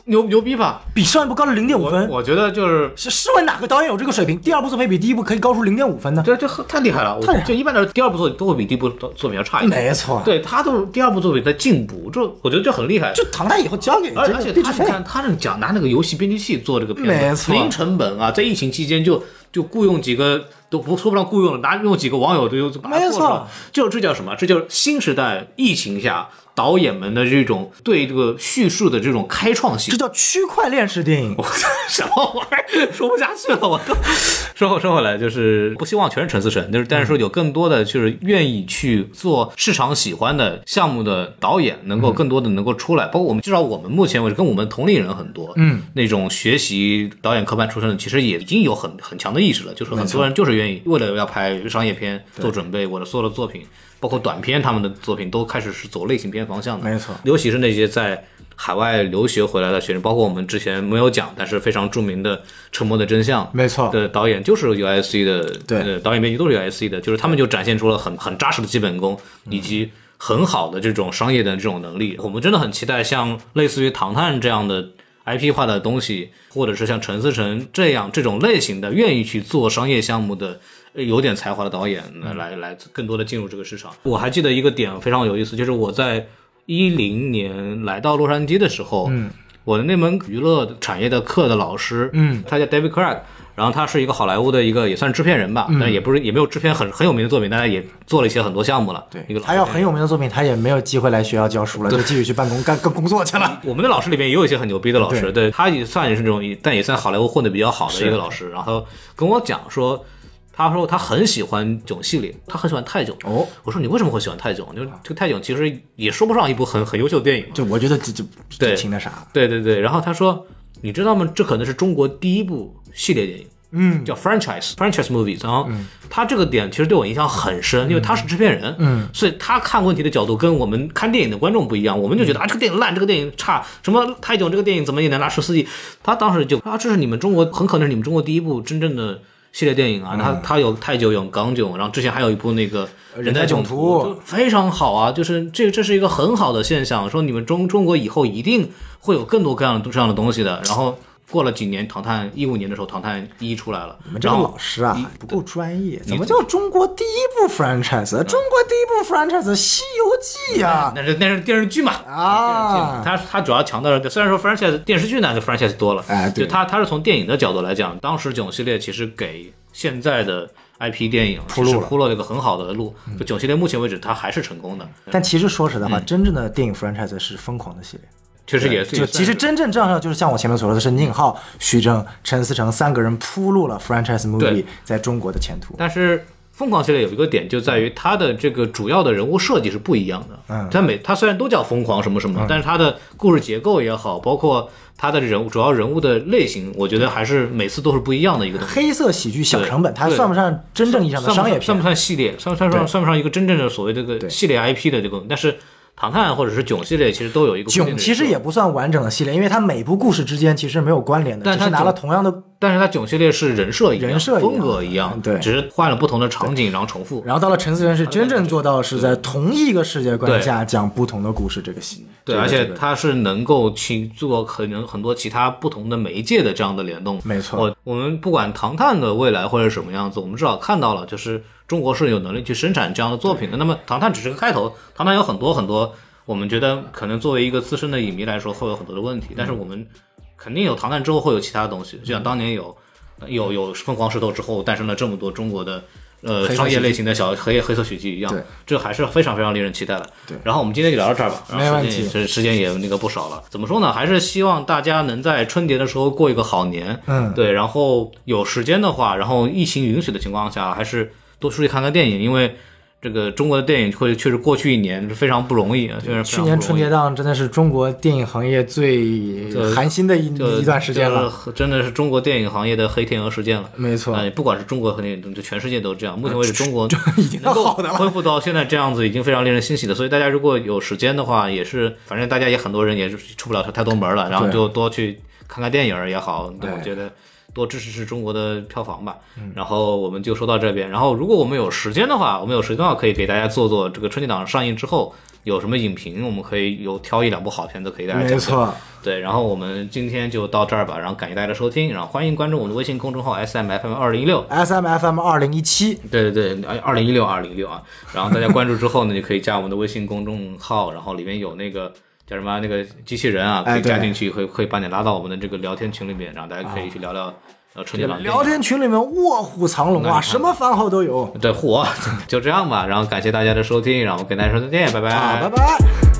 Speaker 3: 牛牛逼吧？
Speaker 1: 比上一部高了零点五分。
Speaker 3: 我觉得就是
Speaker 1: 是试问哪个导演有这个水平？第二部作品比第一部可以高出零点五分呢？
Speaker 3: 这这太厉害了，我
Speaker 1: 太
Speaker 3: 就一般的第二部作品都会比第一部作品要差一点。
Speaker 1: 没错，，
Speaker 3: 对他都是第二部作品在进步，这我觉得这很厉害。
Speaker 1: 就唐代以后交给这
Speaker 3: 而而且。他你看，他那个讲拿那个游戏编辑器做这个片子，
Speaker 1: 没错
Speaker 3: 零成本啊，在疫情期间就就雇佣几个都不说不上雇佣了，拿用几个网友就就把它
Speaker 1: 没
Speaker 3: 做出来，就这叫什么？这叫新时代疫情下导演们的这种对这个叙述的这种开创性
Speaker 1: 这。叫区块链式电影。
Speaker 3: 什么玩意儿？说不下去了，我都。说回说回来，就是不希望全是陈思诚，就是但是说有更多的就是愿意去做市场喜欢的项目的导演，能够更多的能够出来。包括我们至少我们目前为止跟我们同龄人很多，嗯，那种学习导演科班出身的，其实也已经有很很强的意识了，就是很多人就是愿意为了要拍商业片做准备，我的所有的作品。包括短片，他们的作品都开始是走类型片方向的，
Speaker 1: 没错
Speaker 3: 尤其是那些在海外留学回来的学生，包括我们之前没有讲，但是非常著名的《沉默的真相》
Speaker 1: 没错
Speaker 3: 的导演就是 USC 的，
Speaker 1: 对
Speaker 3: 呃导演编剧都是 USC 的，就是他们就展现出了很很扎实的基本功，以及很好的这种商业的这种能力。我们真的很期待像类似于《唐探》这样的 IP 化的东西，或者是像陈思诚这样这种类型的愿意去做商业项目的。呃有点才华的导演来来来更多的进入这个市场。我还记得一个点非常有意思，就是我在一零年来到洛杉矶的时候，嗯，我的那门娱乐产业的课的老师，
Speaker 1: 嗯，
Speaker 3: 他叫 David Craig，然后他是一个好莱坞的一个也算是制片人吧，但也不是也没有制片很很有名的作品，但他也做了一些很多项目了。对一个老
Speaker 1: 他要很有名的作品，他也没有机会来学校教书了，就继续去办公干 干工作去了。
Speaker 3: 我们的老师里面也有一些很牛逼的老师，
Speaker 1: 对
Speaker 3: 对他也算也是这种，但也算好莱坞混的比较好的一个老师。然后跟我讲说，他说他很喜欢囧系列，他很喜欢泰囧。
Speaker 1: 哦，
Speaker 3: 我说你为什么会喜欢泰囧？就这个泰囧其实也说不上一部很很优秀的电影。
Speaker 1: 就我觉得这这
Speaker 3: 对
Speaker 1: 这挺那啥。
Speaker 3: 对对对，然后他说，你知道吗？这可能是中国第一部系列电影。
Speaker 1: 嗯，
Speaker 3: 叫 franchise franchise movies，然后他这个点其实对我影响很深，因为他是制片人，
Speaker 1: 嗯，
Speaker 3: 所以他看问题的角度跟我们看电影的观众不一样，我们就觉得啊这个电影烂，这个电影差，什么泰囧这个电影怎么也能拿十四亿，他当时就啊这是你们中国很可能是你们中国第一部真正的系列电影啊，他他有泰囧有港囧，然后之前还有一部那个人在囧途，非常好啊，就是这这是一个很好的现象，说你们中中国以后一定会有更多各样的这样的东西的，然后。过了几年，《唐探》一五年的时候，《唐探一》出来了，
Speaker 1: 你们这个老师啊不够专业，怎么叫中国第一部 franchise？中国第一部 franchise《西游记》啊？
Speaker 3: 那是那是电视剧嘛。
Speaker 1: 啊！
Speaker 3: 他他主要强调的，虽然说 franchise 电视剧呢就 franchise 多了，
Speaker 1: 哎对。
Speaker 3: 就他他是从电影的角度来讲，当时囧系列其实给现在的 IP 电影
Speaker 1: 铺路了。
Speaker 3: 铺了一个很好的路。就囧系列目前为止它还是成功的，
Speaker 1: 但其实说实在
Speaker 3: 嗯。
Speaker 1: 话，真正的电影 franchise 是疯狂的系列。
Speaker 3: 确实也是
Speaker 1: 就其实真正这样，就是像我前面所说的，是宁浩、徐峥、陈思诚三个人铺路了 franchise movie 在中国的前途。
Speaker 3: 但是疯狂系列有一个点，就在于它的这个主要的人物设计是不一样的。
Speaker 1: 嗯
Speaker 3: 它每它虽然都叫疯狂什么什么，但是它的故事结构也好，包括它的人物主要人物的类型，我觉得还是每次都是不一样的一个东西。
Speaker 1: 黑色喜剧小成本，它算不上真正意义上的商业
Speaker 3: 算不算不
Speaker 1: 片。
Speaker 3: 算系列？算不算不算算不上一个真正的所谓这个系列 IP 的这个？但是唐探或者是囧系列其实都有一个
Speaker 1: 囧其实也不算完整的系列，因为它每部故事之间其实没有关联的，
Speaker 3: 但
Speaker 1: 是拿了同样的，
Speaker 3: 但是它囧系列是人设一样，
Speaker 1: 人设
Speaker 3: 风格一样，
Speaker 1: 对
Speaker 3: 只是换了不同的场景，然后重复。
Speaker 1: 然后到了陈思诚是真正做到是在同一个世界观下讲不同的故事，这个戏。
Speaker 3: 对，而且
Speaker 1: 这个
Speaker 3: 它是能够去做可能很多其他不同的媒介的这样的联动。
Speaker 1: 没错
Speaker 3: 我我们不管唐探的未来会是什么样子，我们至少看到了，就是中国是有能力去生产这样的作品的。那么唐探只是个开头，唐探有很多很多，我们觉得可能作为一个资深的影迷来说会有很多的问题，但是我们肯定有唐探之后会有其他的东西，就像当年有有有疯狂石头之后诞生了这么多中国的呃商业类型的小黑黑色喜剧一样，这还是非常非常令人期待的。
Speaker 5: 对
Speaker 3: 然后我们今天就聊到这儿吧，然后
Speaker 5: 没问题
Speaker 3: 时间时间也那个不少了。怎么说呢？还是希望大家能在春节的时候过一个好年。
Speaker 5: 嗯
Speaker 3: 对，然后有时间的话，然后疫情允许的情况下，还是多出去看看电影，因为这个中国的电影会确实过去一年是非常不容易啊，确实
Speaker 5: 去年春节档真的是中国电影行业最寒心的一
Speaker 3: 就
Speaker 5: 一段时间了。
Speaker 3: 真的是中国电影行业的黑天鹅事件了。
Speaker 5: 没错，
Speaker 3: 呃，不管是中国和电影就全世界都这样。目前为止，中国
Speaker 5: 已经
Speaker 3: 能够
Speaker 5: 好的
Speaker 3: 恢复到现在这样子，已经非常令人欣喜的。所以大家如果有时间的话，也是，反正大家也很多人也是出不了太多门了，然后就多去看看电影也好，对
Speaker 5: 哎
Speaker 3: 我觉得。多支持支持中国的票房吧，
Speaker 5: 嗯
Speaker 3: 然后我们就说到这边。然后，如果我们有时间的话，我们有时间的话，可以给大家做做这个春节档上映之后有什么影评，我们可以有挑一两部好片子可以大家。
Speaker 5: 没错，
Speaker 3: 对，然后我们今天就到这儿吧，然后感谢大家的收听，然后欢迎关注我们的微信公众号 S M F M 二零一六。
Speaker 5: S M F M 二零一七，
Speaker 3: 对对对，二零一六二零一六啊，然后大家关注之后呢，就可以加我们的微信公众号，然后里面有那个叫什么那个机器人啊，可以加进去，会会把你拉到我们的这个聊天群里面，然后大家可以去聊聊呃春节档
Speaker 5: 聊天群里面卧虎藏龙啊，什么番号都有。
Speaker 3: 对火，就这样吧，然后感谢大家的收听，然后跟大家说再见，拜拜，
Speaker 5: 啊，拜拜。